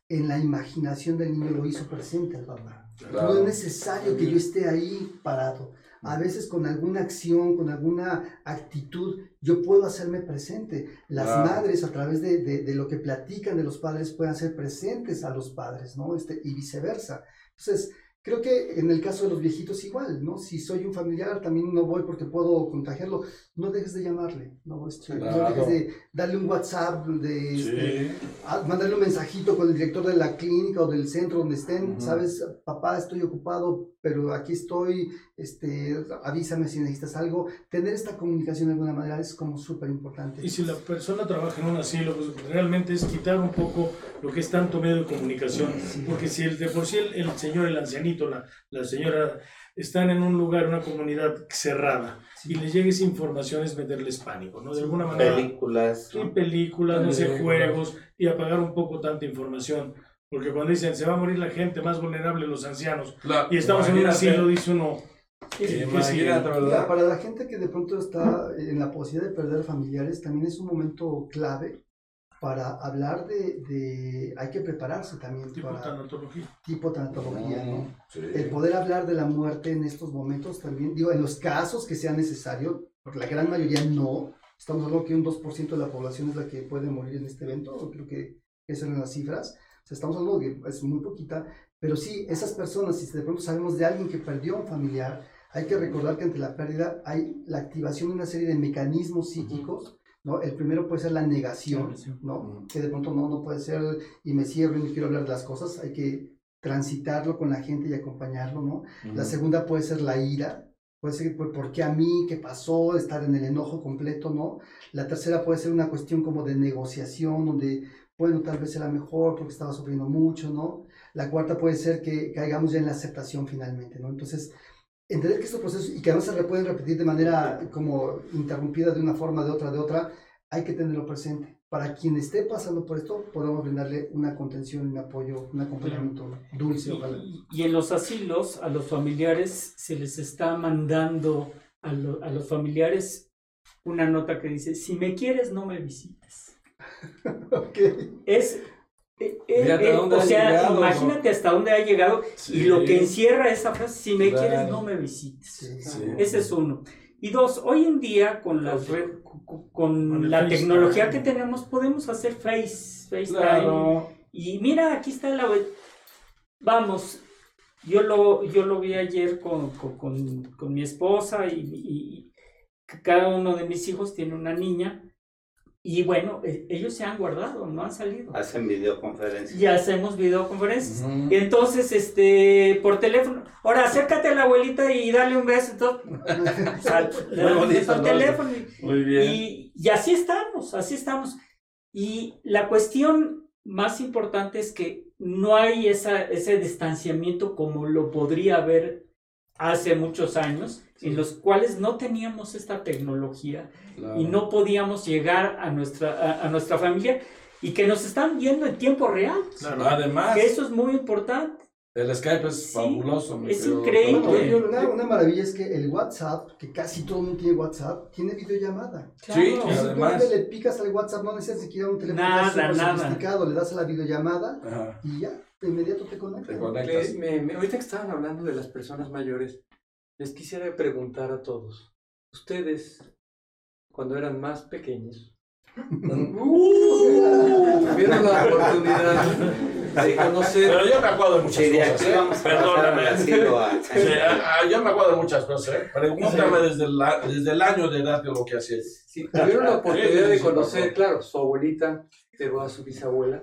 en la imaginación del niño lo hizo presente al papá. No es necesario que yo esté ahí parado. A veces con alguna acción, con alguna actitud, yo puedo hacerme presente. Las Claro. madres, a través de, de- de lo que platican de los padres, pueden ser presentes a los padres, ¿no? Este, y viceversa. Entonces, creo que en el caso de los viejitos igual, ¿no? Si soy un familiar, también no voy porque puedo contagiarlo. No dejes de llamarle, ¿no? Este, No Claro. dejes de darle un WhatsApp, de este, Sí. a- mandarle un mensajito con el director de la clínica o del centro donde estén, Ujú. sabes, papá, estoy ocupado, pero aquí estoy, este, avísame si necesitas algo. Tener esta comunicación de alguna manera es como súper importante. Y si la persona trabaja en un asilo, pues realmente es quitar un poco lo que es tanto medio de comunicación. Porque si el, de por sí el, el señor, el ancianito, la, la señora, están en un lugar, una comunidad cerrada, y les llega esa información es meterles pánico, ¿no? De alguna manera. Películas. Sí, ¿no? películas, no sé, juegos, y apagar un poco tanta información. Porque cuando dicen se va a morir la gente más vulnerable, los ancianos, La- y estamos en un asilo, dice uno. ¿qué- qué Imagínate, sigue? Mira, ¿verdad? para la gente que de pronto está en la posibilidad de perder familiares, también es un momento clave para hablar de, de hay que prepararse también Tipo para tanatología. tipo tanatología, ¿no? Sí. el poder hablar de la muerte en estos momentos también, digo, en los casos que sea necesario, porque la gran mayoría no, estamos hablando que un 2% de la población es la que puede morir en este evento, creo que esas eran las cifras, o sea, estamos hablando de que es muy poquita, pero sí, esas personas, si de pronto sabemos de alguien que perdió a un familiar, Hay que recordar que ante la pérdida hay la activación de una serie de mecanismos psíquicos, ¿no? El primero puede ser la negación, ¿no? Que de pronto no, no puede ser y me cierro y no quiero hablar de las cosas, hay que transitarlo con la gente y acompañarlo, ¿no? La segunda puede ser la ira, puede ser por, por qué a mí, qué pasó, estar en el enojo completo, ¿no? La tercera puede ser una cuestión como de negociación, donde, bueno, tal vez era mejor porque estaba sufriendo mucho, ¿no? La cuarta puede ser que caigamos ya en la aceptación finalmente, ¿no? Entonces, entender que estos procesos, y que además se pueden repetir de manera como interrumpida de una forma, de otra, de otra, hay que tenerlo presente. Para quien esté pasando por esto, podemos brindarle una contención, un apoyo, un acompañamiento dulce. Y, y en los asilos, a los familiares se les está mandando a, lo- a los familiares una nota que dice, si me quieres, no me visites. [laughs] Ok. Es... eh, eh, eh, o sea, llegado, imagínate hasta dónde ha llegado y lo que encierra esa frase, si me Claro. quieres, no me visites. Sí, Sí. Ese es uno. Y dos, hoy en día con, las re- con- con la tecnología que tenemos podemos hacer face, FaceTime. Claro. Y mira, aquí está la... Vamos, yo lo, yo lo vi ayer con, con, con- con mi esposa y, y cada uno de mis hijos tiene una niña. Y bueno, e- ellos se han guardado, no han salido. Hacen videoconferencias. Y hacemos videoconferencias. Y entonces, este, por teléfono, ahora acércate a la abuelita y dale un beso. Entonces, o sea, [laughs] le bonito, beso al ¿no? teléfono y, Muy bien. y, y así estamos, así estamos. Y la cuestión más importante es que no hay esa, ese distanciamiento como lo podría haber hace muchos años, en los cuales no teníamos esta tecnología Claro. y no podíamos llegar a nuestra, a, a nuestra familia y que nos están viendo en tiempo real. Claro. Además, Que eso es muy importante. el Skype es Sí, fabuloso. es increíble. una, una maravilla es que el WhatsApp, que casi todo el mundo tiene WhatsApp, tiene videollamada. Sí, Y si tú además. le picas al WhatsApp, no necesitas siquiera un teléfono Nada, nada. sofisticado, le das a la videollamada Ajá, y ya, de inmediato te conectas. te conectas. me- me- ahorita que estaban hablando de las personas mayores, les quisiera preguntar a todos, ustedes, cuando eran más pequeños, [laughs] tuvieron la oportunidad de conocer Pero yo me acuerdo de muchas Sí, cosas. ¿eh? Perdóname. a- Sí, ah, ah, yo me acuerdo de muchas cosas. ¿eh? Pregúntame desde, la- desde el año de edad de lo que hacía. si tuvieron la oportunidad Sí, de sí, conocer, claro, su abuelita, pero a su bisabuela,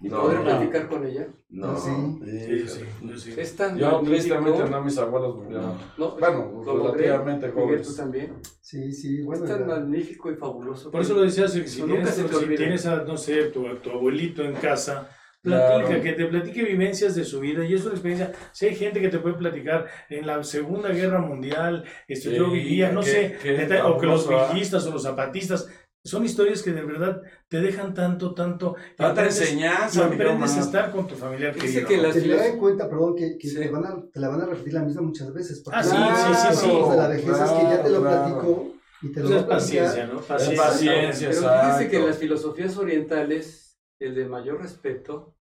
y No, poder no. platicar con ella. No, Sí. Sí, sí, yo sí. Es tan Yo tristemente no, mis abuelos murieron. No, Bueno, relativamente jóvenes. tú también. Sí, sí, bueno. es tan ya. magnífico y fabuloso. Por eso lo decías, si, si nunca tienes, se te si tienes a, no sé, tu, a tu abuelito en casa, platica, Claro. que te platique vivencias de su vida y es una experiencia. Si hay gente que te puede platicar en la Segunda Guerra Mundial, esto Sí, yo vivía, no qué- sé, qué o que los ¿ah? villistas o los zapatistas, son historias que de verdad te dejan tanto, tanto. Tanta enseñanza, y mi aprendes a estar con tu familiar Dice querido. que las Te filos- da en cuenta, perdón, que, que Sí. te, van a, te la van a repetir la misma muchas veces. porque Ah, sí, una sí, sí, sí. de la vejez es que ya te lo Claro, platico y te lo Pues es a platicar. paciencia, ¿no? Es paciencia, Pero fíjese exacto. que en las filosofías orientales, el de mayor respeto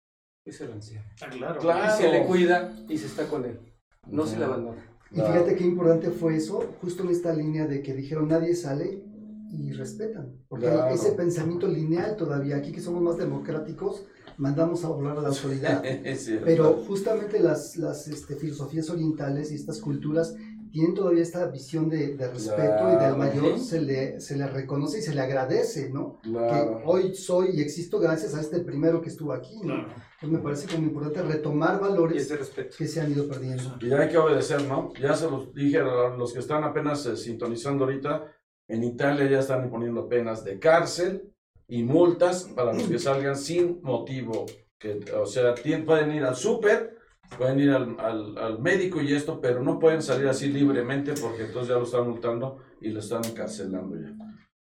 es el anciano. Ah, claro. Claro. Y se le cuida y se está con él. No se le abandona. Y fíjate qué importante fue eso, justo en esta línea de que dijeron nadie sale y respetan. Porque Claro. hay ese pensamiento lineal todavía. Aquí que somos más democráticos, mandamos a volar a la autoridad. [laughs] Pero justamente las, las este, filosofías orientales y estas culturas tienen todavía esta visión de, de respeto y del Claro. mayor se le, se le reconoce y se le agradece, ¿no? Claro. Que hoy soy y existo gracias a este primero que estuvo aquí, ¿no? Claro. Entonces me parece como importante retomar valores que se han ido perdiendo. Y hay que obedecer, ¿no? Ya se los dije a los que están apenas eh, sintonizando ahorita, en Italia ya están imponiendo penas de cárcel y multas para los que [clears throat] salgan sin motivo. Que, o sea, pueden ir al súper, pueden ir al, al- al médico y esto, pero no pueden salir así libremente porque entonces ya lo están multando y lo están encarcelando ya.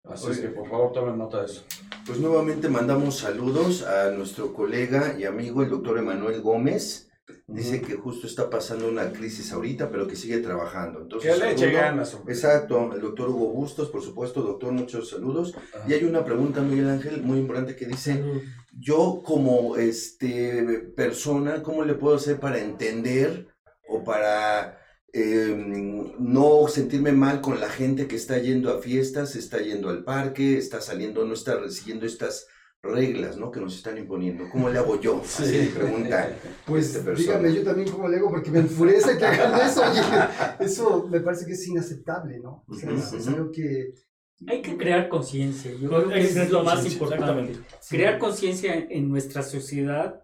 Así es que por favor tomen nota de eso. Pues nuevamente mandamos saludos a nuestro colega y amigo, el doctor Emanuel Gómez. Dice que justo está pasando una crisis ahorita, pero que sigue trabajando. Entonces, Que le eche ganas. hombre. Exacto, el doctor Hugo Bustos, por supuesto, doctor, muchos saludos. Ajá. Y hay una pregunta, Miguel Ángel, muy importante que dice, yo como este persona, ¿cómo le puedo hacer para entender o para eh, no sentirme mal con la gente que está yendo a fiestas, está yendo al parque, está saliendo, no está siguiendo estas reglas, ¿no? Que nos están imponiendo. ¿Cómo le hago yo? [laughs] Así pregunta. Pues esta persona. dígame yo también cómo le hago porque me enfurece que hagan eso. Oye, eso me parece que es inaceptable, ¿no? O sea, es, algo que Hay que crear conciencia. Yo creo que eso es lo más importante. Crear conciencia en, en nuestra sociedad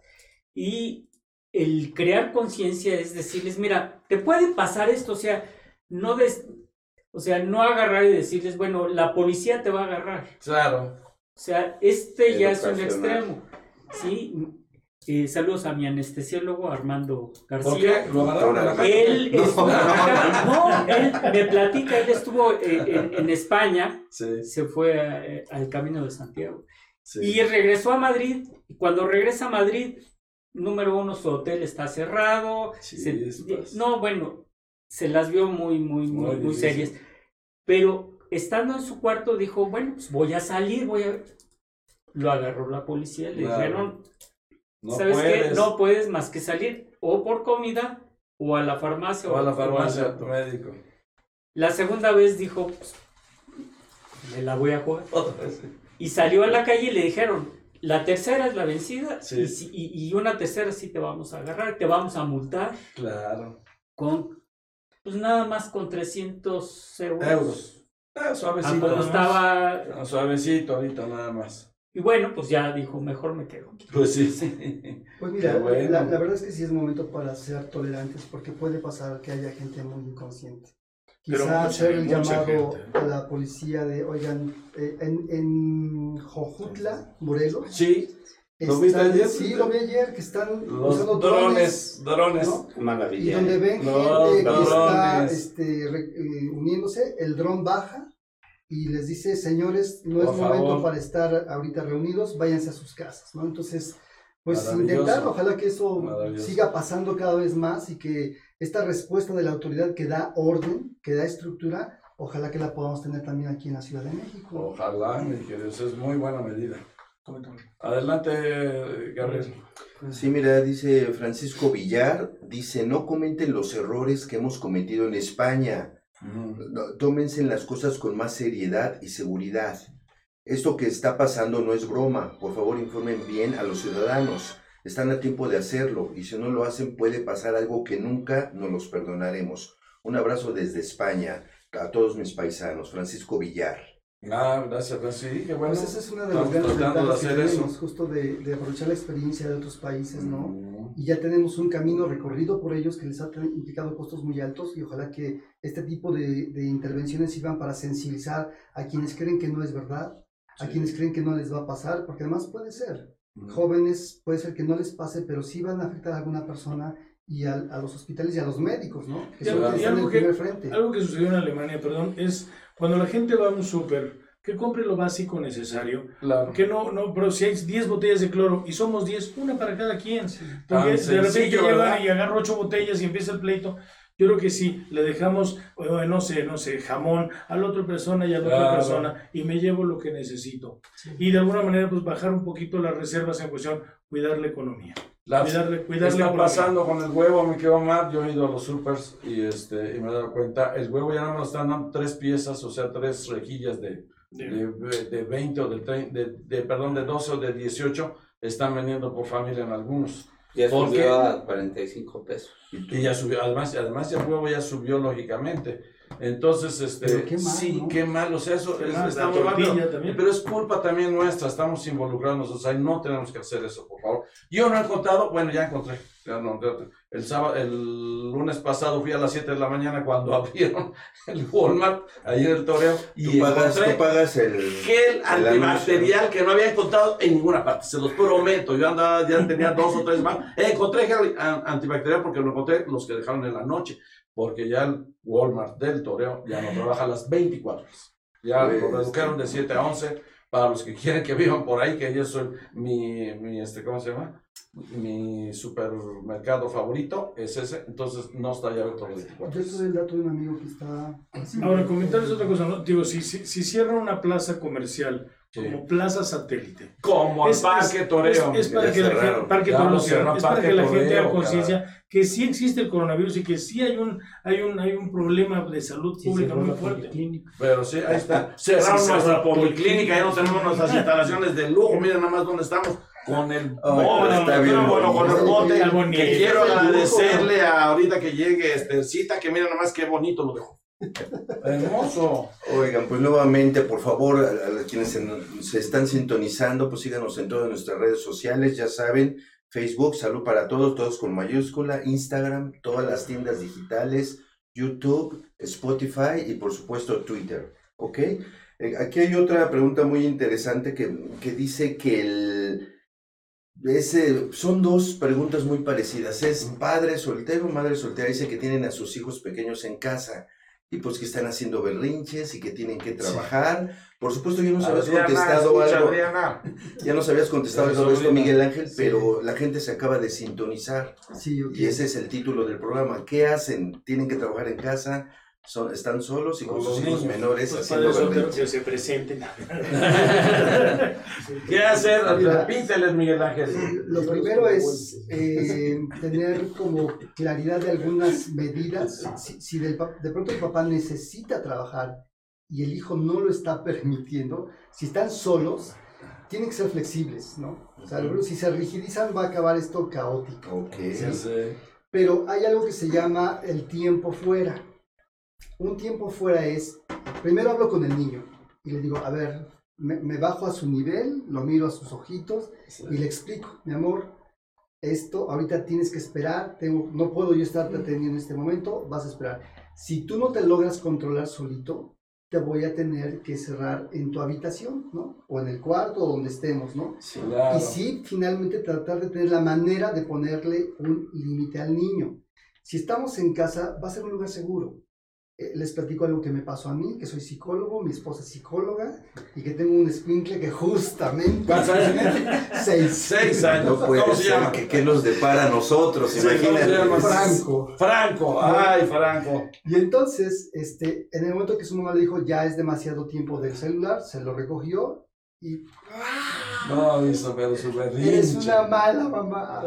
y el crear conciencia es decirles, mira, te puede pasar esto, o sea, no des, o sea, no agarrar y decirles, bueno, la policía te va a agarrar. Claro. O sea, este ya es un extremo. ¿sí? Eh, saludos a mi anestesiólogo Armando ¿Por García. Él estuvo, no, él me platica, él estuvo eh, en, en [laughs] España, Sí, se fue a- eh, al Camino de Santiago sí. y regresó a Madrid. Y cuando regresa a Madrid, número uno, su hotel está cerrado. se- Chispas. no, bueno, se las vio muy, muy, muy, Muy muy serias. Pero estando en su cuarto dijo, bueno, pues voy a salir, voy a... Lo agarró la policía, le Claro. dijeron, No ¿sabes qué? puedes. No puedes más que salir o por comida o a la farmacia O a la farmacia, a tu doctor". médico. La segunda vez dijo, pues, me la voy a jugar. Otra vez. Y salió a la calle y le dijeron, la tercera es la vencida Sí. y, y una tercera sí te vamos a agarrar, te vamos a multar Claro. con, pues nada más con 300 euros. Euros. Ah, suavecito. más. estaba, Ah, Suavecito ahorita nada más. y bueno, pues ya dijo, mejor me quedo. aquí". Pues sí, sí. Pues mira, bueno. la, la verdad es que sí es momento para ser tolerantes porque puede pasar que haya gente muy inconsciente. Quizá hacer el llamado gente. a la policía de, oigan, eh, en, en Jojutla, Morelos, Sí, ¿Lo viste están- ayer? Sí, lo vi ayer, que están los usando drones, drones. ¿no? Y Maravilla. donde ven gente que está este, re- eh, uniéndose, el dron baja y les dice, señores, no es momento para estar ahorita reunidos, váyanse a sus casas, ¿no? Entonces, pues intentar, ojalá que eso siga pasando cada vez más y que esta respuesta de la autoridad que da orden, que da estructura, ojalá que la podamos tener también aquí en la Ciudad de México. Ojalá, mi querido, es muy buena medida. Adelante, Gabriel. Sí, mira, dice Francisco Villar, dice, no comenten los errores que hemos cometido en España. No, Tómense las cosas con más seriedad y seguridad. Esto que está pasando no es broma. Por favor, informen bien a los ciudadanos. Están a tiempo de hacerlo y si no lo hacen puede pasar algo que nunca nos los perdonaremos. Un abrazo desde España a todos mis paisanos. Francisco Villar. Ah, gracias, gracias. Sí, qué bueno. Pues esa es una de las Estamos grandes tratando de ventajas que tenemos, justo de, de aprovechar la experiencia de otros países, ¿no? Mm. y ya tenemos un camino recorrido por ellos que les ha implicado costos muy altos y ojalá que este tipo de, de intervenciones sirvan para sensibilizar a quienes creen que no es verdad, a Sí. quienes creen que no les va a pasar, porque además puede ser, Mm. jóvenes puede ser que no les pase, pero sí van a afectar a alguna persona y al- a, los hospitales y a los médicos, ¿no? Que Y son que y algo que- frente. Algo que sucedió en Alemania, perdón, es cuando la gente va a un súper, que compre lo básico necesario, Claro. que no, no, pero si hay 10 botellas de cloro y somos 10, una para cada quien. Porque de repente llegan y agarro 8 botellas y empieza el pleito. Yo creo que sí, le dejamos, eh, no sé, no sé, jamón a la otra persona y a la otra Claro. persona y me llevo lo que necesito. Y de alguna manera, pues bajar un poquito las reservas en cuestión, cuidar la economía. La- Cuidarle, ¿Qué cuidar la está pasando con el huevo, mi querido Omar? Yo he ido a los supers y, este, y me he dado cuenta, el huevo ya no nos están dando tres piezas, o sea, tres rejillas de, de, de 20 o de, 30, de, de, perdón, de 12 o de 18, están vendiendo por familia en algunos. Ya ¿Por subió a 45 pesos. Y ya subió, además, además ya el huevo ya subió lógicamente. Entonces, este, Pero qué mal, sí, ¿no? qué mal, o sea, eso es- mal, está muy mal, pero- es culpa también nuestra, estamos involucrados nosotros ahí, no tenemos que hacer eso, por favor. Yo no he encontrado, bueno, ya encontré, ya no, el sábado, el lunes pasado fui a las 7 de la mañana cuando [laughs] abrieron el Walmart, ahí en el Toreo, y Tú pagas, encontré tú pagas el... gel el antibacterial que no había encontrado en ninguna parte, se los prometo, yo andaba, ya tenía dos o tres más, encontré gel an- antibacterial porque lo encontré los que dejaron en la noche, porque ya el Walmart del Toreo ya no trabaja a las 24 horas, ya Pues, lo redujeron de 7 a 11, para los que [laughs] quieren que vivan por ahí, que yo soy mi, mi este, ¿cómo se llama? Mi supermercado favorito es ese, entonces no está ya abierto los 24 Yo tuve el dato de un amigo que está... Ahora, comentarles otra cosa, ¿no? Digo, si, si, si cierran una plaza comercial como plaza satélite. Como el Es- Parque es- Toreo. Es, es para que la gente, Parque Toreo es para que la gente haga conciencia que sí existe el coronavirus y que sí hay un, hay un, hay un problema de salud pública muy fuerte. Pero sí, ahí está. [laughs] Cerraron Sí, nuestra policlínica, ya no tenemos nuestras [laughs] instalaciones de lujo. Miren nada más dónde estamos. Con el bote, no, bueno, con el bote. Que quiero agradecerle a ahorita que llegue este cita, que miren nada más qué bonito lo dejó. Hermoso. Oigan, pues nuevamente, por favor, a, a quienes se, se están sintonizando, pues síganos en todas nuestras redes sociales, ya saben, Facebook, Salud para Todos, todos con mayúscula, Instagram, todas las tiendas digitales, YouTube, Spotify y por supuesto Twitter, ¿ok? Eh, aquí hay otra pregunta muy interesante que, que dice que el... Ese, son dos preguntas muy parecidas. Es padre soltero, madre soltera. Dice que tienen a sus hijos pequeños en casa y pues que están haciendo berrinches y que tienen que trabajar. Por supuesto, yo nos habías contestado escucha, algo. Adriana. [laughs] Ya nos habías contestado algo de esto. Miguel Ángel, Sí. pero la gente se acaba de sintonizar Sí, ok. y ese es el título del programa. ¿Qué hacen? ¿Tienen que trabajar en casa? Son, ¿Están solos y con Con sus los hijos niños. menores Pues haciendo que se presenten. [laughs] ¿Qué hacer? Repíteles, Miguel Ángel. Lo primero es eh, tener como claridad de algunas medidas. Si, si del pa- de pronto el papá necesita trabajar y el hijo no lo está permitiendo, si están solos, tienen que ser flexibles, ¿no? O sea, si se rigidizan va a acabar esto caótico. Pero hay algo que se llama el tiempo fuera. Un tiempo fuera es, primero hablo con el niño y le digo, a ver, me, me bajo a su nivel, lo miro a sus ojitos y le explico, mi amor, esto ahorita tienes que esperar, tengo, no puedo yo estarte atendiendo en este momento, vas a esperar. Si tú no te logras controlar solito, te voy a tener que cerrar en tu habitación, ¿no? O en el cuarto, o donde estemos, ¿no? Claro. Y sí, finalmente tratar de tener la manera de ponerle un límite al niño. Si estamos en casa, va a ser un lugar seguro. Eh, les platico algo que me pasó a mí, que soy psicólogo, mi esposa es psicóloga, y que tengo un escuincle que justamente... ¿Cuántos años? [laughs] Seis. Seis años. No puede ¿Cómo se ser llama? que qué nos depara a nosotros, Sí, ¿cómo se imagínate. Franco. Franco. Ay, Franco. Y entonces, este, en el momento que su mamá le dijo, ya es demasiado tiempo del celular, se lo recogió y No, hizo pero su berrinche. eres una mala mamá.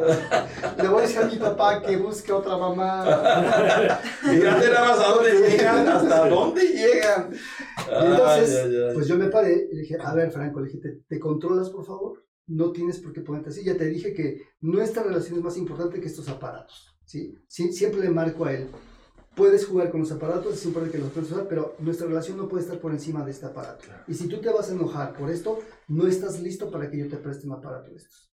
Le voy a decir a mi papá que busque otra mamá. [laughs] Fíjate nada más a dónde llegan, hasta dónde llegan. Y entonces, Ay, ay, ay. pues yo me paré y le dije, a ver, Franco, le dije, ¿te, te controlas, por favor? No tienes por qué ponerte así. Ya te dije que nuestra relación es más importante que estos aparatos, ¿sí? Sie- siempre le marco a él, puedes jugar con los aparatos, es importante que los puedes usar, pero nuestra relación no puede estar por encima de este aparato. Y si tú te vas a enojar por esto, no estás listo para que yo te preste un aparato de estos.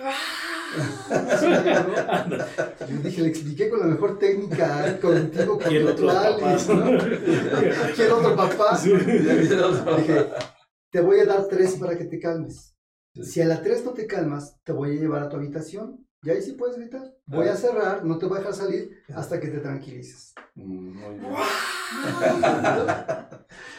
[laughs] Yo dije, le expliqué con la mejor técnica contigo, Y el otro papá. ¿Quién otro papá? Dije, te voy a dar tres para que te calmes. Si a la tres no te calmas, te voy a llevar a tu habitación. Y ahí sí puedes gritar. Voy a cerrar, no te voy a dejar salir hasta que te tranquilices. Muy bien.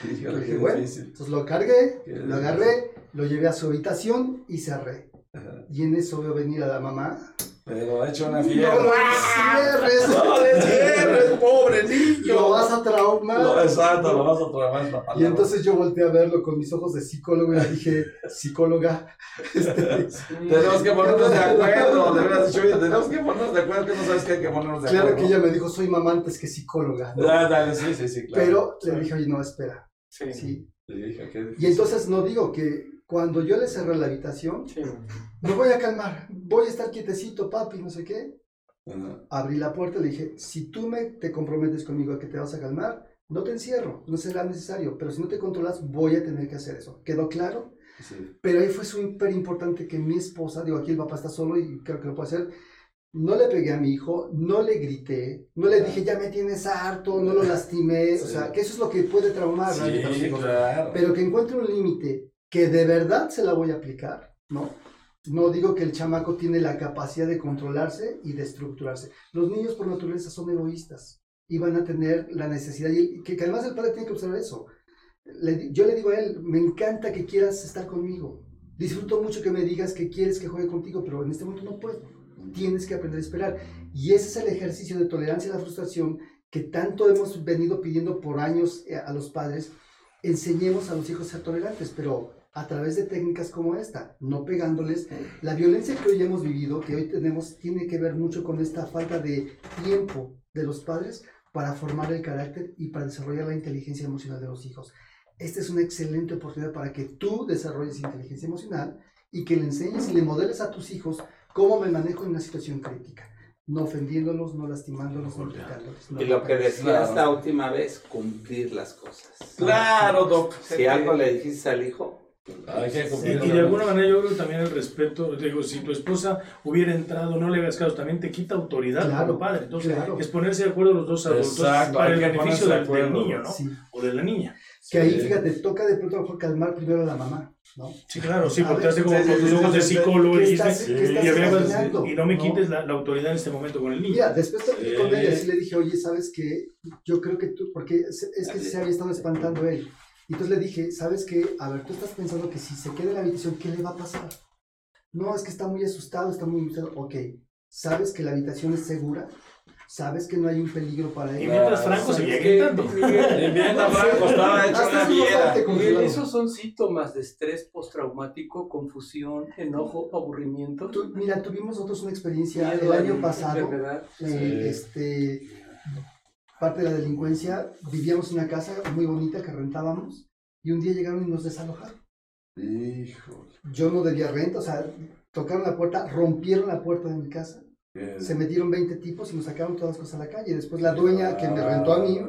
[laughs] Dije, bueno, entonces lo cargué, lo agarré, lo llevé a su habitación y cerré. Ajá. Y en eso veo venir a la mamá. Pero ha hecho una No fiesta. lo cierres, No le cierres, pobre niño. lo vas a traumar. Lo- exacto, lo vas a esta palabra. Y entonces yo volteé a verlo con mis ojos de psicólogo y le dije, psicóloga, [laughs] este, Tenemos que ponernos de acuerdo. De verdad, dicho, tenemos que ponernos de acuerdo que no sabes que hay que ponernos de claro acuerdo. que ella me dijo, soy mamá antes que psicóloga. ¿no? Ah, dale, sí, sí, sí, claro. Pero le dije, oye, no, espera. Sí. Sí. Sí, qué Y entonces no digo que cuando yo le cerré la habitación, Sí. me voy a calmar, voy a estar quietecito, papi, no sé qué. Ajá. Abrí la puerta y le dije, si tú me te comprometes conmigo a que te vas a calmar, no te encierro, no será necesario, pero si no te controlas, voy a tener que hacer eso. ¿Quedó claro? Sí. Pero ahí fue súper importante que mi esposa, digo, aquí el papá está solo y creo que lo puede hacer, no le pegué a mi hijo, no le grité, no le dije, ya me tienes harto, no lo lastimé, o Sí. sea, que eso es lo que puede traumar Sí, hijos. claro. pero que encuentre un límite que de verdad se la voy a aplicar, ¿no? No digo que el chamaco tiene la capacidad de controlarse y de estructurarse. Los niños por naturaleza son egoístas y van a tener la necesidad, y que, que además el padre tiene que observar eso. Yo le digo a él, me encanta que quieras estar conmigo. Disfruto mucho que me digas que quieres que juegue contigo, pero en este momento no puedo. Tienes que aprender a esperar. Y ese es el ejercicio de tolerancia a la frustración que tanto hemos venido pidiendo por años eh, a los padres enseñemos a los hijos a ser tolerantes, pero a través de técnicas como esta, no pegándoles. La violencia que hoy hemos vivido, que hoy tenemos, tiene que ver mucho con esta falta de tiempo de los padres para formar el carácter y para desarrollar la inteligencia emocional de los hijos. Esta es una excelente oportunidad para que tú desarrolles inteligencia emocional y que le enseñes y le modeles a tus hijos cómo me manejo en una situación crítica. No ofendiéndolos, no lastimándolos, no gritándoles. no Y lo que decía Claro. esta última vez, cumplir las cosas. Claro, Doc. Si algo le dijiste al hijo, Hay que Y, de alguna manera yo creo también el respeto, digo, si tu esposa hubiera entrado, no le hagas caso, también te quita autoridad Claro, como padre. Entonces, claro. es ponerse de acuerdo los dos adultos Exacto, para el beneficio del, del niño, ¿no? Sí. O de la niña. Que ahí, Sí. fíjate, toca de pronto mejor calmar primero a la mamá, ¿no? Sí, claro, sí, porque ver, hace como con tus ojos de psicólogo ¿Qué y dices, y, no me ¿No? quites la, la autoridad en este momento con el niño. Mira, después Sí. con ella sí le dije, oye, ¿sabes qué? Yo creo que tú, porque es que se había estado espantando él. Y entonces le dije, ¿sabes qué? A ver, tú estás pensando que si se queda en la habitación, ¿qué le va a pasar? No, es que está muy asustado, está muy asustado. Ok, ¿sabes que la habitación es segura? ¿Sabes que no hay un peligro para Y él? mientras Franco seguía gritando. Y mientras [laughs] Franco estaba hecho una fiera. esos son síntomas de estrés postraumático, confusión, enojo, aburrimiento, Tú- mira, tuvimos nosotros una experiencia el año pasado. eh, Sí. este, parte de la delincuencia, vivíamos en una casa muy bonita que rentábamos y un día llegaron y nos desalojaron. Híjole. Yo no debía renta, o sea, tocaron la puerta, rompieron la puerta de mi casa, se metieron 20 tipos y nos sacaron todas las cosas a la calle. Después la dueña que me rentó a mí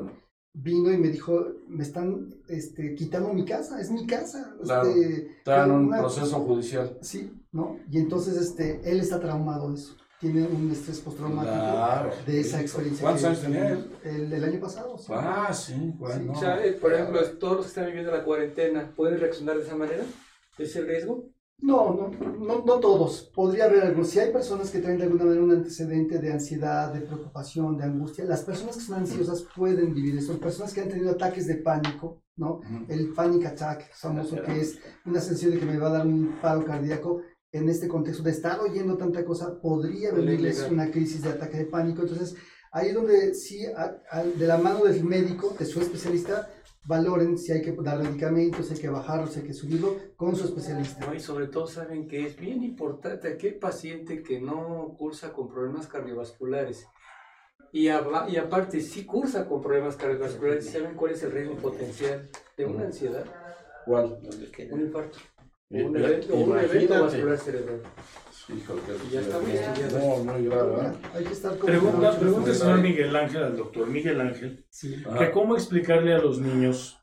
vino y me dijo, me están este, quitando mi casa, es mi casa. Claro, Este, Está en un una- proceso judicial. Sí, ¿no? Y entonces este, él está traumado de eso, tiene un estrés postraumático Claro. de esa experiencia. ¿Cuántos que- años tenía él? El, el año pasado. sí. Ah, sí, bueno. O sea, por ejemplo, todos los que están viviendo la cuarentena, ¿pueden reaccionar de esa manera? ¿Es el riesgo? No, no, no, no todos. Podría haber algunos. Si hay personas que traen de alguna manera un antecedente de ansiedad, de preocupación, de angustia, las personas que son ansiosas pueden vivir eso. Personas que han tenido ataques de pánico, ¿no? Ujú. El panic attack, famoso, que es una sensación de que me va a dar un paro cardíaco. En este contexto de estar oyendo tanta cosa, podría venirles una crisis de ataque de pánico. Entonces, ahí es donde sí, a- a- de la mano del médico, de su especialista, valoren si hay que dar medicamentos, si hay que bajarlo, si hay que subirlo, con su especialista. ¿no? Y sobre todo saben que es bien importante aquel paciente que no cursa con problemas cardiovasculares. Y, aba- y aparte, sí cursa con problemas cardiovasculares, ¿saben cuál es el riesgo potencial de una ansiedad? ¿Cuál? Un infarto. I- Un evento, un evento vascular cerebral. Híjole, ya. No, muy grave. Hay que estar con Pregunta, pregunta el cuidado. señor Miguel Ángel, al doctor Miguel Ángel, Sí. Ajá. que cómo explicarle a los niños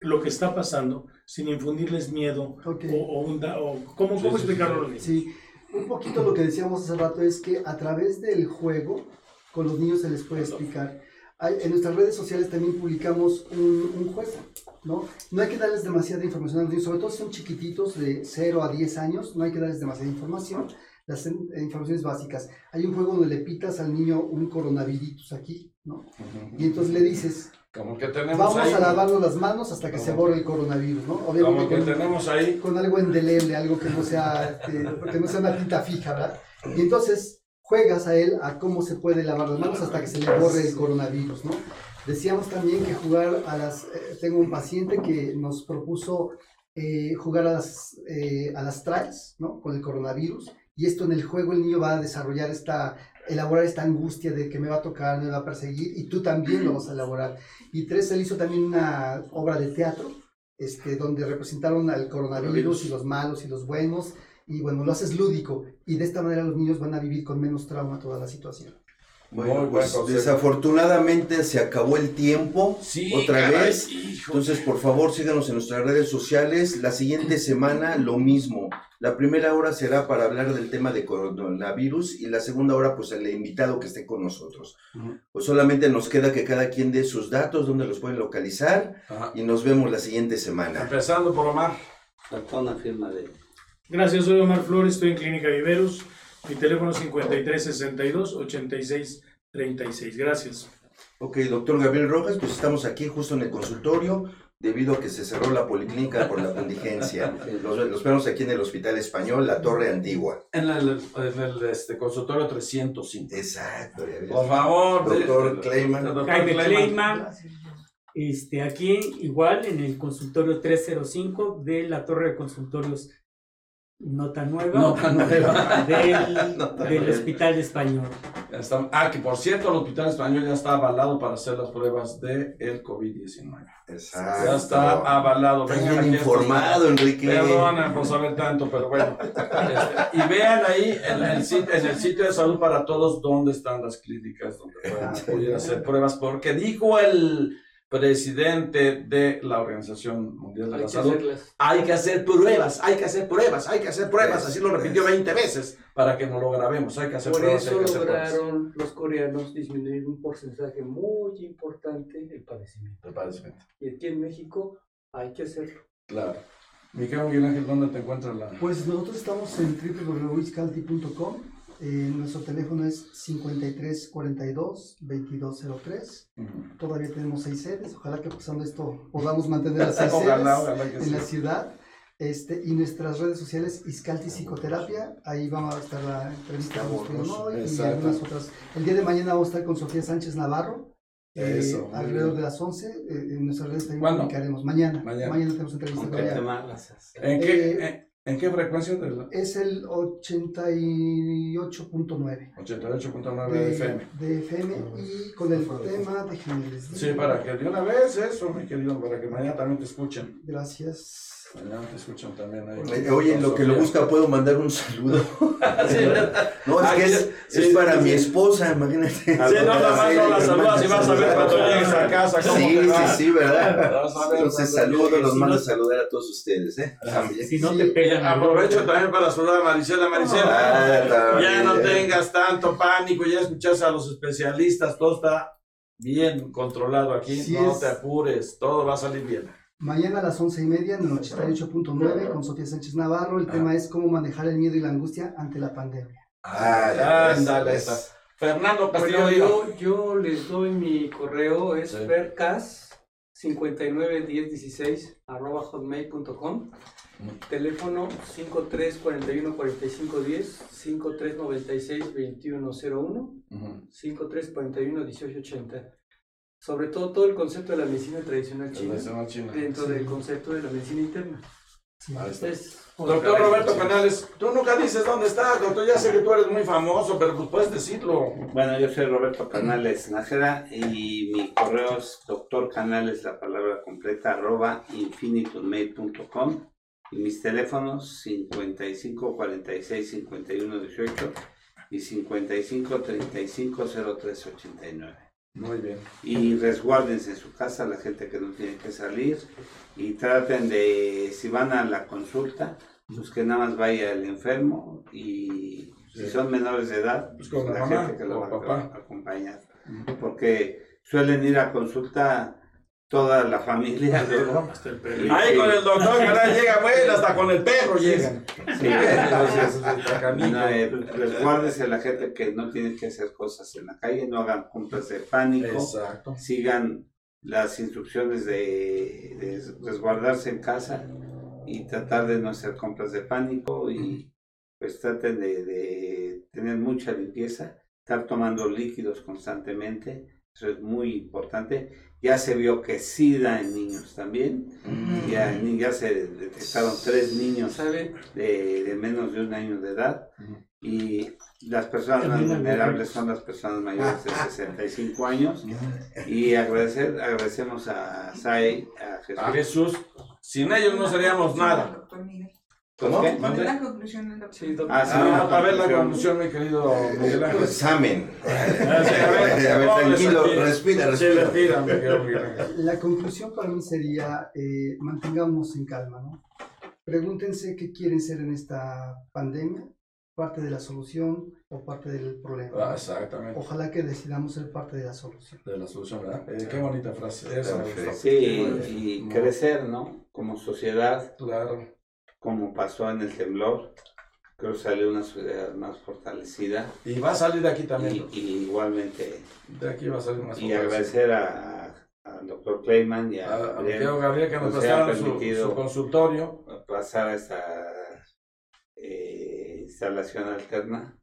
lo que está pasando sin infundirles miedo o, o un da- o cómo, Sí, cómo sí, explicarlo sí. a los niños. Sí, un poquito lo que decíamos hace rato es que a través del juego con los niños se les puede explicar. En nuestras redes sociales también publicamos un, un juego, ¿no? No hay que darles demasiada información a los niños, sobre todo si son chiquititos de 0 a 10 años, no hay que darles demasiada información, las eh, informaciones básicas. Hay un juego donde le pitas al niño un coronavirus aquí, ¿no? Ujú. Y entonces le dices, Como que tenemos vamos ahí. a lavarnos las manos hasta que se borre el coronavirus, ¿no? Como que con- tenemos ahí. con algo indeleble, algo que no sea, este, que no sea una tinta fija, ¿verdad? Y entonces juegas a él a cómo se puede lavar las manos hasta que se le borre el coronavirus, ¿no? Decíamos también que jugar a las, eh, tengo un paciente que nos propuso eh, jugar a las, eh, a las traes, ¿no? Con el coronavirus, y esto en el juego el niño va a desarrollar esta, elaborar esta angustia de que me va a tocar, me va a perseguir, y tú también lo vas a elaborar. Y tres, él hizo también una obra de teatro, este, donde representaron al coronavirus y los malos y los buenos, y bueno, lo haces lúdico, y de esta manera los niños van a vivir con menos trauma toda la situación. Bueno, pues desafortunadamente se acabó el tiempo Sí, otra caray, vez. hijo. Entonces, por favor, síganos en nuestras redes sociales. La siguiente semana, lo mismo. La primera hora será para hablar del tema de coronavirus y la segunda hora, pues, el invitado que esté con nosotros. Pues solamente nos queda que cada quien dé sus datos, donde los pueden localizar Ajá. y nos vemos la siguiente semana. Empezando por Omar. faltó una firma de... Gracias, soy Omar Flores, estoy en Clínica Viveros. Mi teléfono es 5362-8636. Gracias. Ok, doctor Gabriel Rojas, pues estamos aquí justo en el consultorio debido a que se cerró la policlínica por la contingencia. [laughs] Los, los vemos aquí en el Hospital Español, la Torre Antigua. En el, en el este, consultorio 305. Exacto. Por favor. Doctor. Doctor Jaime Kleiman. Kleiman, Este, aquí igual en el consultorio 305 de la torre de consultorios Nota Nueva, Nota [laughs] [laughs] Nueva. del, Nota del Nueva. Hospital Español. Ya está- Ah, que por cierto, el Hospital Español ya está avalado para hacer las pruebas del el COVID-19. Exacto. Ya está avalado. Vengan bien aquí informado, Enrique. Perdona por saber tanto, pero bueno. [laughs] Este, y vean ahí en el, sitio, en el sitio de salud para todos dónde están las clínicas donde puedan acudir a hacer pruebas, porque dijo el presidente de la Organización Mundial de Hay la Salud, hacerlas. hay que hacer pruebas, hay que hacer pruebas, hay que hacer pruebas, así lo repitió 20 veces para que no lo grabemos, hay que hacer Por pruebas, hay eso que hacer pruebas. lograron los coreanos disminuir un porcentaje muy importante el padecimiento. Y aquí en México hay que hacerlo. Claro. Miguel Miguel Ángel, ¿dónde te encuentras la...? Pues nosotros estamos en www.iscalti.com. Eh, nuestro teléfono es 5342-2203. Ujú. Todavía tenemos seis sedes. Ojalá que pasando esto podamos mantener las [laughs] seis Ojalá, sedes ojalá en sí. la ciudad. Este, y nuestras redes sociales, Iscalti Psicoterapia. Ahí vamos a estar la entrevista bueno, hoy y algunas otras. El día de mañana vamos a estar con Sofía Sánchez Navarro. eh, Eso, alrededor bien. de las 11. eh, en nuestras redes también publicaremos. Mañana. Mañana. Mañana, tenemos entrevista. ¿En qué, Eh, en, qué frecuencia? De Es el 88.9 88.9 de, FM. de FM y con el tema, déjenme les digo. Sí, para que de una vez eso, mi querido, para que mañana también te escuchen. Gracias. Mañana te escuchan también ahí. Eh, Oye, en lo que lo busca, ¿puedo mandar un saludo? [laughs] No, es Ah, que es, sí, es para sí, mi sí. esposa, imagínate. Sí, no, nada más no la saludas y vas a ver cuando llegues a casa cómo Sí, sí, ¿verdad? Entonces, llegues. los mando no- a saludar a todos ustedes, ¿eh? También. Si no te pegan. a Aprovecho también para saludar a Marisela. Marisela, Ah, ya no tengas tanto pánico, ya escuchas a los especialistas, todo está bien controlado aquí, no te apures, todo va a salir bien. Mañana a las once y media en el 88.9 con Sofía Sánchez Navarro. El Ah. tema es cómo manejar el miedo y la angustia ante la pandemia. Ah, ya está. Fernando Pues Castillo, yo, yo, yo les doy mi correo, es Sí. fercas 591016 arroba hotmail.com teléfono 5341 4510 5396 sobre todo todo el concepto de la medicina tradicional china dentro Sí. del concepto de la medicina interna Sí. Es Doctor Roberto Canales, tú nunca dices dónde estás, doctor. Ya sé que tú eres muy famoso, pero pues puedes decirlo. Bueno, yo soy Roberto Canales Nájera y mi correo es doctor Canales, la palabra completa, arroba infinitummail.com y mis teléfonos 55 46 51 18 y 55 35 03 89. Muy bien. Y resguárdense en su casa la gente que no tiene que salir y traten de, si van a la consulta, pues que nada más vaya el enfermo y si son menores de edad, Pues pues con la la mamá gente que lo va a acompañar. Porque suelen ir a consulta toda la familia. luego. Hasta el perrito. Ahí con el doctor [laughs] Canales llega, bueno, hasta con el perro llegan. Sí, Entonces. No, eh, resguárdese a la gente que no tiene que hacer cosas en la calle, no hagan compras de pánico. Exacto. sigan las instrucciones de, de resguardarse en casa y tratar de no hacer compras de pánico y pues traten de, de tener mucha limpieza, estar tomando líquidos constantemente, eso es muy importante. Ya se vio que sí da en niños también, ya, ni- ya se detectaron tres niños ¿sabe? de, de menos de un año de edad. Y las personas más vulnerables son las personas mayores de 65 años. Y agradecer, agradecemos a Sai, a Jesús. A Jesús, sin ellos no seríamos nada. ¿Cómo? ¿Cuál ¿Mande? es la conclusión del doctor? Sí, doctor. Ah, sí, Ah, a ver la conclusión. mi querido Miguel Ángel. Pues sí, [laughs] a ver, A ver, no, tranquilo, respira. respira, Sí, respira. mi querido Miguel Ángel. La conclusión para mí sería, eh, mantengamos en calma, ¿no? Pregúntense qué quieren ser en esta pandemia, parte de la solución o parte del problema. Ah, exactamente. Ojalá que decidamos ser parte de la solución. De la solución, ¿verdad? Eh, qué bonita frase. Esa. Sí, y crecer, ¿no? Como sociedad, Claro. Como pasó en el temblor, creo que salió una sociedad más fortalecida Y va a salir de aquí también. y igualmente De aquí va a salir más y agradecer a- al doctor Clayman y a, A, a Gabriel Diego Gabriel que nos nos prestaron su, permitido su consultorio. pasar a esta eh, instalación alterna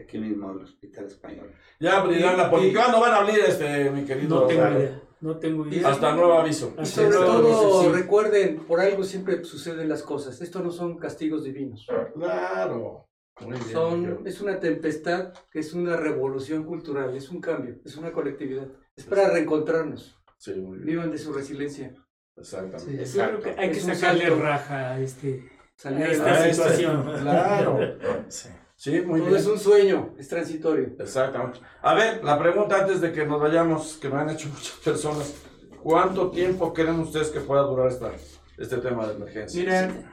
aquí mismo el Hospital Español. Ya abrirán la política. ¿Cuándo van a abrir este, mi querido? No tengo Raúl? idea. No tengo idea. Hasta nuevo aviso. Y Hasta sobre todo, sí. recuerden, por algo siempre suceden las cosas. Esto no son castigos divinos. Claro. Muy bien, Son, es una tempestad que es una revolución cultural, es un cambio, es una colectividad. Es para reencontrarnos. Sí, muy bien. Vivan de su resiliencia. Exactamente. Sí. Yo creo que hay que sacarle raja a este. Salir a esta- situación. Claro. [laughs] Sí. Sí, muy Todo bien. es un sueño, es transitorio. Exactamente. A ver, la pregunta antes de que nos vayamos, que me han hecho muchas personas. ¿Cuánto tiempo creen ustedes que pueda durar esta, este tema de emergencia? Miren,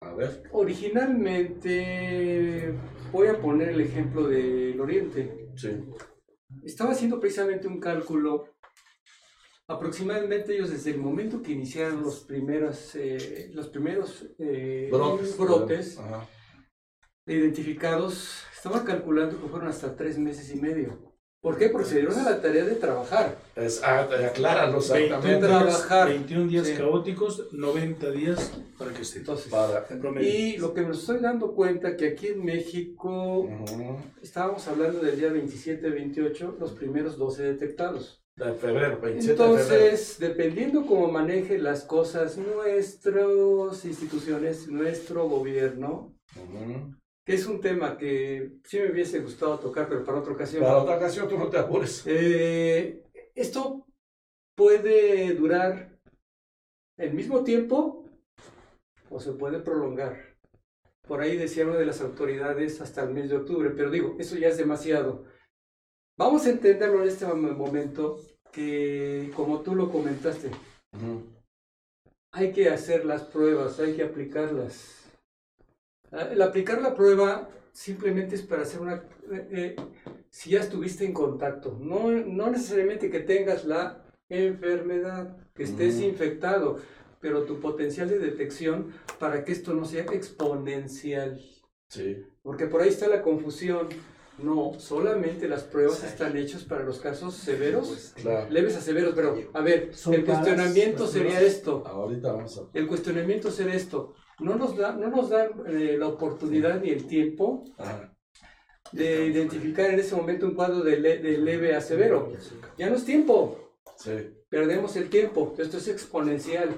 A ver. originalmente voy a poner el ejemplo del Oriente. Sí. Estaba haciendo precisamente un cálculo. Aproximadamente ellos desde el momento que iniciaron los primeros, eh, los primeros eh, brotes Identificados, estaba calculando que fueron hasta tres meses y medio. ¿Por qué? Porque se dieron a la tarea de trabajar. Es, ah, acláralo 21 exactamente. Tra- días, trabajar. 21 días Sí. caóticos, 90 días para que esté. Entonces, Para. Y lo que me estoy dando cuenta que aquí en México estábamos hablando del día 27-28, los primeros 12 detectados. De febrero, 27 de febrero. Entonces, dependiendo cómo maneje las cosas nuestras instituciones, nuestro gobierno. Que es un tema que sí me hubiese gustado tocar, pero para otra ocasión. Para otra ocasión tú no te apures. Eh, esto puede durar el mismo tiempo o se puede prolongar. Por ahí decía una de las autoridades hasta el mes de octubre, pero digo, eso ya es demasiado. Vamos a entenderlo en este mom- momento que, como tú lo comentaste, hay que hacer las pruebas, hay que aplicarlas. Ah, El aplicar la prueba simplemente es para hacer una... eh, eh, si ya estuviste en contacto, no, no necesariamente que tengas la enfermedad, que estés Mm. infectado, pero tu potencial de detección para que esto no sea exponencial. Sí. Porque por ahí está la confusión. No, solamente las pruebas Sí. están hechas para los casos severos, Claro. leves a severos, pero a ver, el cuestionamiento sería esto. Ahorita vamos a. El cuestionamiento será esto. No nos da, no nos da eh, la oportunidad ni el tiempo Ajá. de identificar en ese momento un cuadro de, le- de leve a severo. Ya no es tiempo. Sí. Perdemos el tiempo. Esto es exponencial.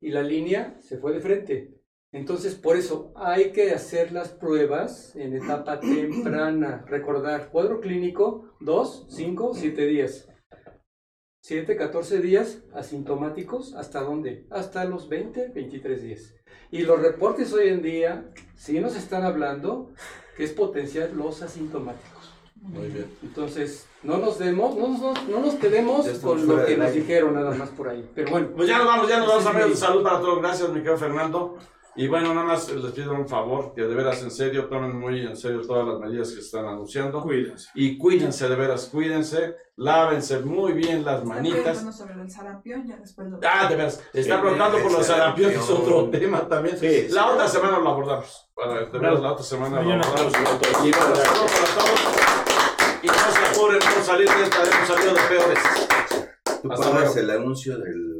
Y la línea se fue de frente. Entonces, por eso hay que hacer las pruebas en etapa [clears throat] temprana. Recordar, cuadro clínico, 2, 5, 7 días. 7, 14 días asintomáticos, ¿hasta dónde? Hasta los 20, 23 días. Y los reportes hoy en día sí nos están hablando que es potencial los asintomáticos. Muy bien. Entonces, no nos demos, no, nos- no nos quedemos con lo que nos dijeron nada más por ahí. Pero bueno, Pues ya nos vamos, ya nos vamos, amigos. mi- Salud para todos. Gracias, mi querido Fernando. Y bueno, nada más les pido un favor, que de veras en serio tomen muy en serio todas las medidas que se están anunciando. Cuídense. Y cuídense, de veras, cuídense. Lávense muy bien las Están manitas. sobre el sarampión, ya después lo Ah, de veras. Está Sí, preguntando por los sarampión, es otro tema también. Sí, la sí. otra semana lo abordamos. Para, de veras, la otra semana lo abordamos. Y bueno, para todos. Y no se apuren por salir de esta, hemos salido de peores. Tú Hasta pagas luego. el anuncio del